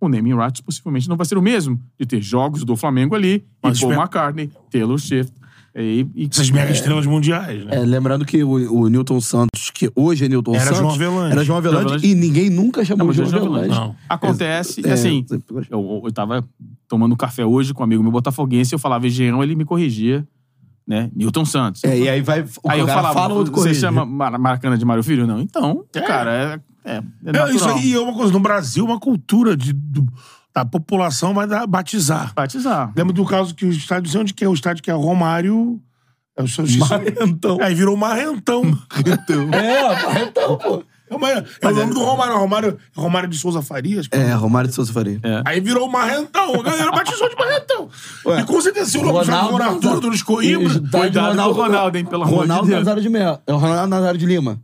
o naming rights possivelmente não vai ser o mesmo de ter jogos do Flamengo ali Mas e Paul McCartney, Taylor Swift e, e Essas mega estrelas mundiais, né? É, lembrando que o, o Newton Santos, que hoje é Newton Era Santos, João Avelange. era João Avelange, e ninguém nunca chamou Não, de João João Avelange. Não. acontece, É, assim, é, eu, eu tava tomando café hoje com um amigo meu botafoguense, eu falava Jean, ele me corrigia, né? Newton Santos. É, e aí vai. O Aí eu falava, fala outro você corrige. chama Mar- Maracanã de Mário Filho? Não. Então, cara, é, é, é É, isso aí é uma coisa. No Brasil, uma cultura de, do- da população vai dar, batizar. Batizar. Lembra do caso que o estádio, sei onde que é o estádio que é Romário. É o seu Marrentão. Aí virou Marrentão. É, então, pô. É, uma- é o nome do Romário. Romário, Romário de Souza Farias. É, Romário de Souza Faria. Aí virou Marrentão. A galera batizou de Marrentão. Ué, e com certeza, se o nome já for Arthur Antônio Coimbra. Cuidado com o Ronaldo, hein, pelo amor de Ronaldo Deus. Nazário de Mel. É Ronaldo Nazário de Lima.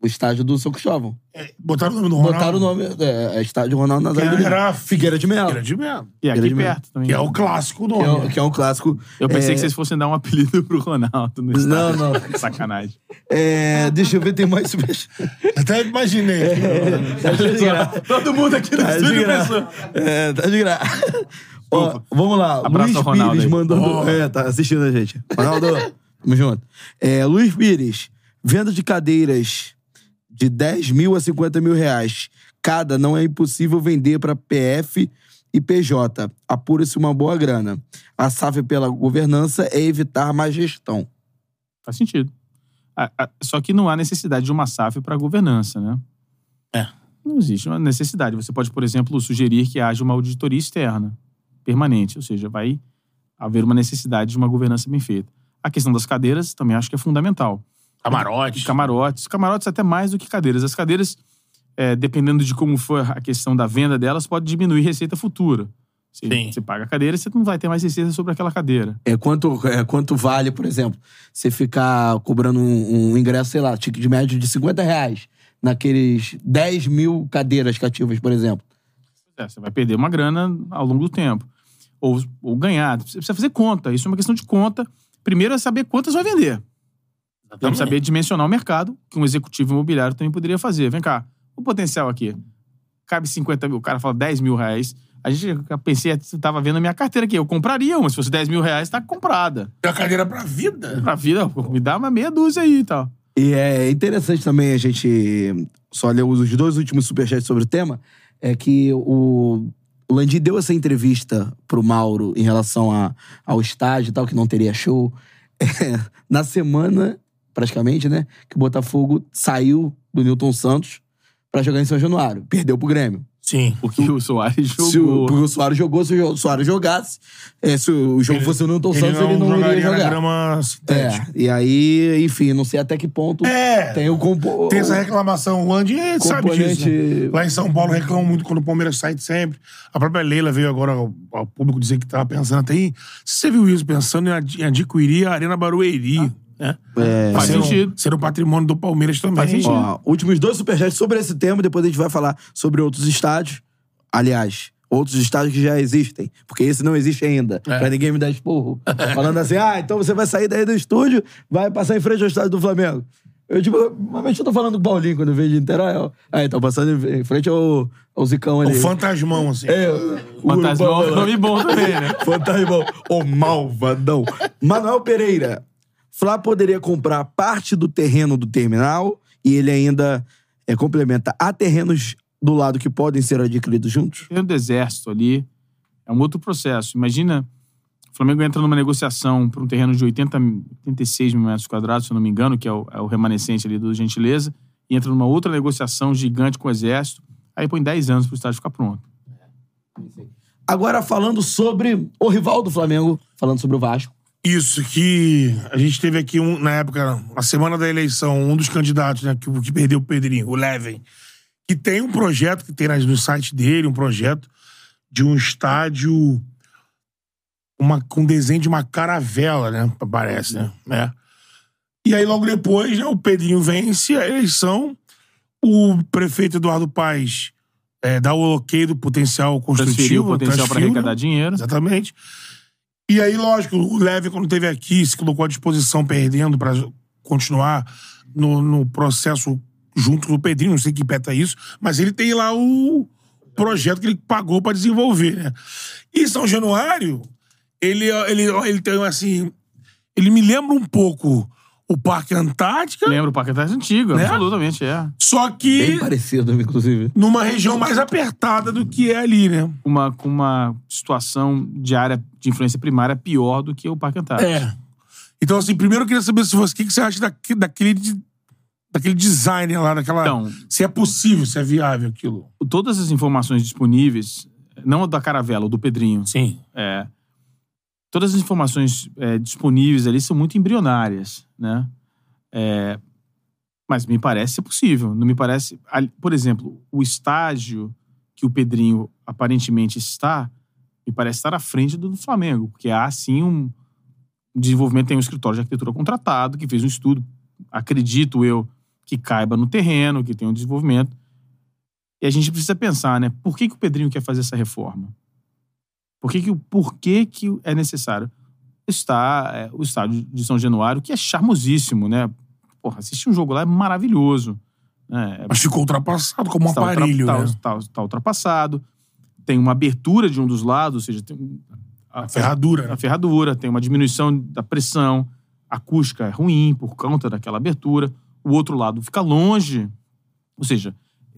O estádio do São Cristóvão. é, Botaram o nome do Ronaldo. Botaram o nome. É, é estádio Ronaldo Que Nazário era Figueira de Melo. Figueira de Melo. E aqui perto também. Que é o clássico Que nome. é, o- que é um clássico. Eu pensei É, que vocês fossem dar um apelido pro Ronaldo no Não, estádio. não. Sacanagem. É, deixa eu ver, tem mais. Até imaginei. Tá de graça. Todo mundo aqui no Tá estúdio pensou. É, tá de graça. Ó, vamos lá. Abraço Luiz ao Ronaldo Pires aí. mandando. Ó. É, tá assistindo a gente. Ronaldo, tamo junto. É, Luiz Pires, venda de cadeiras de 10 mil a 50 mil reais. Cada não é impossível vender para PF e PJ. Apura-se uma boa grana. A SAF pela governança é evitar má gestão. Faz sentido. Ah, ah, Só que não há necessidade de uma SAF para governança, né? É. Não existe uma necessidade. Você pode, por exemplo, sugerir que haja uma auditoria externa, permanente, ou seja, vai haver uma necessidade de uma governança bem feita. A questão das cadeiras também acho que é fundamental. Camarote. Camarotes. Camarotes até mais do que cadeiras. As cadeiras, é, dependendo de como for a questão da venda delas, pode diminuir receita futura. Você, Sim. você paga a cadeira e você não vai ter mais receita sobre aquela cadeira. É quanto, é, quanto vale, por exemplo, você ficar cobrando um, um ingresso, sei lá, ticket de médio de 50 reais naqueles 10 mil cadeiras cativas, por exemplo. É, você vai perder uma grana ao longo do tempo. Ou, ou ganhar. Você precisa fazer conta. Isso é uma questão de conta. Primeiro é saber quantas vai vender. Vamos saber dimensionar o mercado, que um executivo imobiliário também poderia fazer. Vem cá, o potencial aqui. Cabe 50 mil, o cara fala 10 mil reais. A gente, eu pensei, você tava vendo a minha carteira aqui. Eu compraria uma. Se fosse 10 mil reais, tá comprada. Tem a cadeira pra vida. Pra vida, me dá uma meia dúzia aí e tal. E é interessante também a gente só ler os dois últimos superchats sobre o tema. É que o, o Landim deu essa entrevista pro Mauro em relação a, ao estádio e tal, que não teria show. É, na semana, praticamente, né? Que o Botafogo saiu do Newton Santos pra jogar em São Januário. Perdeu pro Grêmio. Sim. Porque o Soares jogou. Se o, porque o Soares jogou, se o Soares jogasse, é, se o jogo fosse o Newton Santos, ele não iria jogaria na jogar. grama sintética. É, e aí, enfim, não sei até que ponto É. tem o compo... Tem essa reclamação. O Andy sabe disso. Né? Lá em São Paulo reclamam muito quando o Palmeiras sai de sempre. A própria Leila veio agora ao, ao público dizer que tava pensando até em. Você viu isso? Pensando em ad- em adquirir a Arena Barueri. Né? É, Faz Ser um- sentido. Ser o patrimônio do Palmeiras também. Faz sentido. Ó, últimos dois superchats sobre esse tema, depois a gente vai falar sobre outros estádios. Aliás, outros estádios que já existem. Porque esse não existe ainda. É. Pra ninguém me dar esporro. Falando assim, ah, então você vai sair daí do estúdio, vai passar em frente ao estádio do Flamengo. Eu, tipo, normalmente eu tô falando com o Paulinho quando eu vejo de Niterói. ó. Aí, tá passando em frente ao, ao Zicão ali. O fantasmão, assim. É, o Fantasmão é um nome bom também, né? Fantasmão. O malvadão. Manuel Pereira. Flá poderia comprar parte do terreno do terminal e ele ainda é, complementa. Há terrenos do lado que podem ser adquiridos juntos? terreno do exército ali é um outro processo. Imagina, o Flamengo entra numa negociação por um terreno de 80, mil- 86 mil metros quadrados, se eu não me engano, que é o, é o remanescente ali do Gentileza, e entra numa outra negociação gigante com o exército, aí põe 10 anos pro estádio ficar pronto. Agora falando sobre o rival do Flamengo, falando sobre o Vasco. Isso, que a gente teve aqui, um, na época, na semana da eleição, um dos candidatos, né, que, que perdeu o Pedrinho, o Leven, que tem um projeto, que tem no site dele, um projeto de um estádio uma, com desenho de uma caravela, né? Parece, né? É. E aí, logo depois, né, o Pedrinho vence a eleição, o prefeito Eduardo Paes é, dá o ok do potencial construtivo. Transferiu o potencial para arrecadar né? dinheiro. Exatamente. E aí, lógico, o Leve, quando esteve aqui, se colocou à disposição perdendo para continuar no, no processo junto do Pedrinho, não sei que peta isso, mas ele tem lá o projeto que ele pagou para desenvolver, né? E São Januário, ele, ele, ele tem assim. Ele me lembra um pouco o Parque Antártica, Lembra o Parque Antártico antigo, Né? absolutamente, é. só Bem que parecido, inclusive. numa região mais apertada do que é ali, né? Uma, com uma situação de área de influência primária pior do que o Parque Antártico. É. Então, assim, primeiro eu queria saber se você, o que, que você acha daque- daquele, de- daquele design lá, daquela. Então- se é possível, se é viável aquilo. Todas as informações disponíveis, não a da Caravela, o do Pedrinho, Sim. É, todas as informações é, disponíveis ali são muito embrionárias, né? É, mas me parece ser possível. Não me parece. Por exemplo, o estágio que o Pedrinho aparentemente está, me parece estar à frente do do Flamengo, porque há sim um desenvolvimento, tem um escritório de arquitetura contratado que fez um estudo, acredito eu, que caiba no terreno, que tem um desenvolvimento. E a gente precisa pensar, né? Por que, que o Pedrinho quer fazer essa reforma? Por que, que, por que, que é necessário? Está é, o estádio de São Januário, que é charmosíssimo, né? Porra, assistir um jogo lá é maravilhoso. Né? Mas ficou ultrapassado como um Está ultra- aparelho, tá- né? tá- tá ultrapassado. Tem uma abertura de um dos lados, ou seja, tem a, A ferradura. né? a ferradura, tem uma diminuição da pressão, a acústica é ruim por conta daquela abertura, o outro lado fica longe. Ou seja,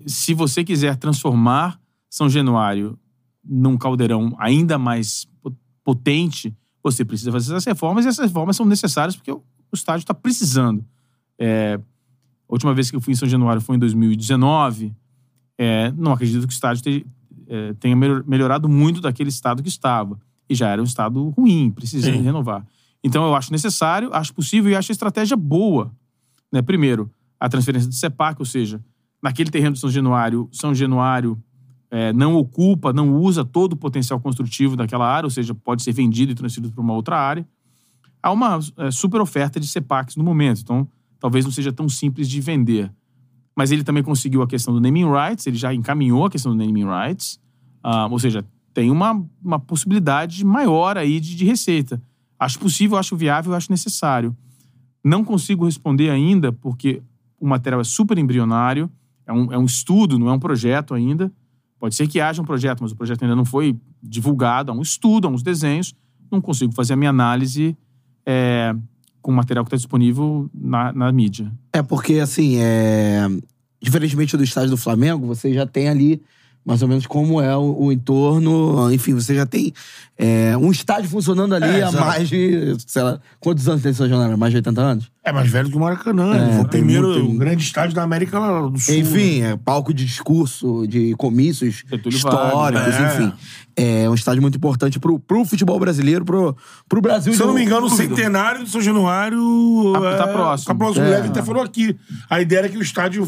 se você quiser transformar São Januário num caldeirão ainda mais po- potente, você precisa fazer essas reformas, e essas reformas são necessárias porque o, estádio está precisando. É, a última vez que eu fui em São Januário foi em 2019. É, não acredito que o estádio te- é, tenha melhor- melhorado muito daquele estado que estava. E já era um estado ruim, precisando Sim. renovar. Então eu acho necessário, acho possível e acho a estratégia boa. Né? Primeiro, a transferência do CEPAC, ou seja, naquele terreno de São Januário, São Januário é, não ocupa, não usa todo o potencial construtivo daquela área, ou seja, pode ser vendido e transferido para uma outra área. Há uma é, super oferta de CEPACs no momento, então talvez não seja tão simples de vender. Mas ele também conseguiu a questão do naming rights, ele já encaminhou a questão do naming rights, ah, ou seja, tem uma, uma possibilidade maior aí de, de receita. Acho possível, acho viável, acho necessário. Não consigo responder ainda, porque o material é super embrionário, é um, é um estudo, não é um projeto ainda. Pode ser que haja um projeto, mas o projeto ainda não foi divulgado. Há um estudo, há uns desenhos. Não consigo fazer a minha análise é, com o material que está disponível na, na mídia. É porque, assim, é... diferentemente do estádio do Flamengo, você já tem ali mais ou menos como é o, o entorno. Enfim, você já tem é, um estádio funcionando ali É, há exato. mais de, sei lá, quantos anos tem São Januário? Mais de 80 anos? É mais velho que o Maracanã. É, foi o tem primeiro muito- grande estádio da América do Sul. Enfim, né? é palco de discurso, de comícios Getúlio históricos, é. enfim. É um estádio muito importante pro, pro futebol brasileiro, pro, pro Brasil. Se eu não me engano, o centenário do São Januário. Tá- tá é, próximo. Tá próximo. É. O Leve até falou aqui. A ideia era que o estádio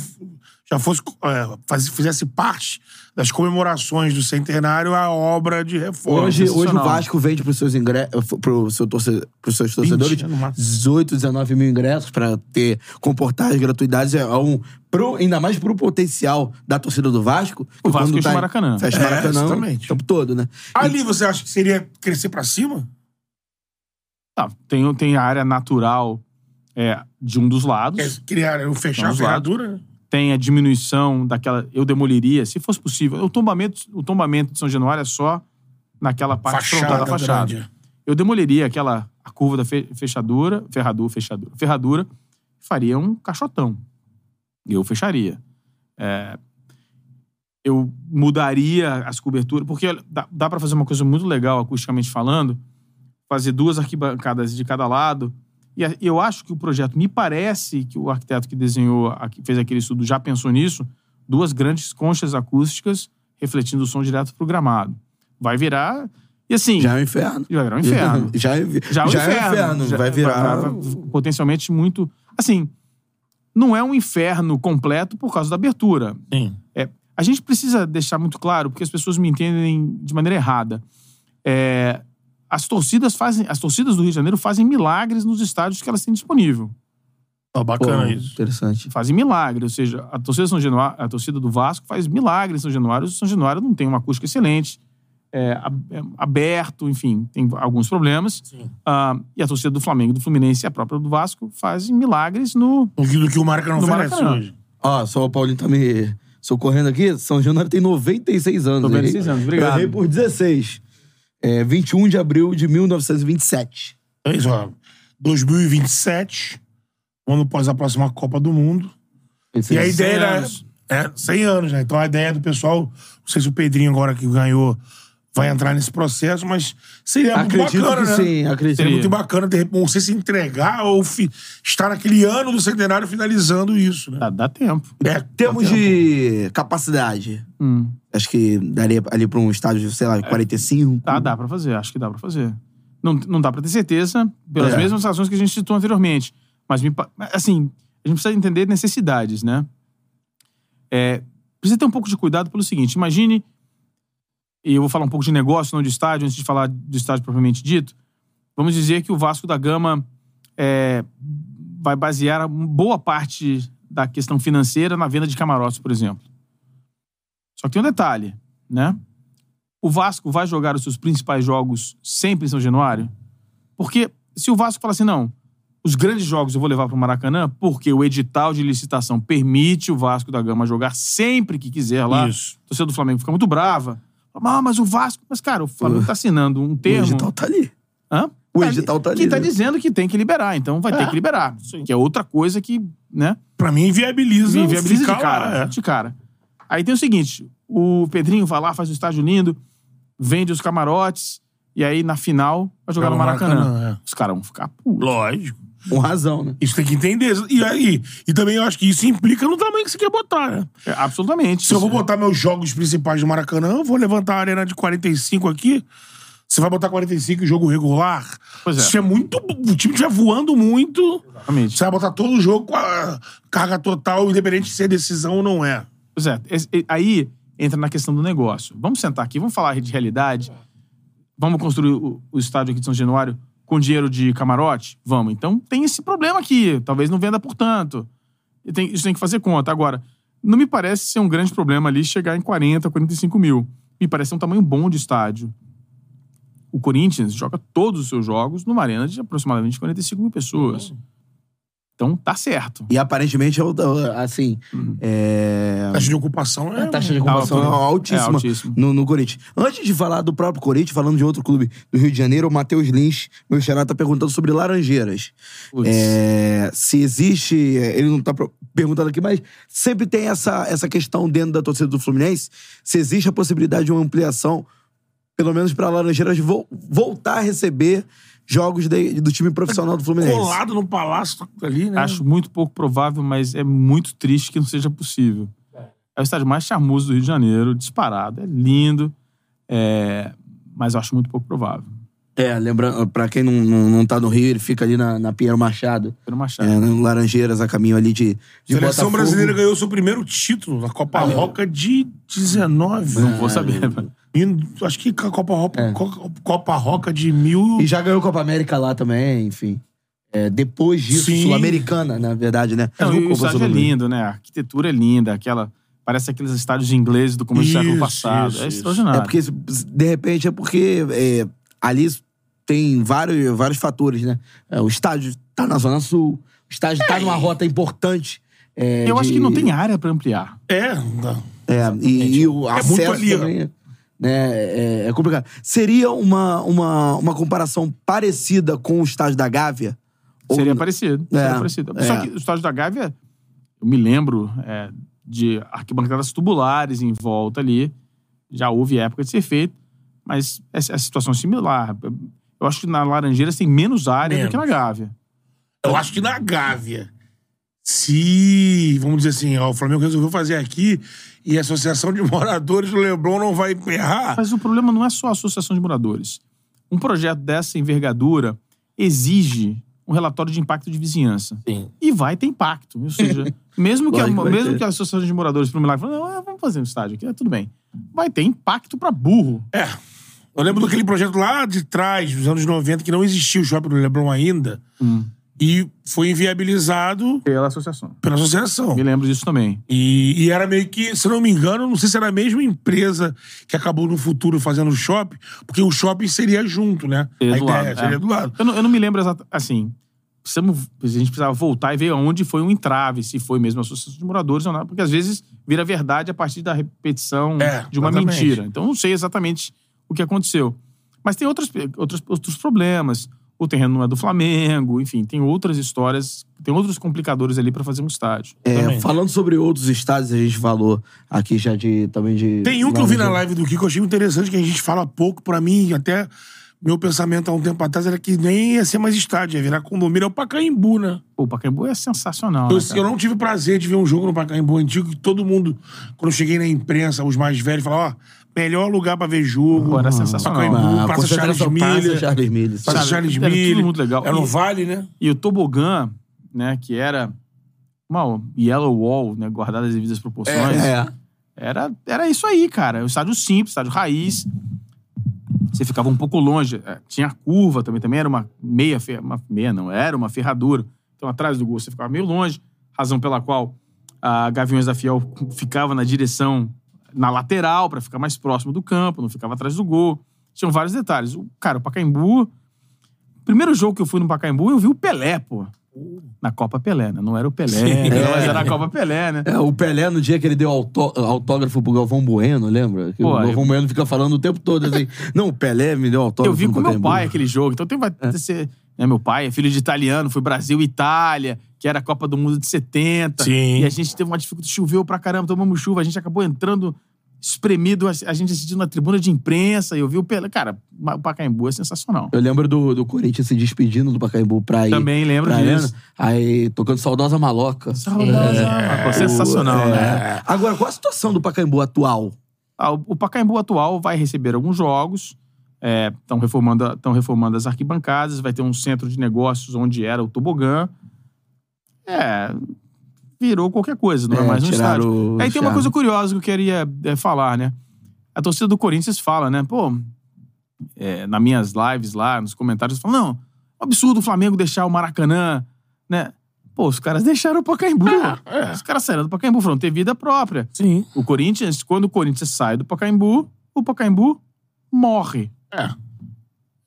já fosse. é, faz- fizesse parte das comemorações do centenário a obra de reforma. Hoje, hoje o. Vasco vende pros seus, ingre... pro seu torce... pros seus torcedores né, no máximo. 18, 19 mil ingressos pra ter comportagens, gratuidades. É um. Pro, ainda mais pro potencial da torcida do Vasco. O Vasco fecha o Maracanã. Fecha o É, Maracanã exatamente. o tempo todo, né? Ali você acha que seria crescer pra cima? Tá, tem, tem a área natural é, de um dos lados. Quer criar, eu fechar a Vamos lá. Tem a diminuição daquela. Eu demoliria, se fosse possível. O tombamento, o tombamento de São Januário é só naquela parte frontal da fachada. grande. Eu demoliria aquela a curva da fe- fechadura, ferradura, fechadura, ferradura, faria um caixotão. Eu fecharia. É, eu mudaria as coberturas, porque dá, dá para fazer uma coisa muito legal acusticamente falando, fazer duas arquibancadas de cada lado. E eu acho que o projeto, me parece que o arquiteto que desenhou, que fez aquele estudo já pensou nisso, duas grandes conchas acústicas refletindo o som direto pro gramado. Vai virar. E assim. Já é um inferno. vai virar um inferno. Já, é- Já, é já é um inferno. inferno. Já- vai virar. vai- vai- potencialmente muito. Assim, não é um inferno completo por causa da abertura. Sim. É, a gente precisa deixar muito claro, porque as pessoas me entendem de maneira errada. É, as torcidas fazem, as torcidas do Rio de Janeiro fazem milagres nos estádios que elas têm disponível. Ó, Pô, bacana isso. Interessante. Fazem milagre, ou seja, a torcida São Januário, a torcida do Vasco faz milagres em São Januário. O São Januário não tem uma acústica excelente, é, é aberto, enfim, tem alguns problemas. Ah, e a torcida do Flamengo, e do Fluminense e a própria do Vasco fazem milagres no Do que, do que o Maracanã No oferece Maracanã. hoje. Ó, só o Paulinho tá me socorrendo aqui. São Januário tem 96 anos. 96 errei. anos, obrigado. Eu errei por 16. É, 21 de abril de 1927. É isso, ó. 2027, ano após a próxima Copa do Mundo. E a 26. ideia era. anos. É, 100 anos, né? Então a ideia do pessoal, não sei se o Pedrinho agora que ganhou vai entrar nesse processo, mas seria muito Acredito bacana, que né? sim, acredito. Seria muito bacana, de repente, não sei se entregar ou fi- estar naquele ano do centenário finalizando isso, né? Dá, dá tempo. É, Temos de capacidade. Hum. Acho que daria ali pra um estádio, sei lá, 45. Dá, dá pra fazer, acho que dá pra fazer. Não, não dá pra ter certeza, pelas É. mesmas razões que a gente citou anteriormente. Mas, me, pa- assim, a gente precisa entender necessidades, né? É, precisa ter um pouco de cuidado pelo seguinte: imagine, e eu vou falar um pouco de negócio, não de estádio, antes de falar do estádio propriamente dito. Vamos dizer que o Vasco da Gama é, vai basear boa parte da questão financeira na venda de camarotes, por exemplo. Só que tem um detalhe, né? O Vasco vai jogar os seus principais jogos sempre em São Januário? Porque se o Vasco falar assim, não, os grandes jogos eu vou levar para o Maracanã, porque o edital de licitação permite o Vasco da Gama jogar sempre que quiser lá. Isso. A torcida do Flamengo fica muito brava. Ah, mas o Vasco. Mas, cara, o Flamengo tá assinando um O termo. edital tá ali. Hã? O edital tá ali, Que tá né? dizendo que tem que liberar, então vai ter que liberar. Que é outra coisa que, né? Pra mim, inviabiliza. Inviabiliza de cara. lá, é. De cara. Aí tem o seguinte: o Pedrinho vai lá, faz o estádio lindo, vende os camarotes, e aí na final vai jogar Joga no Maracanã. Maracanã, é. Os caras vão ficar putos. Lógico. Com razão, né? Isso tem que entender. E aí, e também eu acho que isso implica no tamanho que você quer botar, né? É, absolutamente. Se eu vou botar meus jogos principais do Maracanã, eu vou levantar a arena de 45 aqui. Você vai botar 45 em jogo regular? Pois é. Se é muito. O time estiver voando muito. Exatamente. Você vai botar todo o jogo com a carga total, independente de se é decisão ou não é. É. e- Aí entra na questão do negócio. Vamos sentar aqui, vamos falar de realidade. Vamos construir o, o estádio aqui de São Januário com dinheiro de camarote? Vamos. Então tem esse problema aqui. Talvez não venda por tanto. Tem- isso tem que fazer conta. Agora, não me parece ser um grande problema ali chegar em 40, 45 mil. Me parece um tamanho bom de estádio. O Corinthians joga todos os seus jogos numa arena de aproximadamente 45 mil pessoas. Então tá certo. E aparentemente, é o- assim, é... A taxa de ocupação é. A taxa de ocupação é altura. altíssima, É altíssimo. No, no Corinthians. Antes de falar do próprio Corinthians, falando de outro clube do Rio de Janeiro, o Matheus Lins, meu xará, tá perguntando sobre Laranjeiras. É, se existe... Ele não tá perguntando aqui, mas sempre tem essa, essa questão dentro da torcida do Fluminense, se existe a possibilidade de uma ampliação, pelo menos para Laranjeiras vo- voltar a receber jogos de- do time profissional do Fluminense. Colado no palácio ali, né? Acho muito pouco provável, mas é muito triste que não seja possível. É o estádio mais charmoso do Rio de Janeiro, disparado. É lindo, é, mas eu acho muito pouco provável. É, lembrando, pra quem não, não, não tá no Rio, ele fica ali na, na Pinheiro Machado. Pedro Machado. É, no Laranjeiras, a caminho ali de, de Seleção Botafogo. brasileira ganhou seu primeiro título na Copa Roca de 19. Não vou saber. mano. E Acho que a Copa Roca, Co- Copa Roca de mil. E já ganhou Copa América lá também, enfim. É, depois disso. Sul-Americana, na verdade, né? Não, e o estádio é lindo, né? A arquitetura é linda, aquela. Parece aqueles estádios ingleses do começo do século passado. isso, é isso. extraordinário. É porque, de repente, é porque é, ali tem vários, vários fatores, né? É, o estádio tá na Zona Sul, o estádio tá numa rota importante. é, Eu acho de- que não tem área pra ampliar. É, não. É, e, e o É acesso muito ali, também né, é, é complicado. Seria uma, uma, uma comparação parecida com o estádio da Gávea? Ou- Seria parecido. É, seria parecido. é. Só que o estádio da Gávea, eu me lembro é, de arquibancadas tubulares em volta ali. Já houve época de ser feito, mas é a situação é similar. Eu acho que na Laranjeiras tem menos área do que na Menos. Gávea. Eu acho que na Gávea, se, vamos dizer assim, ó, o Flamengo resolveu fazer aqui e a Associação de Moradores do Leblon não vai emperrar. Mas o problema não é só a associação de moradores. Um projeto dessa envergadura exige um relatório de impacto de vizinhança. Sim. E vai ter impacto. Ou seja, mesmo que, a, mesmo ter. que a associação de moradores por um milagre fale, não, é, vamos fazer um estádio aqui, é, tudo bem. Vai ter impacto pra burro. É. Eu lembro daquele projeto lá de trás, dos anos 90, que não existia o shopping do Leblon ainda. E foi inviabilizado Pela associação. pela associação. Me lembro disso também. E, e era meio que, se não me engano, não sei se era a mesma empresa que acabou no futuro fazendo o shopping, porque o shopping seria junto, né? Seria a do ideia lado, seria é. do lado. Eu não, eu não me lembro exatamente. Assim, precisamos, a gente precisava voltar e ver onde foi um entrave, se foi mesmo a associação de moradores ou não, porque às vezes vira verdade a partir da repetição É, de uma exatamente. mentira. Então não sei exatamente o que aconteceu. Mas tem outros, outros, outros problemas. O terreno não é do Flamengo, enfim, tem outras histórias, tem outros complicadores ali pra fazer um estádio. É, falando sobre outros estádios, a gente falou aqui já de também de. Tem um que eu vi na live do Kiko, eu achei interessante, que a gente fala pouco, pra mim, até meu pensamento há um tempo atrás era que nem ia ser mais estádio, ia virar condomínio, é o Pacaembu, né? Pô, o Pacaembu é sensacional. Eu, né, eu não tive prazer de ver um jogo no Pacaembu antigo, que todo mundo, quando eu cheguei na imprensa, os mais velhos, falavam, ó, melhor lugar pra ver jogo. Pô, era sensacional. Pacaembu, Ah, Praça Charles concentração, Miller. Praça Charles Miller. Praça Sabe, Charles era tudo Miller. muito legal. Era no E- Vale, né? E o tobogã, né, que era uma yellow wall, né, guardada as devidas proporções, É. era, era isso aí, cara. O estádio simples, estádio raiz. Você ficava um pouco longe. É, Tinha curva também, também era uma meia, fer- uma meia não, era uma ferradura. Então, atrás do gol, você ficava meio longe, razão pela qual a Gaviões da Fiel ficava na direção, na lateral, pra ficar mais próximo do campo, não ficava atrás do gol. Tinham vários detalhes. O, cara, o Pacaembu... Primeiro jogo que eu fui no Pacaembu, eu vi o Pelé, pô. Na Copa Pelé, né? Não era o Pelé, né? mas era a Copa Pelé, né? É, o Pelé, no dia que ele deu autó- autógrafo pro Galvão Bueno, lembra? Que Pô, o Galvão eu- Bueno fica falando o tempo todo assim. Não, o Pelé me deu autógrafo. Eu vi com meu Pacaembu." pai aquele jogo. Então tem, vai É. ser. Né, meu pai é filho de italiano, foi Brasil e Itália, que era a Copa do Mundo de 70. Sim. E a gente teve uma dificuldade, choveu pra caramba, tomamos chuva, a gente acabou entrando espremido, a gente assistindo na tribuna de imprensa, e eu vi o Pelé. Cara, o Pacaembu é sensacional. Eu lembro do, do Corinthians se despedindo do Pacaembu pra ir. Também lembro pra disso. arena, aí tocando Saudosa Maloca. Saudosa Maloca, sensacional, É. né? Agora, qual a situação do Pacaembu atual? Ah, o o Pacaembu atual vai receber alguns jogos. Estão reformando, tão reformando as arquibancadas. Vai ter um centro de negócios onde era o tobogã. É. virou qualquer coisa, não é, É, mais um estádio. o Aí tem uma coisa curiosa que eu queria é, falar, né? A torcida do Corinthians fala, né? Pô, é, nas minhas lives lá, nos comentários, falam, não, absurdo o Flamengo deixar o Maracanã, né? Pô, os caras deixaram o Pacaembu. é. Os caras saíram do Pacaembu, foram ter vida própria. Sim. O Corinthians, quando o Corinthians sai do Pacaembu, o Pacaembu morre. É.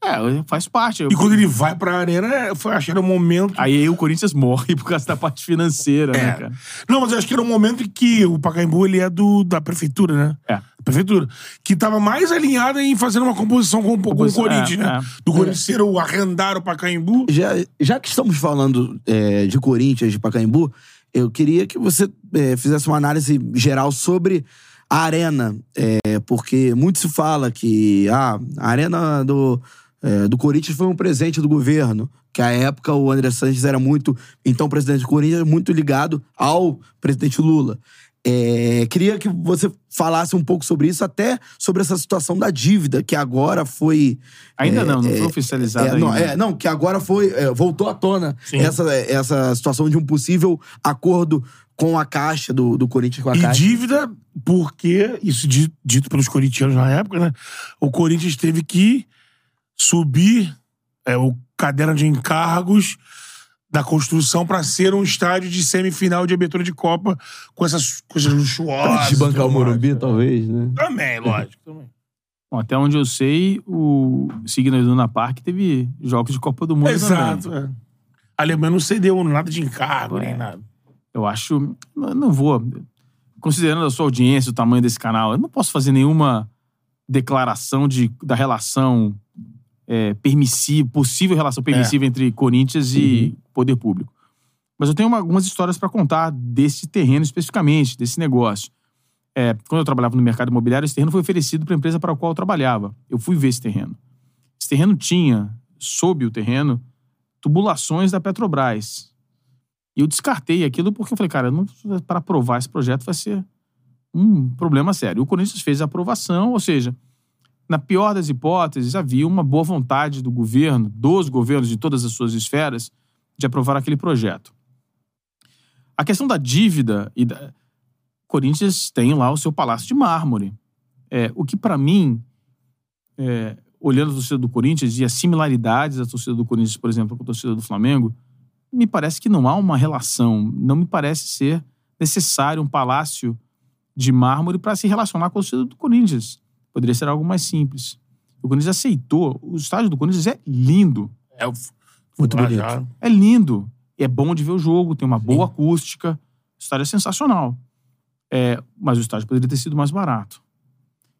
É, faz parte. E quando ele vai pra arena, é, foi, acho que era o momento. Aí o Corinthians morre por causa da parte financeira, né, É. cara? Não, mas eu acho que era o momento em que o Pacaembu ele é do, da prefeitura, né? É. Prefeitura. Que tava mais alinhada em fazer uma composição com, com o Corinthians, é, né? é. Do Corinthians ser o arrendar o Pacaembu. Já, já que estamos falando é, de Corinthians, de Pacaembu, eu queria que você é, fizesse uma análise geral sobre a arena. é, porque muito se fala que ah, a arena do, é, do Corinthians foi um presente do governo. Que à época o André Sanches era muito, então presidente do Corinthians, muito ligado ao presidente Lula. É, queria que você falasse um pouco sobre isso, até sobre essa situação da dívida, que agora foi. Ainda é, não, não é, foi oficializado é, não, ainda. é, não, que agora foi. é, voltou à tona Sim. essa, essa situação de um possível acordo com a Caixa, do, do Corinthians com a E Caixa. dívida, porque, isso di- dito pelos corintianos na época, né? O Corinthians teve que subir é, o caderno de encargos da construção pra ser um estádio de semifinal de abertura de Copa com essas coisas luxuosas. de bancar o Morumbi, mais. talvez, né? Também, lógico. Também. Bom, até onde eu sei, o Signo Iduna Park teve jogos de Copa do Mundo Exato. também. É. A Alemanha não cedeu nada de encargo, nem É. nada. Eu acho... Não vou... Considerando a sua audiência, o tamanho desse canal, eu não posso fazer nenhuma declaração de, da relação é, permissiva, possível relação permissiva entre Corinthians e poder público. Mas eu tenho uma- algumas histórias para contar desse terreno especificamente, desse negócio. É, quando eu trabalhava no mercado imobiliário, esse terreno foi oferecido para a empresa para a qual eu trabalhava. Eu fui ver esse terreno. Esse terreno tinha, sob o terreno, tubulações da Petrobras. E eu descartei aquilo porque eu falei, cara, para aprovar esse projeto vai ser um problema sério. O Corinthians fez a aprovação, ou seja, na pior das hipóteses, havia uma boa vontade do governo, dos governos de todas as suas esferas, de aprovar aquele projeto. A questão da dívida e da... Corinthians tem lá o seu palácio de mármore. É, o que, para mim, é, olhando a torcida do Corinthians e as similaridades da torcida do Corinthians, por exemplo, com a torcida do Flamengo, me parece que não há uma relação. Não me parece ser necessário um palácio de mármore para se relacionar com a torcida do Corinthians. Poderia ser algo mais simples. O Corinthians aceitou. O estádio do Corinthians é lindo. É o... Muito bonito. É lindo. É bom de ver o jogo, tem uma boa acústica. O estádio é sensacional. É, mas o estádio poderia ter sido mais barato.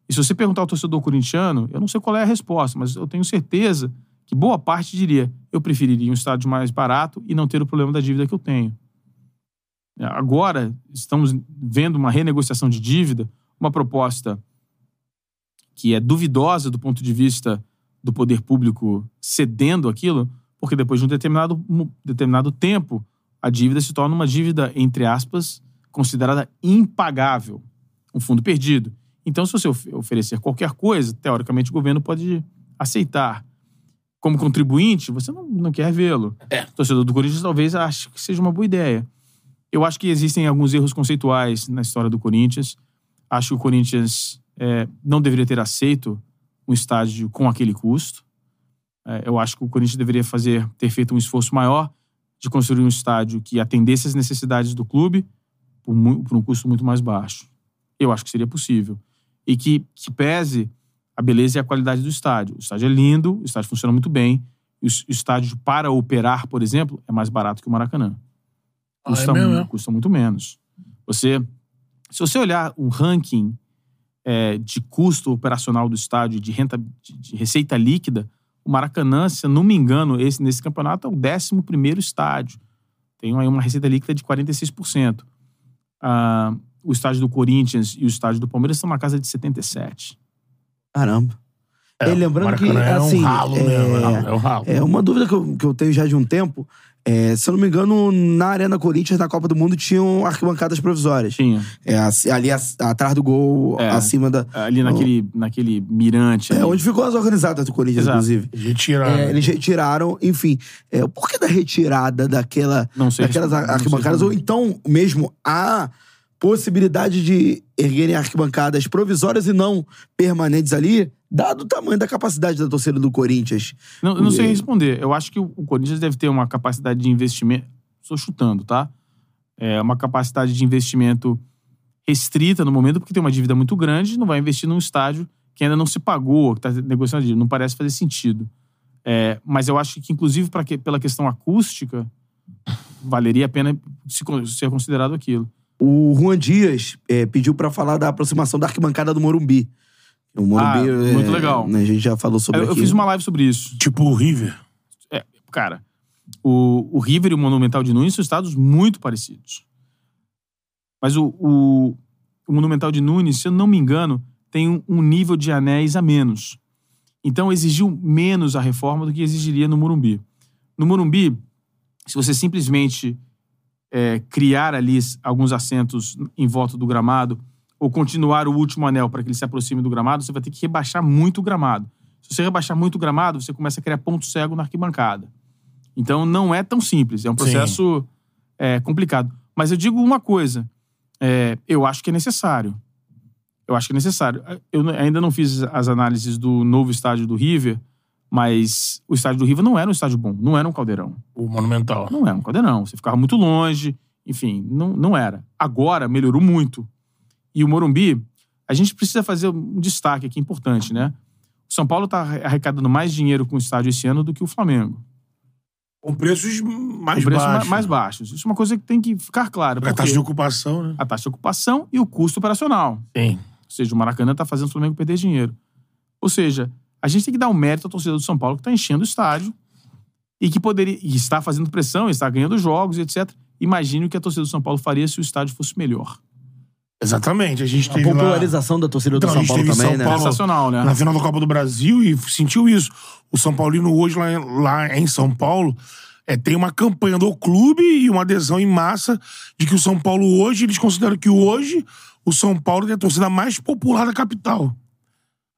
E se você perguntar ao torcedor corintiano, eu não sei qual é a resposta, mas eu tenho certeza que boa parte diria: eu preferiria um estádio mais barato e não ter o problema da dívida que eu tenho. É, Agora, estamos vendo uma renegociação de dívida, uma proposta que é duvidosa do ponto de vista do poder público cedendo aquilo, porque depois de um determinado, mu- determinado tempo, a dívida se torna uma dívida, entre aspas, considerada impagável, um fundo perdido. Então, se você of- oferecer qualquer coisa, teoricamente o governo pode aceitar. Como contribuinte, você não, não quer vê-lo. É. Torcedor do Corinthians talvez ache que seja uma boa ideia. Eu acho que existem alguns erros conceituais na história do Corinthians. Acho que o Corinthians é, não deveria ter aceito um estádio com aquele custo. É, eu acho que o Corinthians deveria fazer, ter feito um esforço maior de construir um estádio que atendesse às necessidades do clube por, por um custo muito mais baixo. Eu acho que seria possível. E que, que pese a beleza e a qualidade do estádio. O estádio é lindo, o estádio funciona muito bem. O, estádio para operar, por exemplo, é mais barato que o Maracanã. Ah, é Custa, mesmo, mu- é? custa muito menos. Você, se você olhar um ranking é, de custo operacional do estádio, de, renta, de, de receita líquida, o Maracanã, se eu não me engano, esse, nesse campeonato é o 11 primeiro estádio. Tem aí uma receita líquida de 46%. Ah, o estádio do Corinthians e o estádio do Palmeiras estão na casa de 77%. Caramba. É, lembrando que, Maracanã é um assim. ralo é, mesmo, é um ralo. é uma dúvida que eu, que eu tenho já de um tempo. é, se eu não me engano, na Arena Corinthians, na Copa do Mundo, tinham arquibancadas provisórias. Tinha. É, assim, ali atrás do gol, É. acima da. Ali naquele, naquele mirante. É, ali. onde ficou as organizadas do Corinthians, Exato. inclusive. Retiraram. É, eles retiraram, enfim. É, o porquê da retirada daquela, Não sei daquelas arquibancadas? sei Ou então, mesmo, a possibilidade de erguerem arquibancadas provisórias e não permanentes ali, dado o tamanho da capacidade da torcida do Corinthians. Não, eu não sei responder. Eu acho que o Corinthians deve ter uma capacidade de investimento. Estou chutando, tá? É uma capacidade de investimento restrita no momento, porque tem uma dívida muito grande, não vai investir num estádio que ainda não se pagou, que está negociando a dívida. Não parece fazer sentido. É, mas eu acho que, inclusive, que- pela questão acústica, valeria a pena ser considerado aquilo. O Juan Dias é, pediu pra falar da aproximação da arquibancada do Morumbi. O Morumbi. Ah, muito é, legal. né, A gente já falou sobre Eu, eu aqui. fiz uma live sobre isso. Tipo o River. É, cara, o, o River e o Monumental de Nunes são estados muito parecidos. Mas o, o, o Monumental de Nunes, se eu não me engano, tem um, um nível de anéis a menos. Então exigiu menos a reforma do que exigiria no Morumbi. No Morumbi, se você simplesmente é, criar ali alguns assentos em volta do gramado ou continuar o último anel para que ele se aproxime do gramado, você vai ter que rebaixar muito o gramado. Se você rebaixar muito o gramado, você começa a criar ponto cego na arquibancada. Então não é tão simples, é um processo é, complicado. Mas eu digo uma coisa: é, eu acho que é necessário. Eu acho que é necessário. Eu ainda não fiz as análises do novo estádio do River, mas o estádio do River não era um estádio bom, não era um caldeirão. O Monumental. Não era um caldeirão. Você ficava muito longe, enfim, não, não era. Agora melhorou muito. E o Morumbi, a gente precisa fazer um destaque aqui importante, né? O São Paulo está arrecadando mais dinheiro com o estádio esse ano do que o Flamengo. Com preços mais com preços baixos. mais baixos. Isso é uma coisa que tem que ficar clara. A taxa de ocupação, né? a taxa de ocupação e o custo operacional. Sim. Ou seja, o Maracanã está fazendo o Flamengo perder dinheiro. Ou seja, a gente tem que dar um mérito à torcida do São Paulo que está enchendo o estádio e que poderia e está fazendo pressão, está ganhando jogos, etc. Imagine o que a torcida do São Paulo faria se o estádio fosse melhor. Exatamente. A gente A teve lá- popularização da torcida do Então, a São gente Paulo teve também, São né? Paulo Sensacional, né? na final da Copa do Brasil e sentiu isso. O São Paulino hoje, lá, lá em São Paulo, é, tem uma campanha do clube e uma adesão em massa de que o São Paulo hoje, eles consideram que hoje o São Paulo é a torcida mais popular da capital.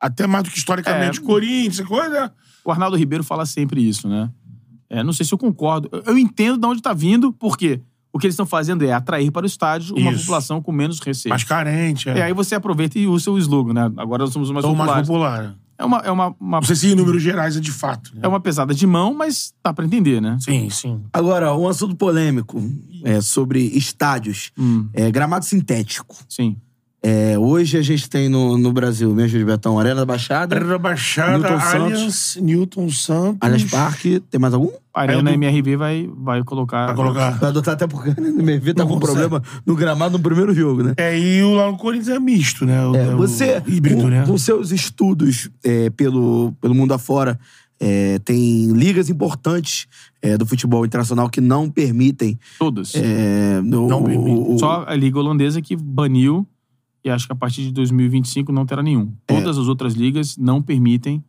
Até mais do que historicamente É. Corinthians, coisa. O Arnaldo Ribeiro fala sempre isso, né? É, não sei se eu concordo. Eu- Eu entendo de onde está vindo, porque o que eles estão fazendo é atrair para o estádio uma Isso. população com menos receita. Mais carente. E É. aí você aproveita e usa o slogan, né? Agora nós somos os mais Então, mais populares. popular. É uma, é uma, uma- Não sei se em números gerais é de fato. né? é uma pesada de mão, mas dá pra entender, né? Sim, sim. Agora, um assunto polêmico é, sobre estádios. Hum, É, gramado sintético. sim. É, hoje a gente tem no, no Brasil, me ajude, Betão, Arena da Baixada, Arena Baixada, Newton Santos. Allianz, Newton Santos. Allianz Parque. Tem mais algum? A Arena Aí eu- MRV vai, vai colocar. Vai colocar. Vai adotar até porque o MV tá Não com consegue. problema no gramado no primeiro jogo, né? É, e o lá no Corinthians é misto, né? O, É, o você, híbrido, com, né? com seus estudos é, pelo, pelo mundo afora, é, tem ligas importantes é, do futebol internacional que não permitem. Todas. é, Não permitem. o- o- Só a Liga Holandesa que baniu, e acho que a partir de 2025 não terá nenhum. Todas as outras ligas não permitem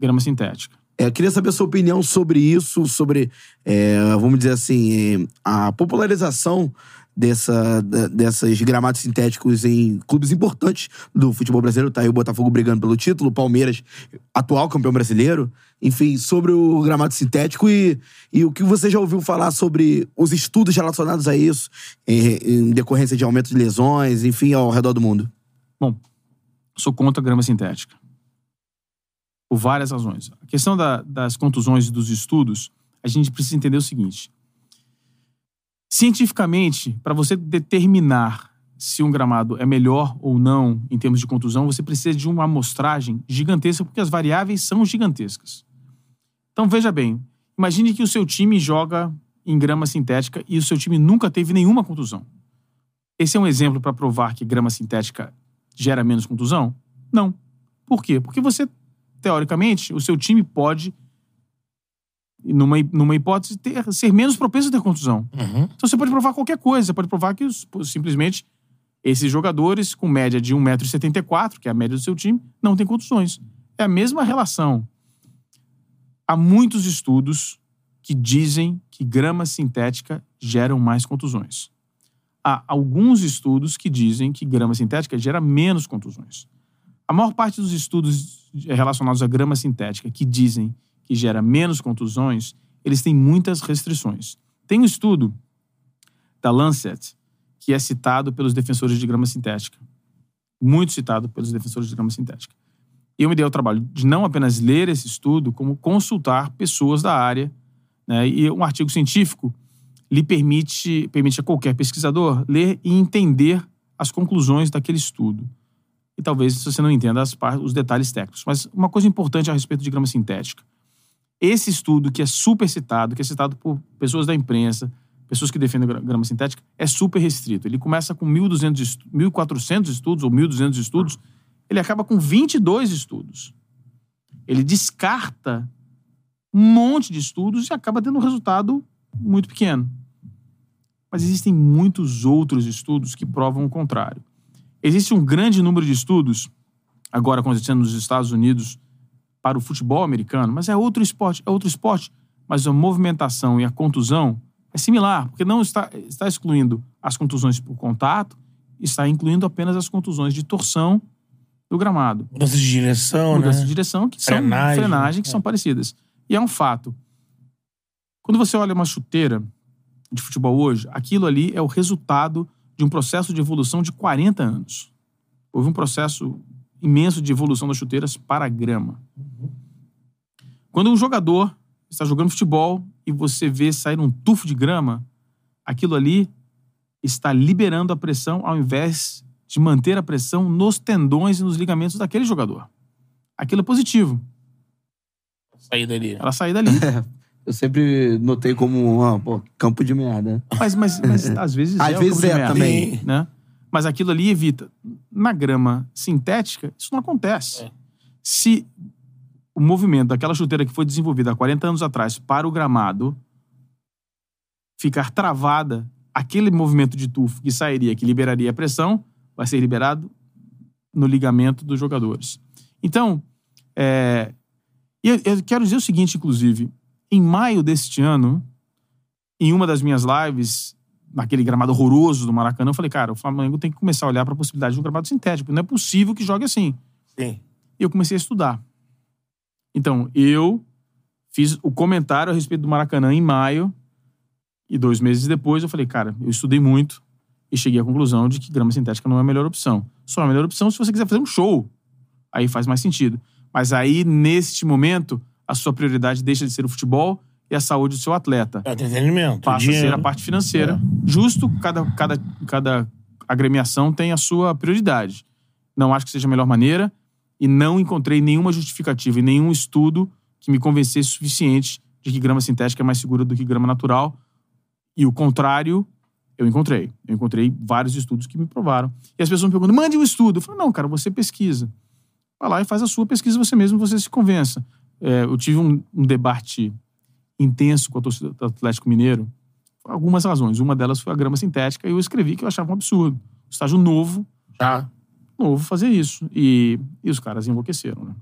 grama sintética. É, eu queria saber a sua opinião sobre isso, sobre, é, vamos dizer assim, é, a popularização dessa, dessas gramados sintéticos em clubes importantes do futebol brasileiro. Tá aí o Botafogo brigando pelo título, o Palmeiras, atual campeão brasileiro. Enfim, sobre o gramado sintético e, e o que você já ouviu falar sobre os estudos relacionados a isso, em, em decorrência de aumento de lesões, enfim, ao redor do mundo. Bom, sou contra a grama sintética. Por várias razões. A questão da- das contusões e dos estudos, a gente precisa entender o seguinte. Cientificamente, para você determinar se um gramado é melhor ou não em termos de contusão, você precisa de uma amostragem gigantesca, porque as variáveis são gigantescas. Então, veja bem, imagine que o seu time joga em grama sintética e o seu time nunca teve nenhuma contusão. Esse é um exemplo para provar que grama sintética gera menos contusão? Não. Por quê? Porque você, teoricamente, o seu time pode, numa, numa hipótese, ter, ser menos propenso a ter contusão. Uhum. Então você pode provar qualquer coisa. Você pode provar que simplesmente esses jogadores com média de 1,74m, que é a média do seu time, não têm contusões. É a mesma relação. Há muitos estudos que dizem que grama sintética geram mais contusões. Há alguns estudos que dizem que grama sintética gera menos contusões. A maior parte dos estudos relacionados à grama sintética que dizem que gera menos contusões, eles têm muitas restrições. Tem um estudo da Lancet que é citado pelos defensores de grama sintética. Muito citado pelos defensores de grama sintética. Eu me dei o trabalho de não apenas ler esse estudo, como consultar pessoas da área. Né? E um artigo científico lhe permite, permite a qualquer pesquisador ler e entender as conclusões daquele estudo. E talvez você não entenda as, os detalhes técnicos. Mas uma coisa importante a respeito de grama sintética. Esse estudo, que é super citado, que é citado por pessoas da imprensa, pessoas que defendem grama sintética, é super restrito. Ele começa com 1.200, 1.400 estudos ou 1.200 estudos, ele acaba com 22 estudos. Ele descarta um monte de estudos e acaba tendo um resultado muito pequeno. Mas existem muitos outros estudos que provam o contrário. Existe um grande número de estudos, agora acontecendo nos Estados Unidos, para o futebol americano, mas é outro esporte, é outro esporte. Mas a movimentação e a contusão é similar, porque não está, está excluindo as contusões por contato, está incluindo apenas as contusões de torção do gramado. Mudança de direção, Mudança né? de direção, que Frenagem, são frenagem, que é. são parecidas. E é um fato. Quando você olha uma chuteira de futebol hoje, aquilo ali é o resultado de um processo de evolução de 40 anos. Houve um processo imenso de evolução das chuteiras para a grama. Quando um jogador está jogando futebol e você vê sair um tufo de grama, aquilo ali está liberando a pressão ao invés de manter a pressão nos tendões e nos ligamentos daquele jogador. Aquilo é positivo. Saída ali. Ela sair dali. Eu sempre notei como, pô, campo de merda. Mas, mas, mas às vezes Às é. o vezes campo de é merda, também. Né? Mas aquilo ali evita. Na grama sintética, isso não acontece. É. Se o movimento daquela chuteira que foi desenvolvida há 40 anos atrás para o gramado ficar travada, aquele movimento de tufo que sairia, que liberaria a pressão, vai ser liberado no ligamento dos jogadores. Então, é, eu, eu quero dizer o seguinte, inclusive, em maio deste ano, em uma das minhas lives, naquele gramado horroroso do Maracanã, eu falei, cara, o Flamengo tem que começar a olhar para a possibilidade de um gramado sintético. Não é possível que jogue assim. Sim. E eu comecei a estudar. Então, eu fiz o comentário a respeito do Maracanã em maio, e dois meses depois eu falei, cara, eu estudei muito e cheguei à conclusão de que grama sintética não é a melhor opção. Só é a melhor opção se você quiser fazer um show. Aí faz mais sentido. Mas aí, neste momento, a sua prioridade deixa de ser o futebol e a saúde do seu atleta É entretenimento. passa a dinheiro. ser a parte financeira. Justo, cada, cada, cada agremiação tem a sua prioridade. Não acho que seja a melhor maneira e não encontrei nenhuma justificativa e nenhum estudo que me convencesse suficiente de que grama sintética é mais segura do que grama natural. E o contrário, eu encontrei. Eu encontrei vários estudos que me provaram. E as pessoas me perguntam, mande um estudo. Eu falo, não, cara, você pesquisa. Vai lá e faz a sua pesquisa você mesmo, você se convença. É, eu tive um, um debate intenso com a torcida do Atlético Mineiro por algumas razões. Uma delas foi a grama sintética e eu escrevi que eu achava um absurdo. Estágio novo, Tá. novo fazer isso. E, e os caras enlouqueceram, né?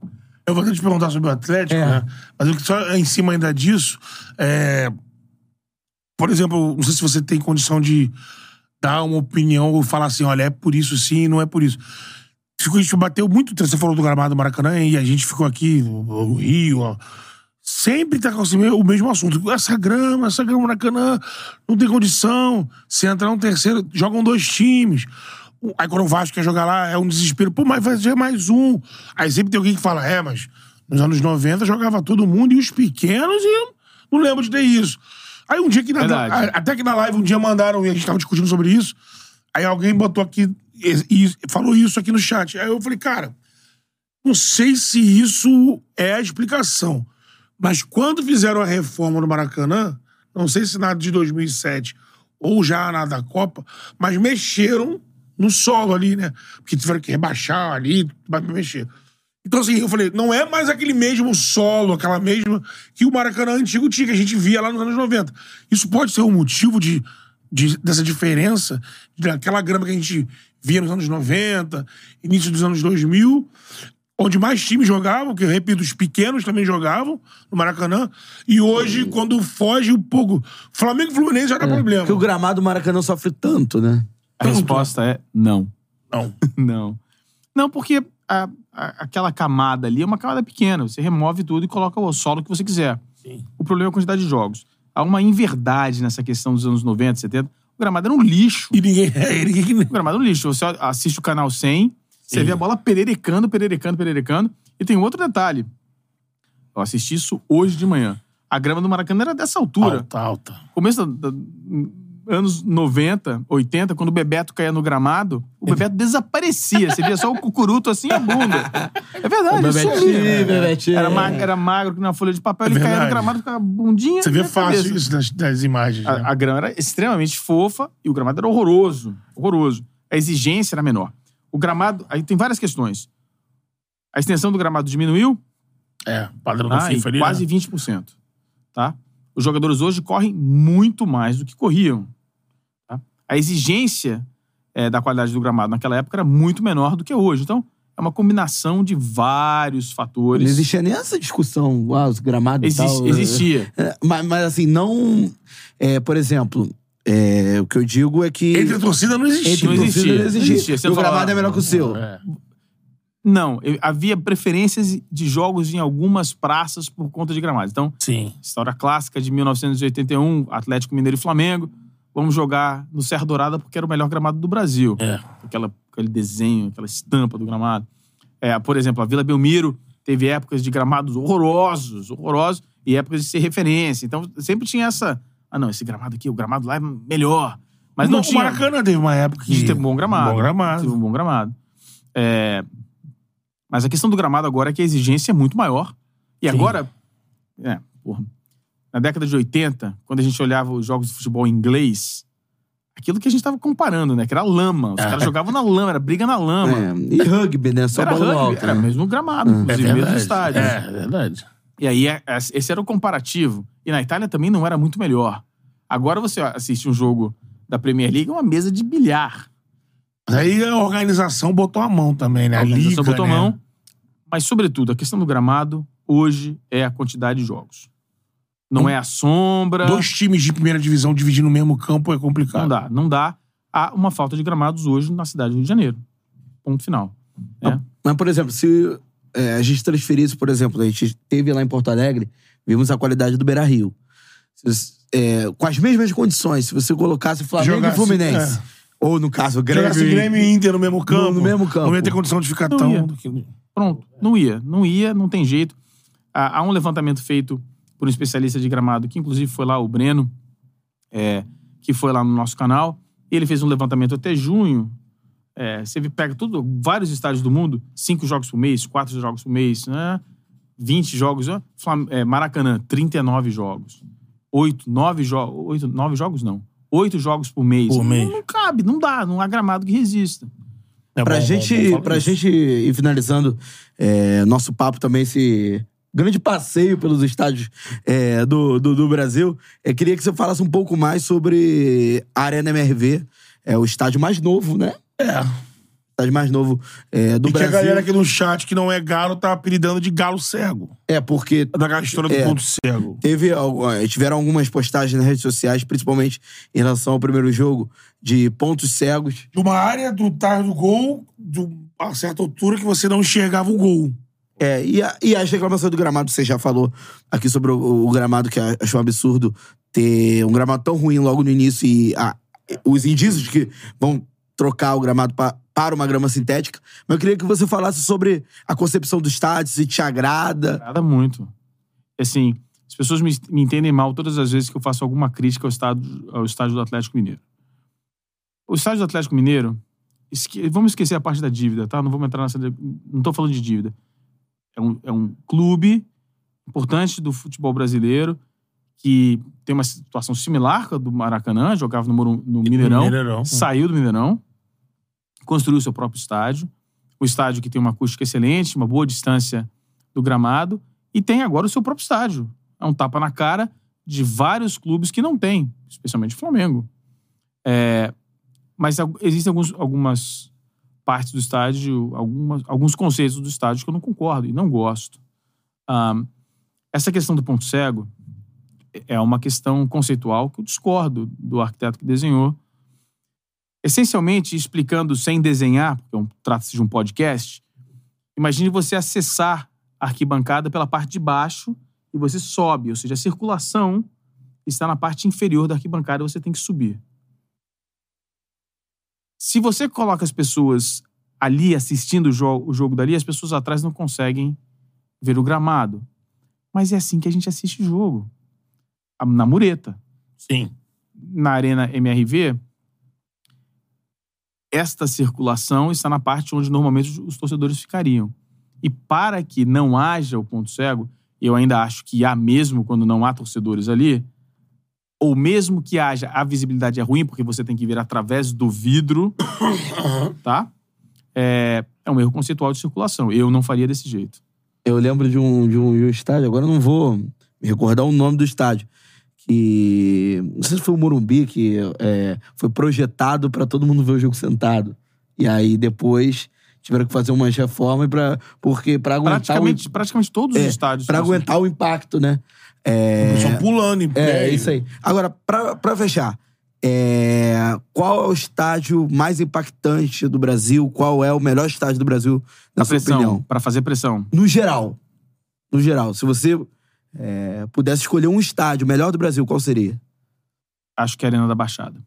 Eu vou até te perguntar sobre o Atlético, É. né? Mas eu- só em cima ainda disso, é... por exemplo, não sei se você tem condição de dar uma opinião ou falar assim, olha, é por isso sim, não é por isso. A gente bateu muito, você falou do gramado do Maracanã e a gente ficou aqui no, Rio, ó. Sempre tá com o mesmo assunto. Essa grama, essa grama do Maracanã, não tem condição. Se entrar um terceiro, jogam dois times. Aí quando o Vasco quer jogar lá, é um desespero. Pô, mas vai ser mais um. Aí sempre tem alguém que fala, é, mas nos anos 90 jogava todo mundo e os pequenos e não lembro de ter isso. Aí um dia que... Na, Verdade. até que na live um dia mandaram e a gente tava discutindo sobre isso. Aí alguém botou aqui e, e falou isso aqui no chat. Aí eu falei, cara, não sei se isso é a explicação. Mas quando fizeram a reforma no Maracanã, não sei se nada de 2007 ou já na da Copa, mas mexeram no solo ali, né? Porque tiveram que rebaixar ali, vai mexer. Então, assim, eu falei, não é mais aquele mesmo solo, aquela mesma que o Maracanã antigo tinha, que a gente via lá nos anos 90. Isso pode ser um motivo de, de- dessa diferença, daquela grama que a gente via nos anos 90, início dos anos 2000, onde mais times jogavam, que eu repito, os pequenos também jogavam no Maracanã. E hoje, quando foge um pouco. Flamengo e Fluminense já dá problema. Porque o gramado do Maracanã sofre tanto, né? A resposta é não. Não. Não. Não, porque a- a- aquela camada ali é uma camada pequena. Você remove tudo e coloca o solo que você quiser. O problema é a quantidade de jogos. Há uma inverdade nessa questão dos anos 90, 70. O gramado era um lixo. E ninguém. O gramado é um lixo. Você assiste o canal 100, você vê a bola pererecando, pererecando, pererecando. E tem outro detalhe. Eu assisti isso hoje de manhã. A grama do Maracanã era dessa altura. alta, alta. Começo da, da- anos 90, 80, quando o Bebeto caía no gramado, o Bebeto desaparecia. Você via só o cucuruto assim e a bunda. É verdade, Bebetinho, sumia. Bebetinho. Era, ma- era magro que na folha de papel, ele caía no gramado com a bundinha. Você vê fácil cabeça. isso nas, nas imagens. né? A, a grama era extremamente fofa e o gramado era horroroso. Horroroso. A exigência era menor. O gramado. Aí tem várias questões. A extensão do gramado diminuiu É, padrão da ah, FIFA ali. quase né? 20%. Tá? Os jogadores hoje correm muito mais do que corriam. A exigência eh, da qualidade do gramado naquela época era muito menor do que hoje. Então, é uma combinação de vários Não fatores. existia nem essa discussão, ah, os gramados e Exis- tal. existia. É, mas, mas assim, não. é, por exemplo, é, o que eu digo é que. Entre a torcida não existia. entre não torcida existia, não existia. não existia. Você o fala, gramado é melhor que o seu. É. Não, eu- havia preferências de jogos em algumas praças por conta de gramados. Então, Sim. história clássica de 1981, Atlético Mineiro e Flamengo. Vamos jogar no Serra Dourada porque era o melhor gramado do Brasil. É. Aquela, aquele desenho, aquela estampa do gramado. É, por exemplo, a Vila Belmiro teve épocas de gramados horrorosos, horrorosos, e épocas de ser referência. Então, sempre tinha essa... Ah, não, esse gramado aqui, o gramado lá é melhor. Mas não o tinha... Maracanã teve uma época que. Ter um bom gramado. Bom gramado. Teve um bom gramado. É, Mas a questão do gramado agora é que a exigência é muito maior. E Sim. agora, é, porra, na década de 80, quando a gente olhava os jogos de futebol em inglês, aquilo que a gente tava comparando, né? Que era lama. Os É. caras jogavam na lama, era briga na lama. É, e rugby, né? Só era bola rugby, alto. era né? mesmo gramado, É inclusive, mesmo no verdade. estádio. É, é verdade. E aí, é- é- esse era o comparativo. E na Itália também não era muito melhor. Agora você assiste um jogo da Premier League, é uma mesa de bilhar. Aí a organização botou a mão também, né? A A organização liga, botou a né? mão. Mas, sobretudo, a questão do gramado, hoje, é a quantidade de jogos. Não é a sombra. Dois times de primeira divisão dividindo o mesmo campo é complicado. Não dá. Não dá. Há uma falta de gramados hoje na cidade do Rio de Janeiro. Ponto final. É. Mas, por exemplo, se é, a gente transferisse, por exemplo, a gente teve lá em Porto Alegre, vimos a qualidade do Beira Rio. com as mesmas condições, se você colocasse Flamengo Jogasse, e Fluminense, é. ou no caso, Grêmio. Jogasse Grêmio e Inter no mesmo campo. no mesmo campo. Não ia ter condição de ficar Não tão. ia. Pronto. Não ia. Não ia, não tem jeito. Há, há um levantamento feito por um especialista de gramado, que inclusive foi lá, o Breno, é, que foi lá no nosso canal. Ele fez um levantamento até junho. É, você pega tudo, vários estádios do mundo, cinco jogos por mês, quatro jogos por mês, né? 20 jogos. ó. Flam- é, Maracanã, 39 jogos. Oito, nove jogos. Oito, nove jogos não. Oito jogos por mês. Por Não- mês. Não, cabe, não dá, não há gramado que resista. É Pra, bom, gente, bom, bom, fala pra isso. gente ir finalizando é, nosso papo também, esse grande passeio pelos estádios é, do, do, do Brasil, é, queria que você falasse um pouco mais sobre a Arena MRV, é o estádio mais novo, né? É. Estádio mais novo é, do E que a Brasil. galera aqui no chat que não é galo tá apelidando de galo cego. É, porque Da história do É. ponto cego. Teve, tiveram algumas postagens nas redes sociais, principalmente em relação ao primeiro jogo, de pontos cegos. De uma área do tar do gol, de uma certa altura que você não enxergava o gol. É, e, a, e as reclamações do gramado, você já falou aqui sobre o, o gramado, que achou um absurdo ter um gramado tão ruim logo no início e a- os indícios que vão trocar o gramado pa- para uma grama sintética. Mas eu queria que você falasse sobre a concepção do estádio, se te agrada. Agrada muito. Assim, as pessoas me, me entendem mal todas as vezes que eu faço alguma crítica ao estádio, ao estádio do Atlético Mineiro. O estádio do Atlético Mineiro, esque- vamos esquecer a parte da dívida, tá? Não vamos entrar nessa. Não tô falando de dívida. É um, é um clube importante do futebol brasileiro que tem uma situação similar com a do Maracanã, jogava no, Moru- no Mineirão, Mineirão. saiu do Mineirão, construiu seu próprio estádio. O estádio que tem uma acústica excelente, uma boa distância do gramado, e tem agora o seu próprio estádio. É um tapa na cara de vários clubes que não tem, especialmente o Flamengo. É, mas existem alguns, algumas partes do estádio, algumas, alguns conceitos do estádio que eu não concordo e não gosto. Ah, essa questão do ponto cego é uma questão conceitual que eu discordo do arquiteto que desenhou. Essencialmente, explicando sem desenhar, porque é um- trata-se de um podcast, imagine você acessar a arquibancada pela parte de baixo e você sobe, ou seja, a circulação está na parte inferior da arquibancada você tem que subir. Se você coloca as pessoas ali assistindo o, jo o jogo dali, as pessoas atrás não conseguem ver o gramado. Mas é assim que a gente assiste jogo. A- Na mureta. Sim. Na Arena MRV, esta circulação está na parte onde normalmente os torcedores ficariam. E para que não haja o ponto cego, eu ainda acho que há mesmo quando não há torcedores ali, ou mesmo que haja, a visibilidade é ruim, porque você tem que ver através do vidro, tá? É, é um erro conceitual de circulação. Eu não faria desse jeito. Eu lembro de um, de um, de um estádio, agora eu não vou me recordar o nome do estádio. Que. Não sei se foi o Morumbi, que é, foi projetado pra todo mundo ver o jogo sentado. E aí depois tiveram que fazer umas reformas pra, porque para aguentar Praticamente, o, praticamente todos os é, estádios. pra são assim. aguentar o impacto, né? É, Só pulando em é, pé. é isso aí. Agora, pra, pra fechar, é, qual é o estádio mais impactante do Brasil? Qual é o melhor estádio do Brasil, na A sua pressão, opinião? para fazer pressão. No geral. No geral. Se você é, pudesse escolher um estádio melhor do Brasil, qual seria? Acho que é a Arena da Baixada.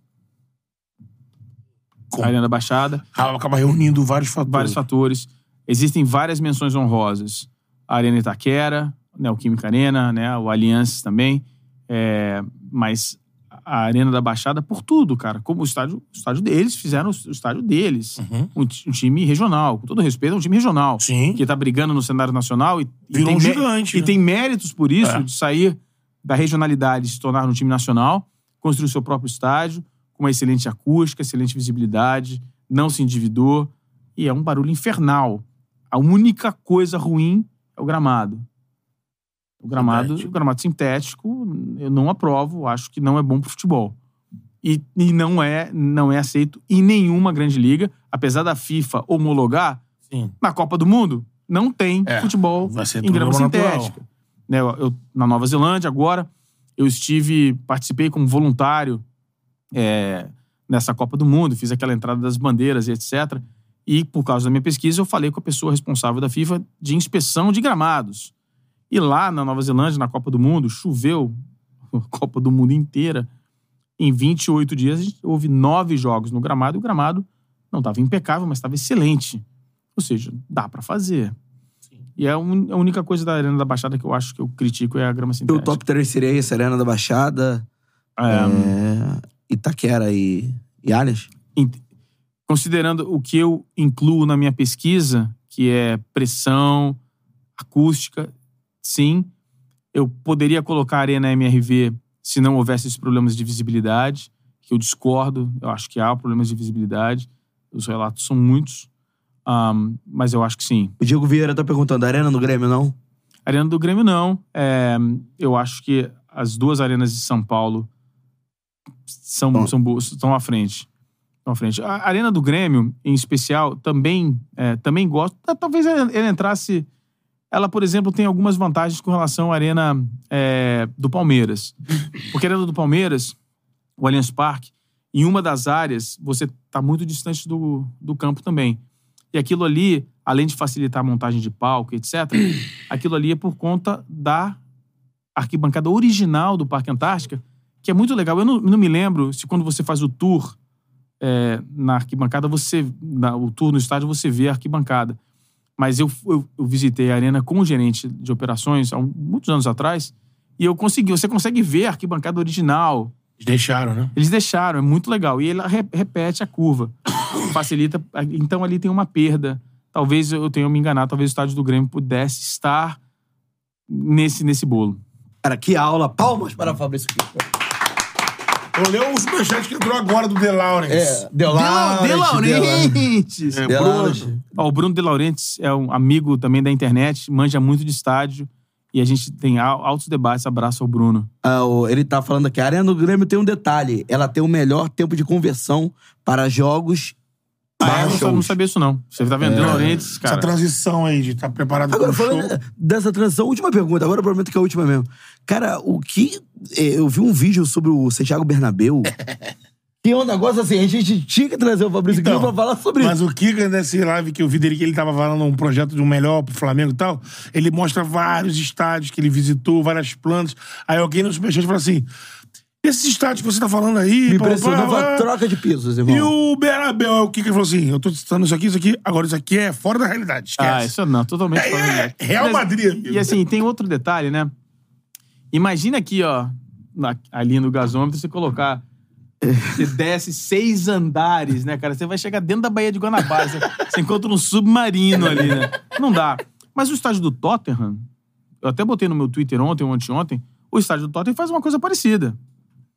Com- A Arena da Baixada, Acaba reunindo vários fatores. vários fatores. Existem várias menções honrosas. A Arena Itaquera, né, o Química Arena, né, o Aliança também. É, mas a Arena da Baixada, por tudo, cara. Como o estádio, o estádio deles, fizeram o estádio deles. Uhum. Um, um time regional. Com todo respeito, é um time regional. Sim. Que tá brigando no cenário nacional e, e tem, um gigante, e né? tem méritos por isso, É. de sair da regionalidade e se tornar um time nacional, construir seu próprio estádio, com uma excelente acústica, excelente visibilidade, não se endividou, e é um barulho infernal. A única coisa ruim é o gramado. O gramado, Sintético. o gramado sintético, eu não aprovo, acho que não é bom pro futebol. E, e não é não é aceito em nenhuma grande liga, apesar da FIFA homologar, Sim. na Copa do Mundo, não tem É, futebol em grama sintética. Né, eu- eu- na Nova Zelândia, agora, eu estive, participei como voluntário é, nessa Copa do Mundo, fiz aquela entrada das bandeiras e etc. E, por causa da minha pesquisa, eu falei com a pessoa responsável da FIFA de inspeção de gramados. E lá na Nova Zelândia, na Copa do Mundo, choveu a Copa do Mundo inteira. Em 28 dias, a gente- houve nove jogos no gramado e o gramado não estava impecável, mas estava excelente. Ou seja, dá pra fazer. E é a única coisa da Arena da Baixada que eu acho que eu critico é a grama O sintética. top 3 seria esse, Arena da Baixada, É, é, Itaquera e, e em- considerando o que eu incluo na minha pesquisa, que é pressão, acústica, sim, eu poderia colocar a Arena MRV se não houvesse esses problemas de visibilidade, que eu discordo, eu acho que há problemas de visibilidade, os relatos são muitos, Ahm, mas eu acho que sim. O Diego Vieira tá perguntando, Arena no Grêmio, não? Arena do Grêmio, não. É, eu acho que as duas arenas de São Paulo são, Bom. são boas, estão à frente. Estão à frente. A Arena do Grêmio, em especial, também, é, também gosto. Ta- Talvez ela entrasse. Ela, por exemplo, tem algumas vantagens com relação à Arena é, do Palmeiras. Porque a Arena do Palmeiras, o Allianz Parque, em uma das áreas, você está muito distante do, do campo também. E aquilo ali, além de facilitar a montagem de palco, etc., aquilo ali é por conta da arquibancada original do Parque Antártica, que é muito legal. Eu não, não me lembro se quando você faz o tour é, na arquibancada, você. Na, o tour no estádio, você vê a arquibancada. Mas eu, eu, eu visitei a arena com o gerente de operações há muitos anos atrás, e eu consegui. Você consegue ver a arquibancada original, Eles deixaram, né? eles deixaram, é muito legal. E ela re- repete a curva. Facilita. Então ali tem uma perda. Talvez eu tenha me enganado, talvez o estádio do Grêmio pudesse estar nesse, nesse bolo. Cara, que aula. Palmas para Fabrício Kiko. Eu leio o superchat que entrou agora do The Lawrence. É, De De Laurentiis! É, De Bruno. Laurentiis. Ó, o Bruno De Laurentiis é um amigo também da internet, manja muito de estádio. E a gente tem al- altos debates. Abraço ao Bruno. Ah, ele tá falando aqui, a Arena do Grêmio tem um detalhe. Ela tem o melhor tempo de conversão para jogos Ah, eu não, não sabia isso, não. Você tá vendendo Essa cara. transição aí de estar preparado Agora, para o falando show. dessa transição, última pergunta. Agora eu prometo que é a última mesmo. Cara, o que. eh, Eu vi um vídeo sobre o Santiago Bernabéu. que é um negócio assim, a gente tinha que trazer o Fabrício Então, Guilherme pra falar sobre Mas isso. o Kika, nesse live que eu vi dele, que ele tava falando um projeto de um melhor pro Flamengo e tal, ele mostra vários estádios que ele visitou, várias plantas. Aí alguém no superchat fala assim: esses estádios que você tá falando aí. Me pá, a troca de pisos, irmão. E o Berabel, o Kika falou assim: eu tô citando isso aqui, isso aqui, agora isso aqui é fora da realidade. Esquece. Ah, isso não, totalmente fora da realidade. Real Mas- Madrid, amigo. E assim, tem outro detalhe, né? Imagina aqui, ó, na- ali no gasômetro, você colocar. Você desce seis andares, né, cara? Você vai chegar dentro da Baía de Guanabara. Você, você encontra um submarino ali, né? Não dá. Mas o estádio do Tottenham, eu até botei no meu Twitter ontem ou anteontem, o estádio do Tottenham faz uma coisa parecida.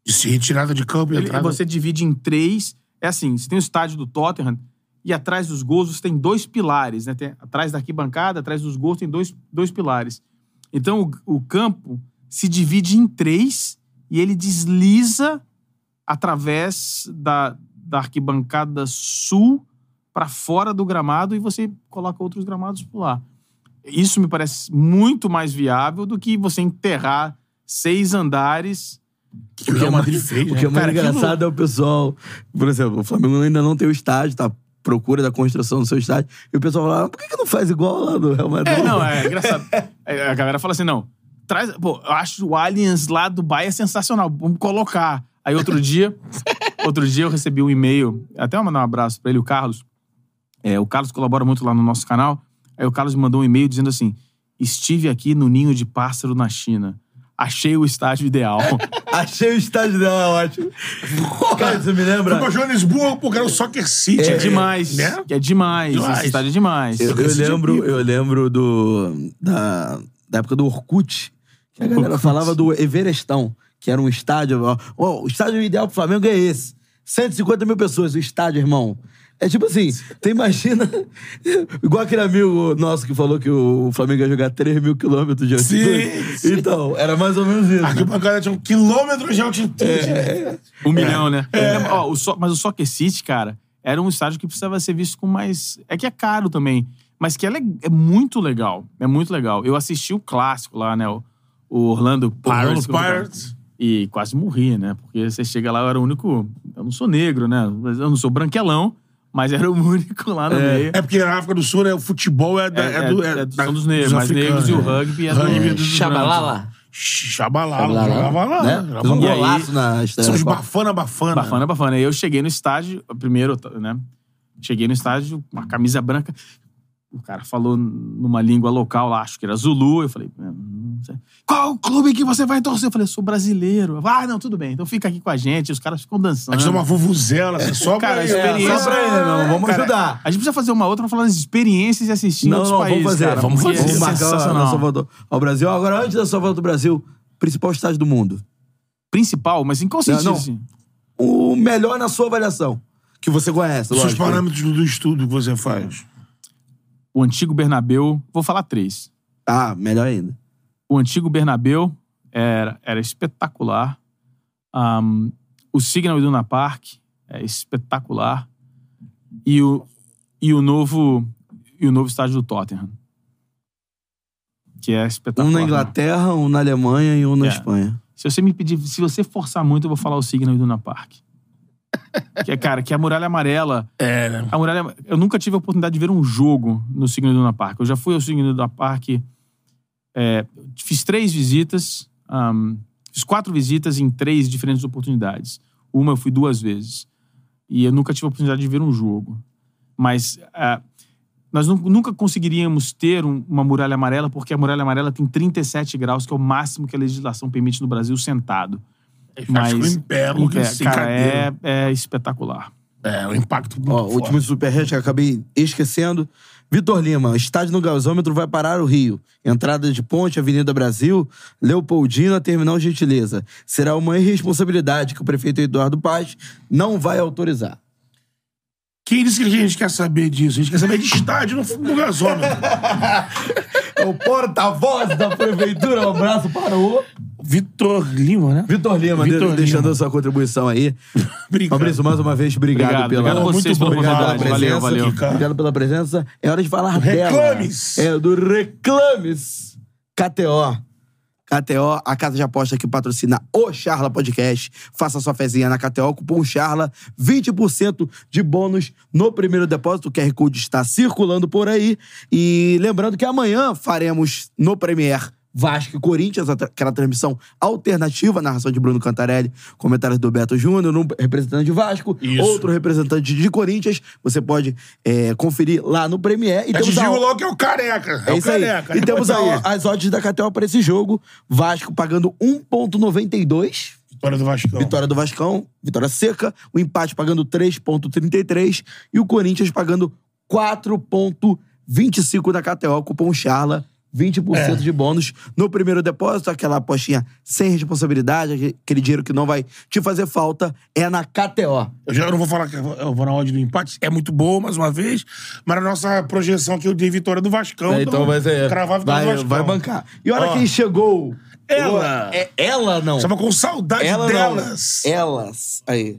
De se retirada de campo e Ele- entrada. você divide em três. É assim, você tem o estádio do Tottenham e atrás dos gols você tem dois pilares, né? Tem- atrás da arquibancada, atrás dos gols tem dois, dois pilares. Então o, o campo se divide em três e ele desliza através da, da arquibancada sul para fora do gramado e você coloca outros gramados por lá. Isso me parece muito mais viável do que você enterrar seis andares que o Real Madrid fez, O né? que é mais Cara, aquilo- engraçado é o pessoal. Por exemplo, o Flamengo ainda não tem o estádio, tá procura da construção do seu estádio. E o pessoal fala: ah, por que, que não faz igual lá do Real Madrid? É, não, é engraçado. É, A galera fala assim, não, traz... Pô, eu acho o Aliens lá do Bahia sensacional, vamos colocar. Aí outro dia, outro dia eu recebi um e-mail, até vou mandar um abraço pra ele, o Carlos. É, o Carlos colabora muito lá no nosso canal. Aí o Carlos me mandou um e-mail dizendo assim, estive aqui no ninho de pássaro na China. Achei o estádio ideal. Achei o estádio dela ótimo. Cara, você me lembra? Foi pra Joanesburgo, porque era o Soccer City. É demais. Né? É demais. Demais. Esse estádio é demais. Eu, eu lembro, pipa. eu lembro do, da, da época do Orkut, que a galera falava do Everestão, que era um estádio. ó, ó, o estádio ideal pro Flamengo é esse. 150 mil pessoas, o estádio, irmão. É tipo assim, tu imagina. igual aquele amigo nosso que falou que o Flamengo ia jogar 3 mil quilômetros de altitude. sim. Então, era mais ou menos isso. A arquibancada tinha um quilômetro de altitude. É. Um milhão, né? Lembra- ó, o so- mas o Soccer City, cara, era um estádio que precisava ser visto com mais. É que é caro também, mas que é, le- é muito legal. É muito legal. Eu assisti o clássico lá, né? O, o Orlando Pirates. Orlando é? Pirates. E quase morri, né? Porque você chega lá, eu era o único. Eu não sou negro, né? Eu não sou branquelão, mas era o único lá no meio. É porque na África do Sul, né, o futebol é, da, é, do, é, do- da- são dos negros, mas africanos, negros e o né? rugby é do- Rugby é dos Chabalala. Chabalala. Chabalala, Jogava lá. né? jogava um golaço na estreia São os bafana, bafana. Bafana, bafana. Aí eu cheguei no estádio, primeiro, né? Cheguei no estádio, uma camisa branca. O cara falou numa língua local lá, acho que era Zulu. Eu falei, "É, não sei. qual o clube que você vai torcer? Eu falei, sou brasileiro. Ah, não, tudo bem. Então fica aqui com a gente. Os caras ficam dançando. A gente dá uma vuvuzela, assim, só Cara, pra experiência- É, só pra ele, meu, vamos Cara, ajudar. A gente precisa fazer uma outra pra falar das experiências e assistir em Não, outros não, países. vamos fazer. cara, vamos fazer. é Vamos marcar a sensacional. nossa volta ao Brasil. Agora, antes da sua volta ao Brasil, principal estádio do mundo. Principal, mas em qual sentido? não. assim? O melhor na sua avaliação. Que você conhece, Os seus lógico. parâmetros do, do estudo que você faz. O antigo Bernabeu, vou falar três. Ah, melhor ainda. O antigo Bernabeu era, era espetacular. Ahm, o Signal Iduna Park é espetacular. E o, e o novo e o novo estádio do Tottenham. Que é espetacular. Um na né? Inglaterra, um na Alemanha e um na É. Espanha. Se você me pedir, se você forçar muito, eu vou falar o Signal Iduna Park. que é, cara, que é a Muralha Amarela. É, né? A Muralha, eu nunca tive a oportunidade de ver um jogo no Signal Iduna Park. Eu já fui ao Signal Iduna Park, é, fiz três visitas, ahm, fiz quatro visitas em três diferentes oportunidades. Uma eu fui duas vezes. E eu nunca tive a oportunidade de ver um jogo. Mas ah, nós nu- nunca conseguiríamos ter um- uma muralha amarela, porque a muralha amarela tem 37 graus, que é o máximo que a legislação permite no Brasil sentado. Acho que o império, Impé- sem cara, cadeira. é, é espetacular. É, o impacto muito Ó, forte. último superchat que eu acabei esquecendo. Vitor Lima, estádio no gasômetro vai parar o Rio. Entrada de ponte, Avenida Brasil, Leopoldina, Terminal Gentileza. Será uma irresponsabilidade que o prefeito Eduardo Paz não vai autorizar. Quem disse que a gente quer saber disso? A gente quer saber de estádio no, no gasômetro. É o porta-voz da prefeitura. Um abraço para o Vitor Lima, né? Vitor Lima, Vitor de- Lima. deixando a sua contribuição aí. Obrigado. Fabrício, mais uma vez, obrigado, Obrigado, pela obrigado vocês Muito obrigado pela Valeu, presença valeu. cara. Obrigado pela presença. É hora de falar Reclames. dela. É do Reclames. KTO. KTO, a casa de aposta que patrocina o Charla Podcast. Faça sua fezinha na KTO, cupom Charla, 20% de bônus no primeiro depósito. O QR Code está circulando por aí. E lembrando que amanhã faremos no Premier Vasco e Corinthians, aquela transmissão alternativa, narração de Bruno Cantarelli, comentários do Beto Júnior, um representante de Vasco, Isso. outro representante de Corinthians. Você pode é, conferir lá no Premier. E te temos a- digo logo que é o careca. É, é o isso aí. careca. E temos a- Aí. as odds da KTO para esse jogo. Vasco pagando 1,92. Vitória do Vascão. Vitória do Vascão, vitória seca. O empate pagando 3,33. E o Corinthians pagando 4,25 da KTO. Cupom Charla. 20% É. de bônus no primeiro depósito, aquela apostinha sem responsabilidade, aquele- dinheiro que não vai te fazer falta, é na KTO. Eu já não vou falar que eu vou na odd do empate. É muito boa, mais uma vez. Mas a nossa projeção aqui eu dei vitória do Vascão. É, então vai ser. Cravar a vitória Vai, do Vascão. vai bancar. E olha Ó. quem chegou. Ela. É ela, não. Tava com saudade Ela delas. não. Elas. Aí.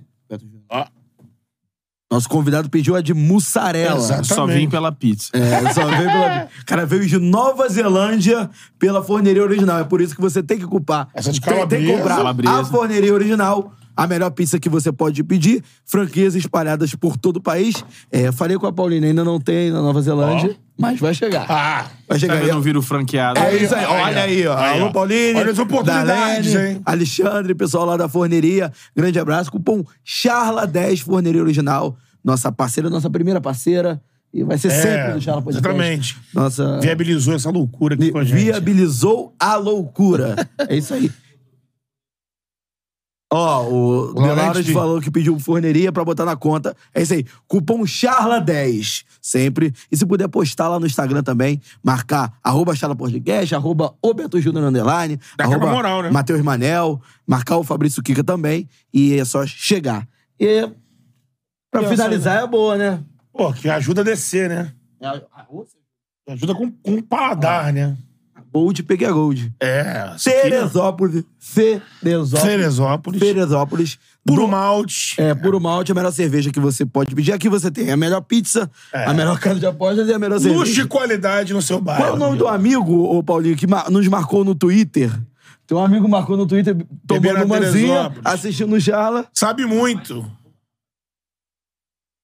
Nosso convidado pediu a de mussarela. Exato. Só vim pela pizza. É, só veio pela... O cara veio de Nova Zelândia pela forneria original. É por isso que você tem que culpar. Essa de tem, tem que calabresa. comprar Calabresa. a forneria original. A melhor pizza que você pode pedir. Franquias espalhadas por todo o país. É, falei com a Paulina, ainda não tem na Nova Zelândia, mas vai chegar. Ah. vai chegar. Ainda não vira o franqueado. É isso aí, Aí, olha aí, ó. aí, ó. Alô, Pauline. Olha as oportunidades, Darlene, hein? Alexandre, pessoal lá da forneria. Grande abraço. Cupom Charla10 Forneria Original. Nossa parceira, nossa primeira parceira. E vai ser É, sempre do Charla Podcast. exatamente. Nossa. Viabilizou essa loucura aqui com a gente. Viabilizou a loucura. é isso aí. Ó, o Laurenti. Delauras falou que pediu forneria pra botar na conta. É isso aí. Cupom CHARLA10. Sempre. E se puder postar lá no Instagram também, marcar arroba Charla Podcast, arroba o Júnior Underline, Dá arroba moral, né? Matheus Manel, marcar o Fabrício Kika também. E é só chegar. E pra E finalizar é boa, né? Pô, que ajuda a descer, né? Ajuda com, com o paladar, né? Gold, peguei a Gold. É. aqui, ó. Teresópolis. Teresópolis. Teresópolis. Teresópolis. Puro malte. É, puro malte, a melhor cerveja que você pode pedir. Aqui você tem a melhor pizza, a melhor casa de apostas e a melhor cerveja. Luxo e qualidade no seu bairro. Qual é o nome do amigo, ô Paulinho, que nos marcou no Twitter? Tem um amigo marcou no Twitter, tomando umazinha, Teresópolis. assistindo o Charla. Sabe muito.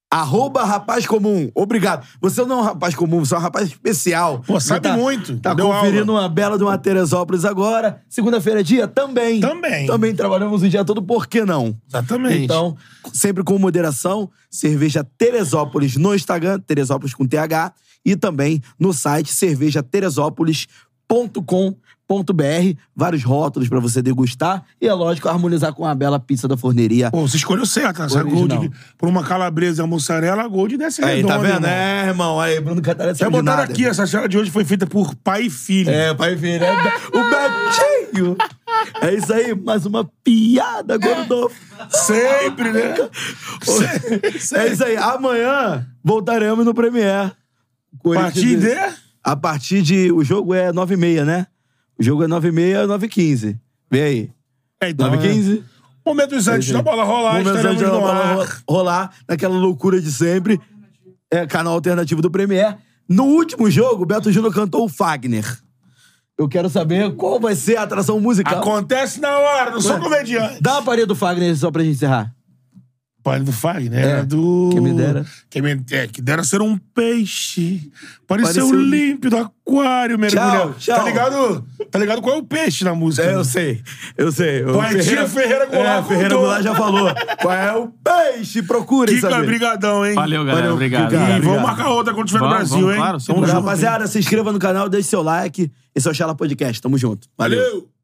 Arroba rapaz comum. Obrigado. Você não é um rapaz comum, você é um rapaz especial. Pô, sabe Você muito. Tá Deu conferindo aula. uma bela de uma Teresópolis agora. Segunda-feira é dia? Também. Também. Também trabalhamos o dia todo, por que não? Exatamente. Então, sempre com moderação, cerveja Teresópolis no Instagram, Teresópolis com TH, e também no site cervejateresópolis.com.br. Vários rótulos pra você degustar e, é lógico, harmonizar com a bela pizza da forneria. Pô, você escolheu certo. Essa Original. Gold, por uma calabresa e a mussarela, a Gold desce Aí, redonda, tá vendo? irmão. É, irmão. Aí, Bruno Catarina Já botaram nada. aqui, essa cena de hoje foi feita por pai e filho. É, pai filho. É, o Betinho. É isso aí, mais uma piada, Gordolfo. Sempre, né? É isso aí. Amanhã voltaremos no Premier. A partir de... A partir de. O jogo é 9h30, né? O jogo é 9h30, 9h15. Vem aí. É, então, 9h15. Momentos antes da bola rolar, Momentos estaremos antes da bola ar. ro- rolar, naquela loucura de sempre. É, canal alternativo do Premier. No último jogo, o Beto Júnior cantou o Fagner. Eu quero saber qual vai ser a atração musical. Acontece na hora, não sou comediante. Dá a parede do Fagner só pra gente encerrar. Pai do Fagner, É, era do... quem me dera. Quem me... É, que dera ser um peixe. Parecer Pareceu- um límpido aquário mergulhado. tchau. Tá ligado? Tá ligado qual é o peixe na música? É, eu sei. Eu sei. O tia Ferreira Goulart É, Ferreira. Goulart já falou. Qual é o peixe? Procure Kika, saber. brigadão, hein? Valeu, galera. Valeu, obrigado. Kika. E obrigado. vamos marcar outra quando estiver no Vamos, Brasil, vamos, hein? claro, sempre. junto. Rapaziada, se inscreva no canal, deixe seu like. Esse é o Chala Podcast. Tamo junto. Valeu. Valeu.